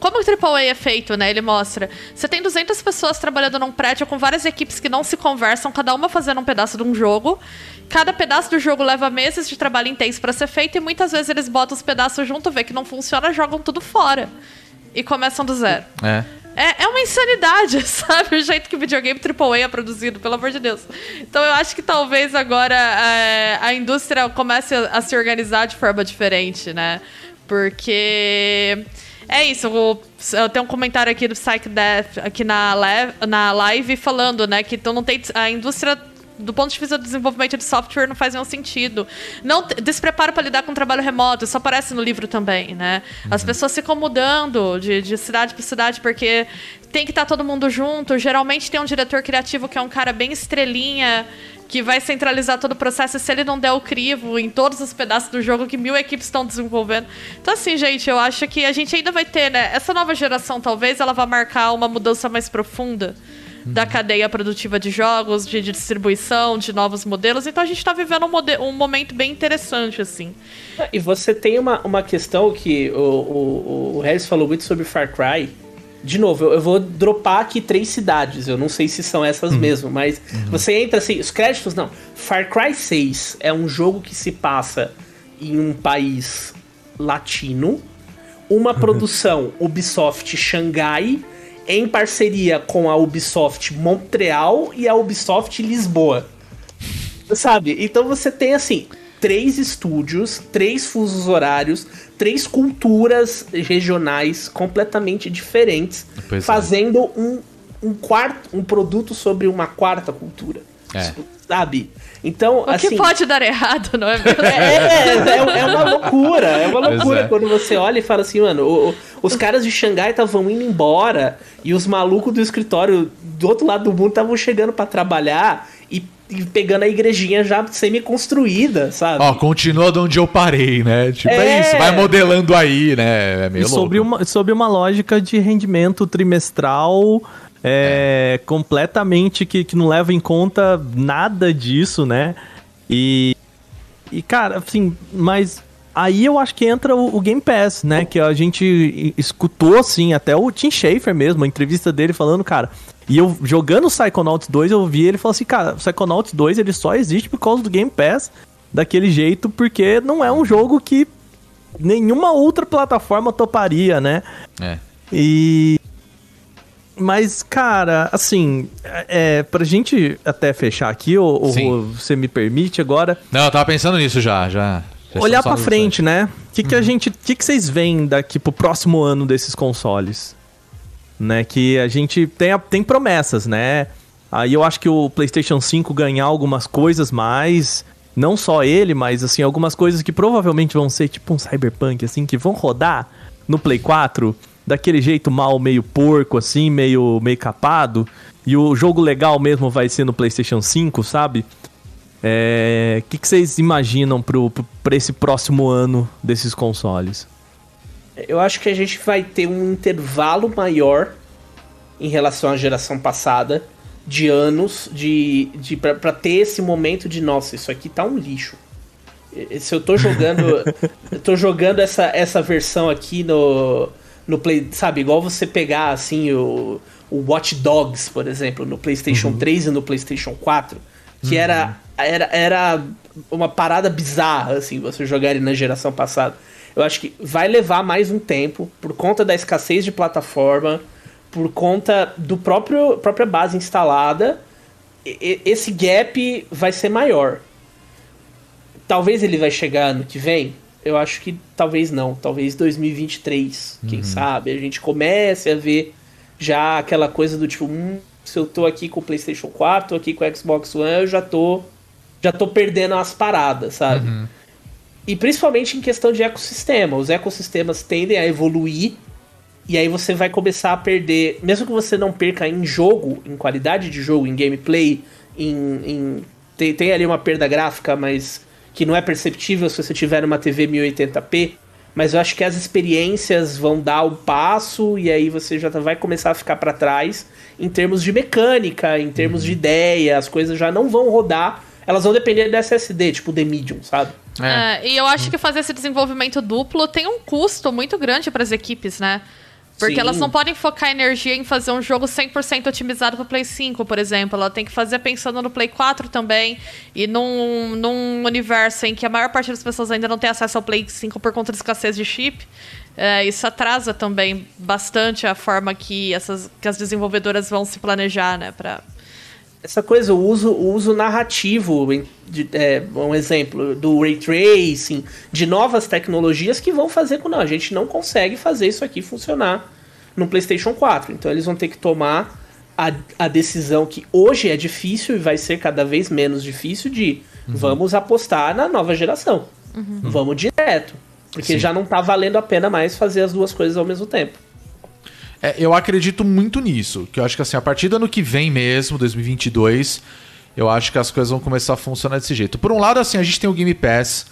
Como o AAA é feito, né? Ele mostra. Você tem 200 pessoas trabalhando num prédio com várias equipes que não se conversam, cada uma fazendo um pedaço de um jogo. Cada pedaço do jogo leva meses de trabalho intenso pra ser feito e muitas vezes eles botam os pedaços junto, vê que não funciona, jogam tudo fora. E começam do zero. É. É, é uma insanidade, sabe? O jeito que o videogame AAA é produzido, pelo amor de Deus. Então eu acho que talvez agora é, a indústria comece a, a se organizar de forma diferente, né? Porque. É isso, o- eu tenho um comentário aqui do Psych Death aqui na, na live falando, né, que então não tem a indústria do ponto de vista do desenvolvimento de software não faz nenhum sentido. Não despreparo para lidar com trabalho remoto, isso aparece no livro também, né? As pessoas ficam mudando de, de cidade para cidade porque tem que estar todo mundo junto. Geralmente tem um diretor criativo que é um cara bem estrelinha, que vai centralizar todo o processo. E se ele não der o crivo em todos os pedaços do jogo que mil equipes estão desenvolvendo. Então, assim, gente, eu acho que a gente ainda vai ter, né? Essa nova geração, talvez, ela vá marcar uma mudança mais profunda da cadeia produtiva de jogos, de distribuição, de novos modelos. Então a gente tá vivendo um, mode- um momento bem interessante, assim. E você tem uma, uma questão que o, o, o Harris falou muito sobre Far Cry. De novo, eu, eu vou dropar aqui três cidades, eu não sei se são essas mesmo, mas você entra assim, os créditos não. Far Cry 6 é um jogo que se passa em um país latino, uma produção Ubisoft Xangai, em parceria com a Ubisoft Montreal e a Ubisoft Lisboa. Sabe? Então você tem assim, três estúdios, três fusos horários, três culturas regionais completamente diferentes, Pois é. fazendo um, um quarto, um produto sobre uma quarta cultura. É. Sabe? Então, O assim. que pode dar errado, não é mesmo? É, é, é uma loucura, é uma loucura é. quando você olha e fala assim, mano, o- o- os caras de Xangai estavam indo embora e os malucos do escritório do outro lado do mundo estavam chegando pra trabalhar e, e pegando a igrejinha já semi-construída, sabe? Ó, continua de onde eu parei, né? Tipo, é, É. isso, vai modelando aí, né? É meio E sobre louco. uma, sobre uma lógica de rendimento trimestral é, completamente que, que não leva em conta nada disso, né? E, e, cara, assim, mas aí eu acho que entra o, o Game Pass, né? Que a gente escutou, assim, até o Tim Schafer mesmo, a entrevista dele falando, cara. E eu jogando o Psychonauts 2, eu vi ele falou assim, cara, o Psychonauts 2 ele só existe por causa do Game Pass daquele jeito, porque não é um jogo que nenhuma outra plataforma toparia, né? É. E. Mas, cara, assim, é, pra gente até fechar aqui, Sim. Rô, você me permite agora, Não, eu tava pensando nisso já, já. já olhar pra frente, né? O que, que a gente. O que, que vocês veem daqui pro próximo ano desses consoles? Né? Que a gente tem, tem promessas, né? Aí eu acho que o PlayStation 5 ganhar algumas coisas mais. Não só ele, mas assim, algumas coisas que provavelmente vão ser tipo um Cyberpunk, assim, que vão rodar no Play 4 daquele jeito mal, meio porco, assim, meio, meio capado. E o jogo legal mesmo vai ser no PlayStation 5, sabe? É, O que, que vocês imaginam pra esse próximo ano desses consoles? Eu acho que a gente vai ter um intervalo maior em relação à geração passada de anos de, de pra, pra ter esse momento de nossa, isso aqui tá um lixo. Se eu tô jogando, eu tô jogando essa, essa versão aqui no no Play, sabe, igual você pegar assim o, o Watch Dogs, por exemplo, no PlayStation 3 e no PlayStation 4, que era, era era uma parada bizarra assim, você jogar ele na geração passada. Eu acho que vai levar mais um tempo por conta da escassez de plataforma, por conta do próprio própria base instalada. e- Esse gap vai ser maior. Talvez ele vai chegar ano que vem. Eu acho que talvez não. Talvez 2023. Quem sabe? A gente comece a ver já aquela coisa do tipo, hum, se eu tô aqui com o PlayStation 4, tô aqui com o Xbox One, eu já tô já tô perdendo as paradas, sabe? E principalmente em questão de ecossistema. Os ecossistemas tendem a evoluir e aí você vai começar a perder, mesmo que você não perca em jogo, em qualidade de jogo, em gameplay, em, em- tem, tem ali uma perda gráfica, mas que não é perceptível se você tiver uma TV 1080p. Mas eu acho que as experiências vão dar o passo e aí você já tá, vai começar a ficar para trás em termos de mecânica, em termos de ideia, as coisas já não vão rodar. Elas vão depender do SSD, tipo The Medium, sabe? É. É, e eu acho que fazer esse desenvolvimento duplo tem um custo muito grande para as equipes, né? Porque Sim. elas não podem focar energia em fazer um jogo 100% otimizado para Play 5, por exemplo. Ela tem que fazer pensando no Play 4 também. E num, num universo em que a maior parte das pessoas ainda não tem acesso ao Play 5 por conta da escassez de chip. é, isso atrasa também bastante a forma que, essas, que as desenvolvedoras vão se planejar, né? Pra, essa coisa, o uso, o uso narrativo, de, é, um exemplo, do ray tracing, de novas tecnologias que vão fazer com. Não, a gente não consegue fazer isso aqui funcionar no PlayStation 4. Então eles vão ter que tomar a, a decisão que hoje é difícil e vai ser cada vez menos difícil de vamos apostar na nova geração. Vamos direto. Porque Sim. já não tá valendo a pena mais fazer as duas coisas ao mesmo tempo. É, eu acredito muito nisso. Que eu acho que assim, a partir do ano que vem mesmo, 2022, eu acho que as coisas vão começar a funcionar desse jeito. Por um lado, assim, a gente tem o Game Pass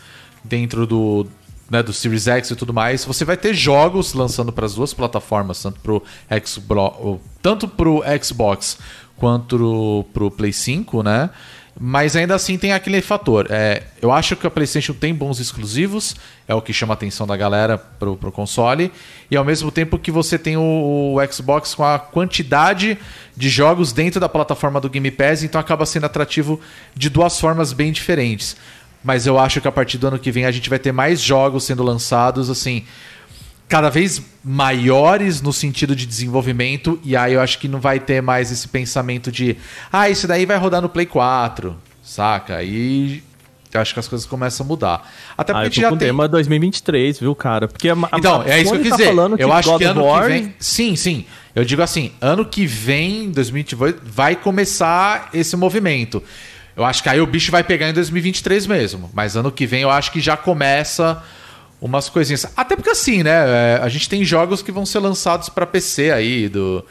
dentro do, né, do Series X e tudo mais, você vai ter jogos lançando para as duas plataformas, tanto pro Xbox, tanto pro Xbox quanto pro Play 5, né? Mas ainda assim tem aquele fator. É, eu acho que a PlayStation tem bons exclusivos, é o que chama a atenção da galera pro, pro console. E ao mesmo tempo que você tem o, o Xbox com a quantidade de jogos dentro da plataforma do Game Pass, então acaba sendo atrativo de duas formas bem diferentes. Mas eu acho que a partir do ano que vem a gente vai ter mais jogos sendo lançados, assim, cada vez maiores no sentido de desenvolvimento, e aí eu acho que não vai ter mais esse pensamento de, ah, isso daí vai rodar no Play 4, saca? Aí eu acho que as coisas começam a mudar. Até porque Ah, eu tô já com tem. tema 2023, viu, cara? Porque a, Então, a é isso que eu quis tá dizer. eu acho God que ano War- que vem. Sim, sim. Eu digo assim, ano que vem, 2022, vai começar esse movimento. Eu acho que aí o bicho vai pegar em 2023 mesmo. Mas ano que vem eu acho que já começa umas coisinhas. Até porque assim, né? é, A gente tem jogos que vão ser lançados para PC aí, do.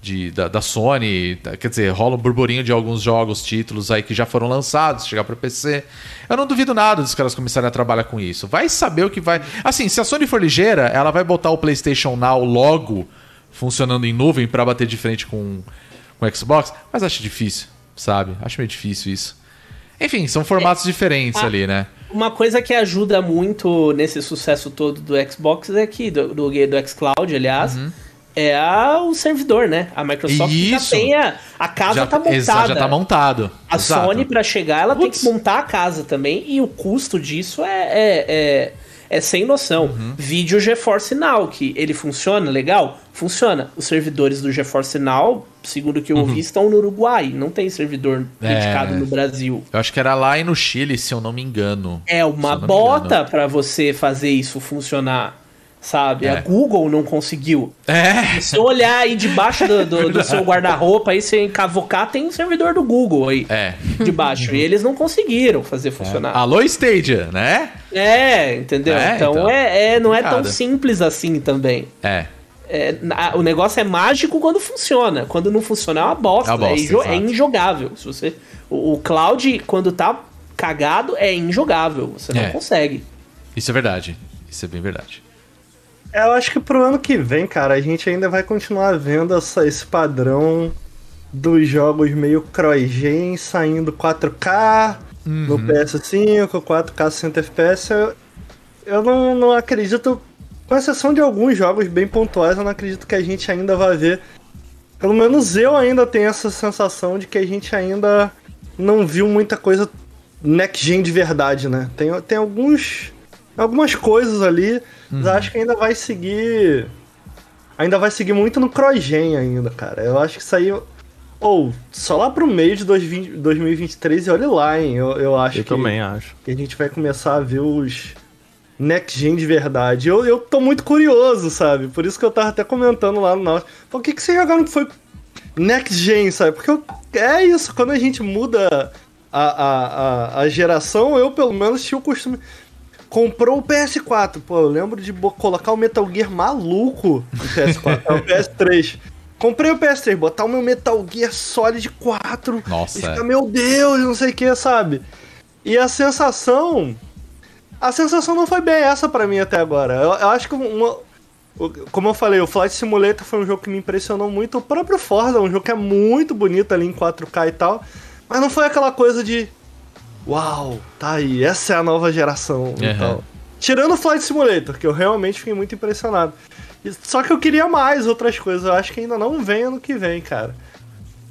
De, da, da Sony, tá, quer dizer, rola um burburinho de alguns jogos, títulos aí que já foram lançados, chegar para PC. Eu não duvido nada dos caras começarem a trabalhar com isso. Vai saber o que vai. Assim, se a Sony for ligeira, ela vai botar o PlayStation Now logo funcionando em nuvem para bater de frente com, com o Xbox, mas acho difícil, sabe? Acho meio difícil isso. Enfim, são formatos diferentes ah, ali, né? Uma coisa que ajuda muito nesse sucesso todo do Xbox é que, do, do, do xCloud, aliás, é a, o servidor, né? A Microsoft já Uhum. Isso. tem a, a casa já, tá montada. exa- já tá montado. A Exato. Sony, pra chegar, ela Putz. tem que montar a casa também, e o custo disso é, é, é, é sem noção. Uhum. Vídeo GeForce Now, que ele funciona legal? Funciona. Os servidores do GeForce Now, segundo o que eu ouvi, estão no Uruguai. Não tem servidor Uhum. É. dedicado no Brasil. Eu acho que era lá e no Chile, se eu não me engano. É uma bota pra você fazer isso funcionar, sabe? É. A Google não conseguiu. É. Se eu olhar aí debaixo do, do- do seu guarda-roupa, aí você encavocar, tem um servidor do Google aí É. debaixo. e eles não conseguiram fazer funcionar. Alô, Stadia, né? É, entendeu? É, então então. é, é- não é tão simples assim também. É. É, na- o negócio é mágico quando funciona. Quando não funciona é uma bosta. É uma bosta, é, injo- é injogável. Se você, o, o cloud, quando tá cagado, é injogável. Você não É. consegue. Isso é verdade. Isso é bem verdade. Eu acho que pro ano que vem, cara, a gente ainda vai continuar vendo essa- esse padrão dos jogos meio cross-gen saindo 4K no PS5, 4K 60 FPS. Eu, eu não, não acredito, com exceção de alguns jogos bem pontuais, eu não acredito que a gente ainda vai ver. Pelo menos eu ainda tenho essa sensação de que a gente ainda não viu muita coisa next gen de verdade, né? Tem, tem alguns algumas coisas ali, mas eu acho que ainda vai seguir ainda vai seguir muito no cross-gen ainda, cara. Eu acho que isso aí ou só lá pro meio de 2020 2023 e olha lá, hein. Eu, eu acho Eu que, também acho. que a gente vai começar a ver os next gen de verdade. Eu, eu tô muito curioso, sabe? Por isso que eu tava até comentando lá no nosso. Por que, que vocês jogaram que foi next gen, sabe? Porque eu- é isso, quando a gente muda a, a, a, a geração, eu pelo menos tinha o costume. Comprou o PS4, pô, eu lembro de colocar o Metal Gear maluco no PS4, é o PS3. Comprei o PS3, botar o meu Metal Gear Solid 4 Nossa, e ficar, é. meu Deus, não sei o que, sabe? E a sensação. A sensação não foi bem essa pra mim até agora. Eu, eu acho que uma. Como eu falei, o Flight Simulator foi um jogo que me impressionou muito. O próprio Forza é um jogo que é muito bonito ali em 4K e tal. Mas não foi aquela coisa de. Uau, tá aí, essa é a nova geração e Aham. tal. Tirando o Flight Simulator, que eu realmente fiquei muito impressionado. Só que eu queria mais outras coisas. Eu acho que ainda não vem ano que vem, cara.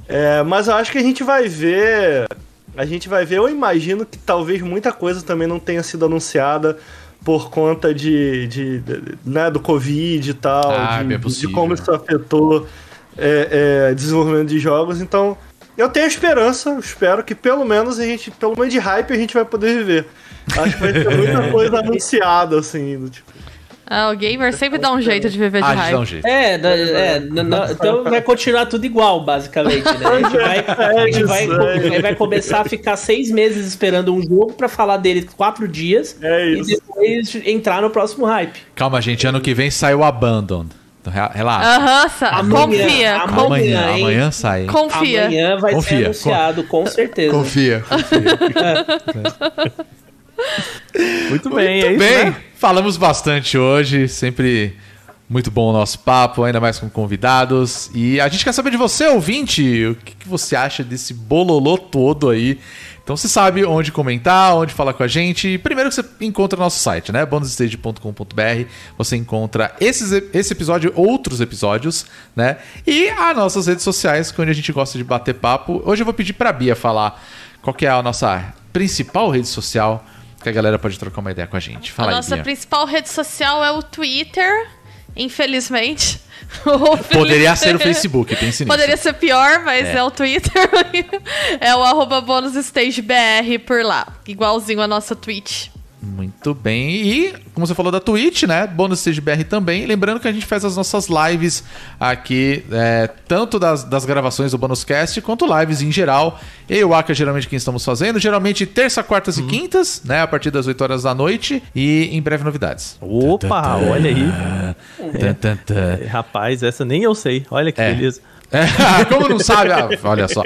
É, mas eu acho que a gente vai ver. A gente vai ver. Eu imagino que talvez muita coisa também não tenha sido anunciada por conta de, de, de- né, do Covid e tal, Ah, de, bem de como isso afetou é, é, desenvolvimento de jogos. Então, eu tenho esperança, espero que pelo menos a gente, pelo menos de hype, a gente vai poder viver. Acho que vai ter muita coisa anunciada, assim, do tipo. Ah, o gamer sempre dá um jeito de viver de Ah, a gente hype. dá um jeito. É, na- é, na- na- então vai continuar tudo igual, basicamente, né? A gente vai, a gente vai, isso, vai começar a ficar seis meses esperando um jogo pra falar dele quatro dias É e depois entrar no próximo hype. Calma, gente. Ano que vem sai o Abandon. Então, re- relaxa. Aham, sa- Amanhã, confia. amanhã. amanhã, hein? amanhã sai. hein? confia. Amanhã vai Confia, ser anunciado, com certeza. Confia. Muito bem, é Muito isso, bem. né? Falamos bastante hoje, sempre muito bom o nosso papo, ainda mais com convidados. E a gente quer saber de você, ouvinte, o que, que você acha desse bololô todo aí. Então você sabe onde comentar, onde falar com a gente. Primeiro que você encontra nosso site, né? bonusstage.com.br. Você encontra esses, esse episódio, outros episódios, né? E as nossas redes sociais, é onde a gente gosta de bater papo. Hoje eu vou pedir pra Bia falar qual que é a nossa principal rede social que a galera pode trocar uma ideia com a gente. Fala a aí, nossa Bia. principal rede social é o Twitter, infelizmente. Poderia ser o Facebook, pense nisso. Poderia ser pior, mas É. é, o Twitter. é o arroba bonusstagebr por lá. Igualzinho a nossa Twitch. Muito bem. E, como você falou da Twitch, né? Bônus Stage BR também. Lembrando que a gente faz as nossas lives aqui, é, tanto das, das gravações do Bonus Cast, quanto lives em geral. Eu e o Aka, geralmente, quem estamos fazendo. Geralmente, terça, quartas e quintas, né? A partir das 8 horas da noite. E em breve, novidades. Opa, olha aí. Tan. Rapaz, essa nem eu sei. Olha que É. beleza. É, como não sabe? Ah, olha só.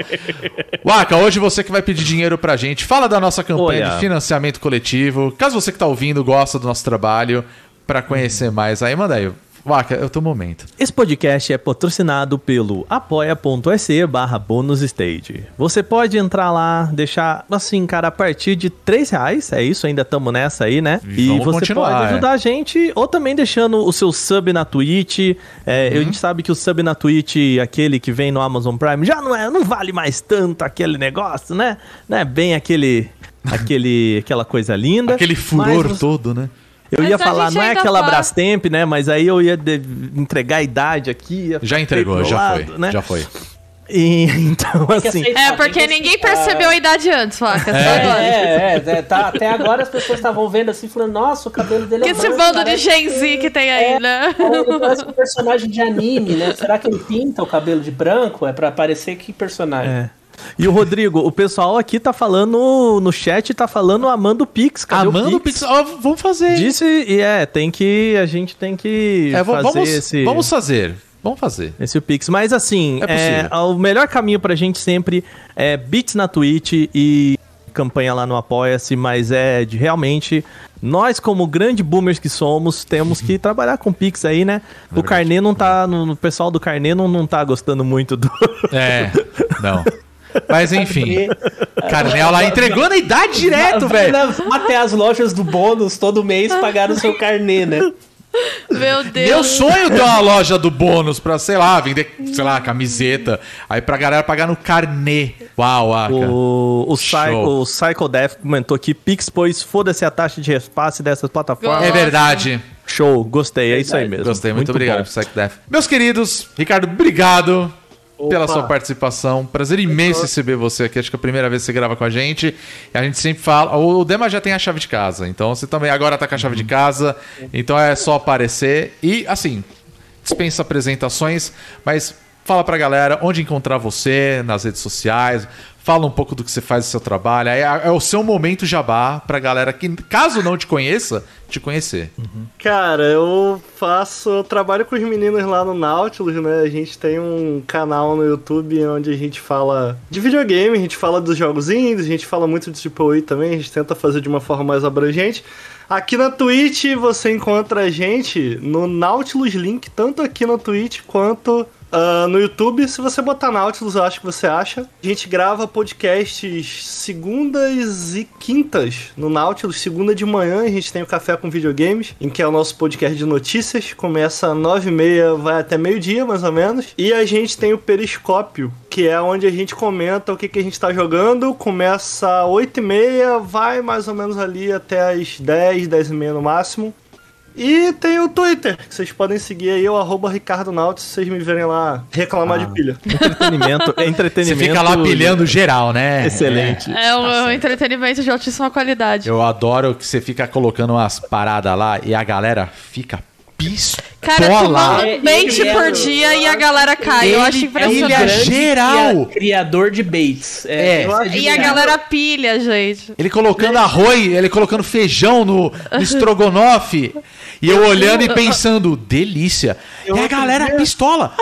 Waka, hoje você que vai pedir dinheiro pra gente. Fala da nossa campanha Olha. de financiamento coletivo. Caso você que tá ouvindo gosta do nosso trabalho, pra conhecer mais aí, manda aí. Waka, é o teu momento. Esse podcast é patrocinado pelo apoia.se barra bonusstage. Você pode entrar lá, deixar, assim, cara, a partir de 3 reais, é isso, ainda estamos nessa aí, né? E vamos você pode é. ajudar a gente, ou também deixando o seu sub na Twitch. É, Uhum. A gente sabe que o sub na Twitch, aquele que vem no Amazon Prime, já não, é, não vale mais tanto aquele negócio, né? Não é bem aquele... Aquele, aquela coisa linda. Aquele furor você- todo, né? Eu Mas ia falar, não é aquela faz. Brastemp, né? Mas aí eu ia de- entregar a idade aqui. ia Já entregou, já lado, foi. né? Já foi. E, então, que assim. É, porque que ninguém percebeu a idade antes, Faca. Só É, agora. é, é, tá, até agora as pessoas estavam vendo assim, falando, nossa, o cabelo dele Que é esse branco, bando de Gen Z que tem aí, né? Ele parece um personagem de anime, né? Será que ele pinta o cabelo de branco? É pra parecer que personagem? É. E o Rodrigo, o pessoal aqui tá falando no chat, tá falando amando o Pix. Cadê Amando o o Pix. Ó, vamos fazer. Disse, e é, tem que. A gente tem que É, fazer vamos, esse. vamos fazer. Vamos fazer. Esse Pix. Mas assim, É é, o melhor caminho pra gente sempre é bits na Twitch e campanha lá no Apoia-se, mas é de realmente. Nós, como grande boomers que somos, temos que trabalhar com Pix aí, né? o Carnê não tá. No, o pessoal do Carnê não, não tá gostando muito do. É, não. Mas enfim. Carnel lá entregou na idade direto, velho. Até as lojas do bônus todo mês pagar o seu carnê, né? Meu Deus. Meu sonho é ter uma loja do bônus pra, sei lá, vender, sei lá, camiseta. Aí pra galera pagar no carnê. Uau, Aka. O, o, Psycho, Show. o Psycho Death comentou aqui: Pix, pois foda-se a taxa de repasse dessas plataformas. É verdade. Show, gostei, é isso aí mesmo. Gostei, muito, obrigado, bom. Psych Death. Meus queridos, Ricardo, obrigado pela Opa. sua participação. Prazer imenso receber você aqui. Acho que é a primeira vez que você grava com a gente. A gente sempre fala. O Dema já tem a chave de casa. Então você também agora tá com a chave de casa. Então é só aparecer. E assim, dispensa apresentações, mas fala pra galera onde encontrar você nas redes sociais. Fala um pouco do que você faz no seu trabalho. É, é o seu momento jabá pra galera que, caso não te conheça, te conhecer. Cara, eu faço. Eu trabalho com os meninos lá no Nautilus, né? A gente tem um canal no YouTube onde a gente fala de videogame, a gente fala dos jogos indies, a gente fala muito de AAA também, a gente tenta fazer de uma forma mais abrangente. Aqui na Twitch você encontra a gente no Nautilus Link, tanto aqui na Twitch quanto ah, no YouTube. Se você botar Nautilus, eu acho que você acha. A gente grava podcasts segundas e quintas no Nautilus. Segunda de manhã a gente tem o Café com Videogames, em que é o nosso podcast de notícias. Começa às nove e meia, vai até meio-dia, mais ou menos. E a gente tem o Periscópio, que é onde a gente comenta o que, que a gente tá jogando. Começa às oito e meia, vai mais ou menos ali até as dez, dez e meia no máximo. E tem o Twitter, que vocês podem seguir aí, o arroba Ricardo Nautis, vocês me verem lá reclamar de pilha. Entretenimento, é Você entretenimento. fica lá pilhando geral, né? Excelente. É um, um entretenimento de altíssima qualidade. Eu adoro que você fica colocando umas paradas lá e a galera fica pistola. Cara, tomando É, bait ele é por o- dia e a galera cai. eu acho Ele- impressionante. ele é geral. cria- criador de baits. É. isso E a galera pilha, gente. Ele colocando arroz, ele colocando feijão no, no estrogonofe. E eu olhando e pensando, delícia. A galera pistola.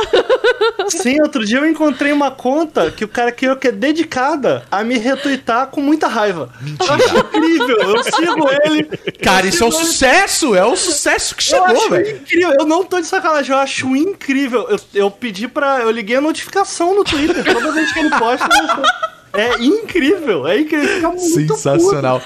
Sim, outro dia eu encontrei uma conta que o cara criou que é dedicada a me retweetar com muita raiva. Eu acho incrível, eu sigo ele. Cara, isso é o sigo ele. sucesso. É o sucesso que chegou, velho. incrível, eu não tô de sacanagem, eu acho incrível. Eu, eu pedi pra. Eu liguei a notificação no Twitter, toda vez que ele posta. eu- É incrível, é incrível. Sensacional.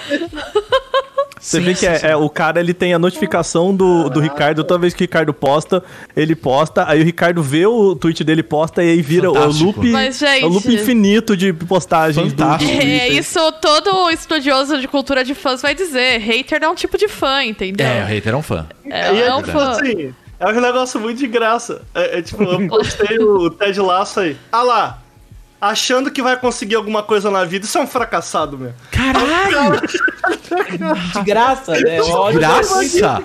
Você vê que é, é, o cara ele tem a notificação do, do Ricardo, toda vez que o Ricardo posta, ele posta, aí o Ricardo vê o tweet dele posta e aí vira o loop, Mas, gente- é o loop infinito de postagens do. É, Twitter. isso todo estudioso de cultura de fãs vai dizer. Hater é um tipo de fã, entendeu? É, o hater é um fã. É, é, é um tipo fã. assim, é um negócio muito de graça. É, é tipo, eu postei o Ted Lasso aí. Ah lá, achando que vai conseguir alguma coisa na vida, isso é um fracassado, meu. Caralho! De graça, né? Ódio. Graça!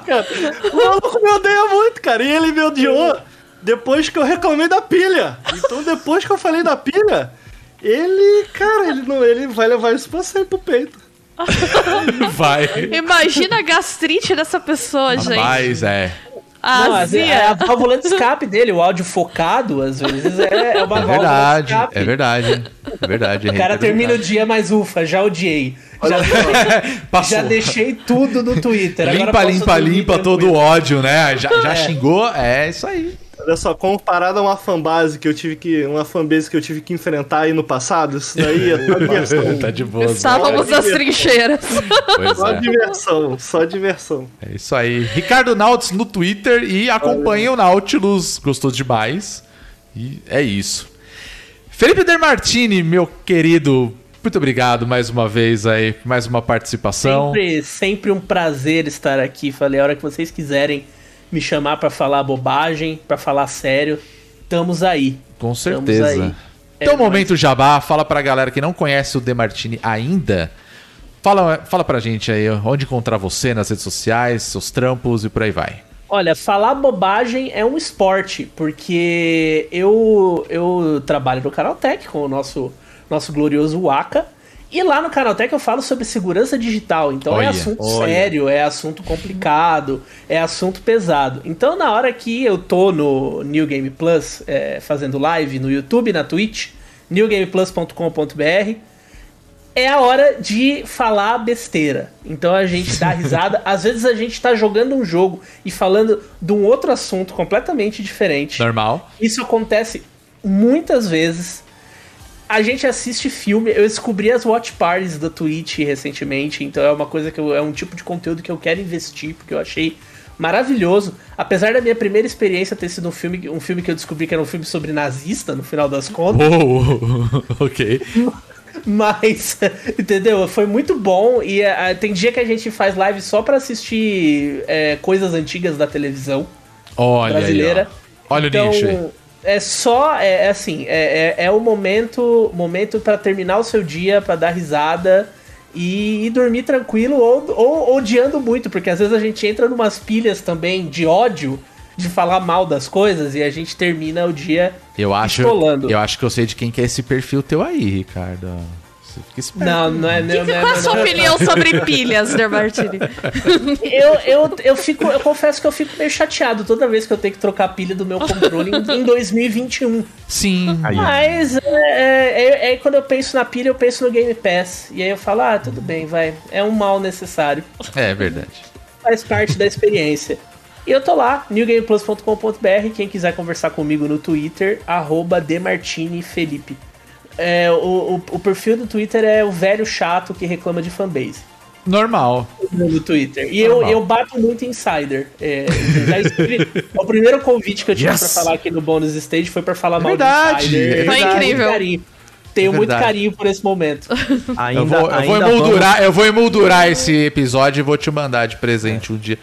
O maluco me odeia muito, cara. E ele me odiou depois que eu reclamei da pilha. Então, depois que eu falei da pilha, ele, cara, ele, não, ele vai levar isso pra sempre pro peito. Vai. Imagina a gastrite dessa pessoa, gente. Mas é. A Não, às vezes é a azia. válvula de escape dele, o áudio focado, às vezes é, é uma É válvula verdade. de escape. É verdade. É verdade. O cara termina o dia, mas ufa, já odiei. Já, já deixei tudo no Twitter. Limpa, limpa, limpa todo o ódio, né? Já, já xingou? É isso aí. Olha só, comparado a uma fanbase que eu tive que. Uma fanbase que eu tive que enfrentar aí no passado, isso daí é só diversão. tá de boa. Estávamos nas trincheiras. Pois Só é. diversão, só diversão. É isso aí. Ricardo Nautilus no Twitter e acompanha o Nautilus. Gostou demais. E é isso. Felipe Dermartini, meu querido, muito obrigado mais uma vez aí, por mais uma participação. Sempre, sempre um prazer estar aqui. Falei, a hora que vocês quiserem me chamar pra falar bobagem, pra falar sério, estamos aí. Com certeza. aí. É Então, nóis. momento jabá, fala pra galera que não conhece o Demartini ainda. Fala, fala pra gente aí onde encontrar você nas redes sociais, seus trampos e por aí vai. Olha, falar bobagem é um esporte, porque eu, eu trabalho no Canaltech com o nosso, nosso glorioso Waka. E lá no Canaltech eu falo sobre segurança digital. Então Olha, é assunto olha. sério, é assunto complicado, é assunto pesado. Então na hora que eu tô no New Game Plus é, fazendo live no YouTube, na Twitch, newgameplus.com.br, é a hora de falar besteira. Então a gente dá risada. Às vezes a gente tá jogando um jogo e falando de um outro assunto completamente diferente. Normal? Isso acontece muitas vezes. A gente assiste filme, eu descobri as watch parties da Twitch recentemente, então é uma coisa que eu, é um tipo de conteúdo que eu quero investir, porque eu achei maravilhoso. Apesar da minha primeira experiência ter sido um filme, um filme que eu descobri que era um filme sobre nazista, no final das contas. Uou, ok. Mas, entendeu? Foi muito bom. E eh, tem dia que a gente faz live só pra assistir eh, coisas antigas da televisão Olha brasileira. aí. Olha então, o nicho aí. É só, é, é assim, é, é, é o momento, momento para terminar o seu dia, pra dar risada e, e dormir tranquilo ou, ou odiando muito, porque às vezes a gente entra numas pilhas também de ódio, de falar mal das coisas e a gente termina o dia Eu acho, pistolando. eu acho que eu sei de quem que é esse perfil teu aí, Ricardo. Você fica esperto. Não, não é. Que- não é- qual a sua é- opinião sobre pilhas, Dermartini? Eu, eu, eu, fico, eu confesso que eu fico meio chateado toda vez que eu tenho que trocar a pilha do meu controle em, em 2021. Sim. Aí. Mas é, é, é quando eu penso na pilha, eu penso no Game Pass. E aí eu falo, ah, tudo bem, vai. É um mal necessário. É verdade. Faz parte da experiência. E eu tô lá, newgameplus.com.br. Quem quiser conversar comigo no Twitter, arroba demartinifelipe. É, o, o, o perfil do Twitter é o velho chato que reclama de fanbase. Normal. no Twitter. E eu, Normal. eu bato muito insider. É, eu já escrevi- o primeiro convite que eu tive Yes! pra falar aqui no Bônus Stage foi pra falar mal verdade, do insider. é Foi Tenho incrível. Muito carinho. Tenho É muito verdade. carinho por esse momento. Ainda, Eu vou, eu vou ainda emoldurar, eu vou emoldurar esse episódio e vou te mandar de presente um dia.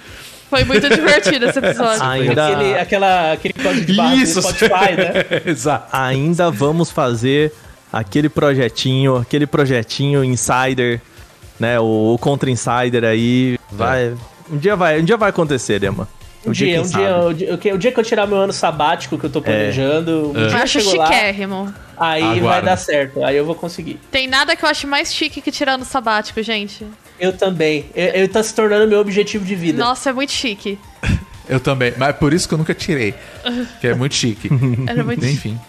Foi muito divertido esse episódio. Ainda- Aquele, aquela, aquele código de barra do Spotify, né? Exato. ainda vamos fazer aquele projetinho, aquele projetinho Insider, né? O, o Contra Insider aí. Vai. Um dia vai, um dia vai acontecer, Dema. Um dia, quem um dia, sabe. o dia, o que- o dia que eu tirar meu ano sabático que eu tô planejando, um Eu dia eu acho chego lá, chiquérrimo. aí vai Aguarda. dar certo, aí eu vou conseguir. Tem nada que eu acho mais chique que tirando sabático, gente. Eu também. Eu, eu tá se tornando meu objetivo de vida. Nossa, é muito chique. Eu também, mas é por isso que eu nunca tirei. Que é muito chique. Era muito chique. Enfim.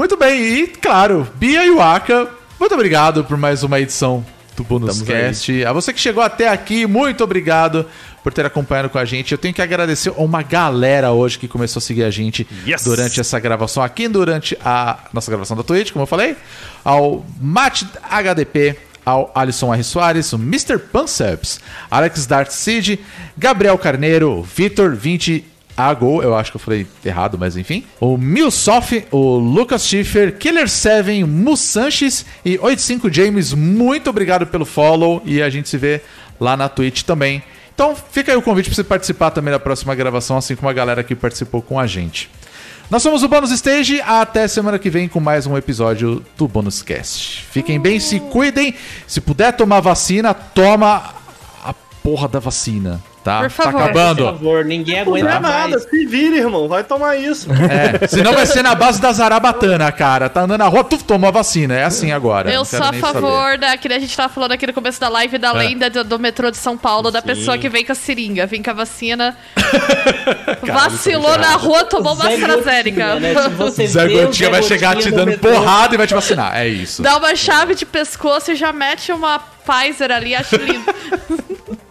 Muito bem, e claro, Bia e Waka, muito obrigado por mais uma edição do Bonus Estamos Cast. A você que chegou até aqui, muito obrigado por ter acompanhado com a gente. Eu tenho que agradecer a uma galera hoje que começou a seguir a gente Yes! durante essa gravação aqui, durante a nossa gravação da Twitch, como eu falei. Ao Matt HDP, ao Alisson R. Soares, o Mr. Panceps, Alex Dart Seed, Gabriel Carneiro, Vitor 20 Ago, eu acho que eu falei errado, mas enfim. O Milsoff, o Lucas Schiffer, Killer 7, Mu Sanches e 85 James, muito obrigado pelo follow e a gente se vê lá na Twitch também. Então fica aí o convite para você participar também da próxima gravação, assim como a galera que participou com a gente. Nós somos o Bônus Stage, até semana que vem com mais um episódio do Bônus Cast. Fiquem bem, se cuidem. Se puder tomar vacina, toma a porra da vacina, tá? Por favor. Tá acabando. Por favor, ninguém Não aguenta é nada, mais. se vira, irmão. Vai tomar isso. É, senão vai ser na base da zarabatana, cara. Tá andando na rua, tu tomou a vacina. É assim agora. Eu não sou a favor da que a gente tava falando aqui no começo da live da lenda do, do metrô de São Paulo, da pessoa que vem com a seringa, vem com a vacina. vacilou na rua, tomou uma Zé AstraZeneca. Né? Zé o Gotinha vai chegar te dando metrô, porrada e vai te vacinar. É isso. Dá uma chave de pescoço e já mete uma Pfizer ali, acho lindo.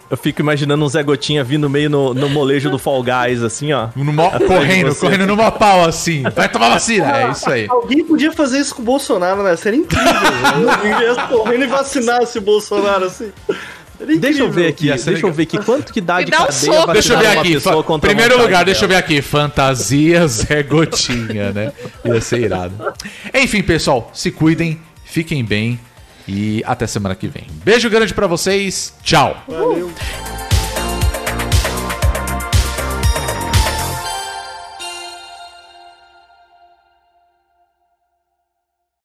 Eu fico imaginando um Zé Gotinha vindo meio no, no molejo do Fall Guys, assim, ó. Numa- correndo, você. correndo numa pau assim. Vai tomar vacina. É isso aí. Alguém podia fazer isso com o Bolsonaro, né? Seria incrível. correndo e vacinasse o Bolsonaro assim. Seria Deixa eu ver aqui, deixa eu legal. ver aqui quanto que dá Me de dá um cadeia soco. Deixa eu ver aqui. Primeiro lugar, deixa eu dela. ver aqui. Fantasia Zé Gotinha, né? Ia ser irado. Enfim, pessoal, se cuidem, fiquem bem e até semana que vem. Beijo grande pra vocês. Tchau. Valeu.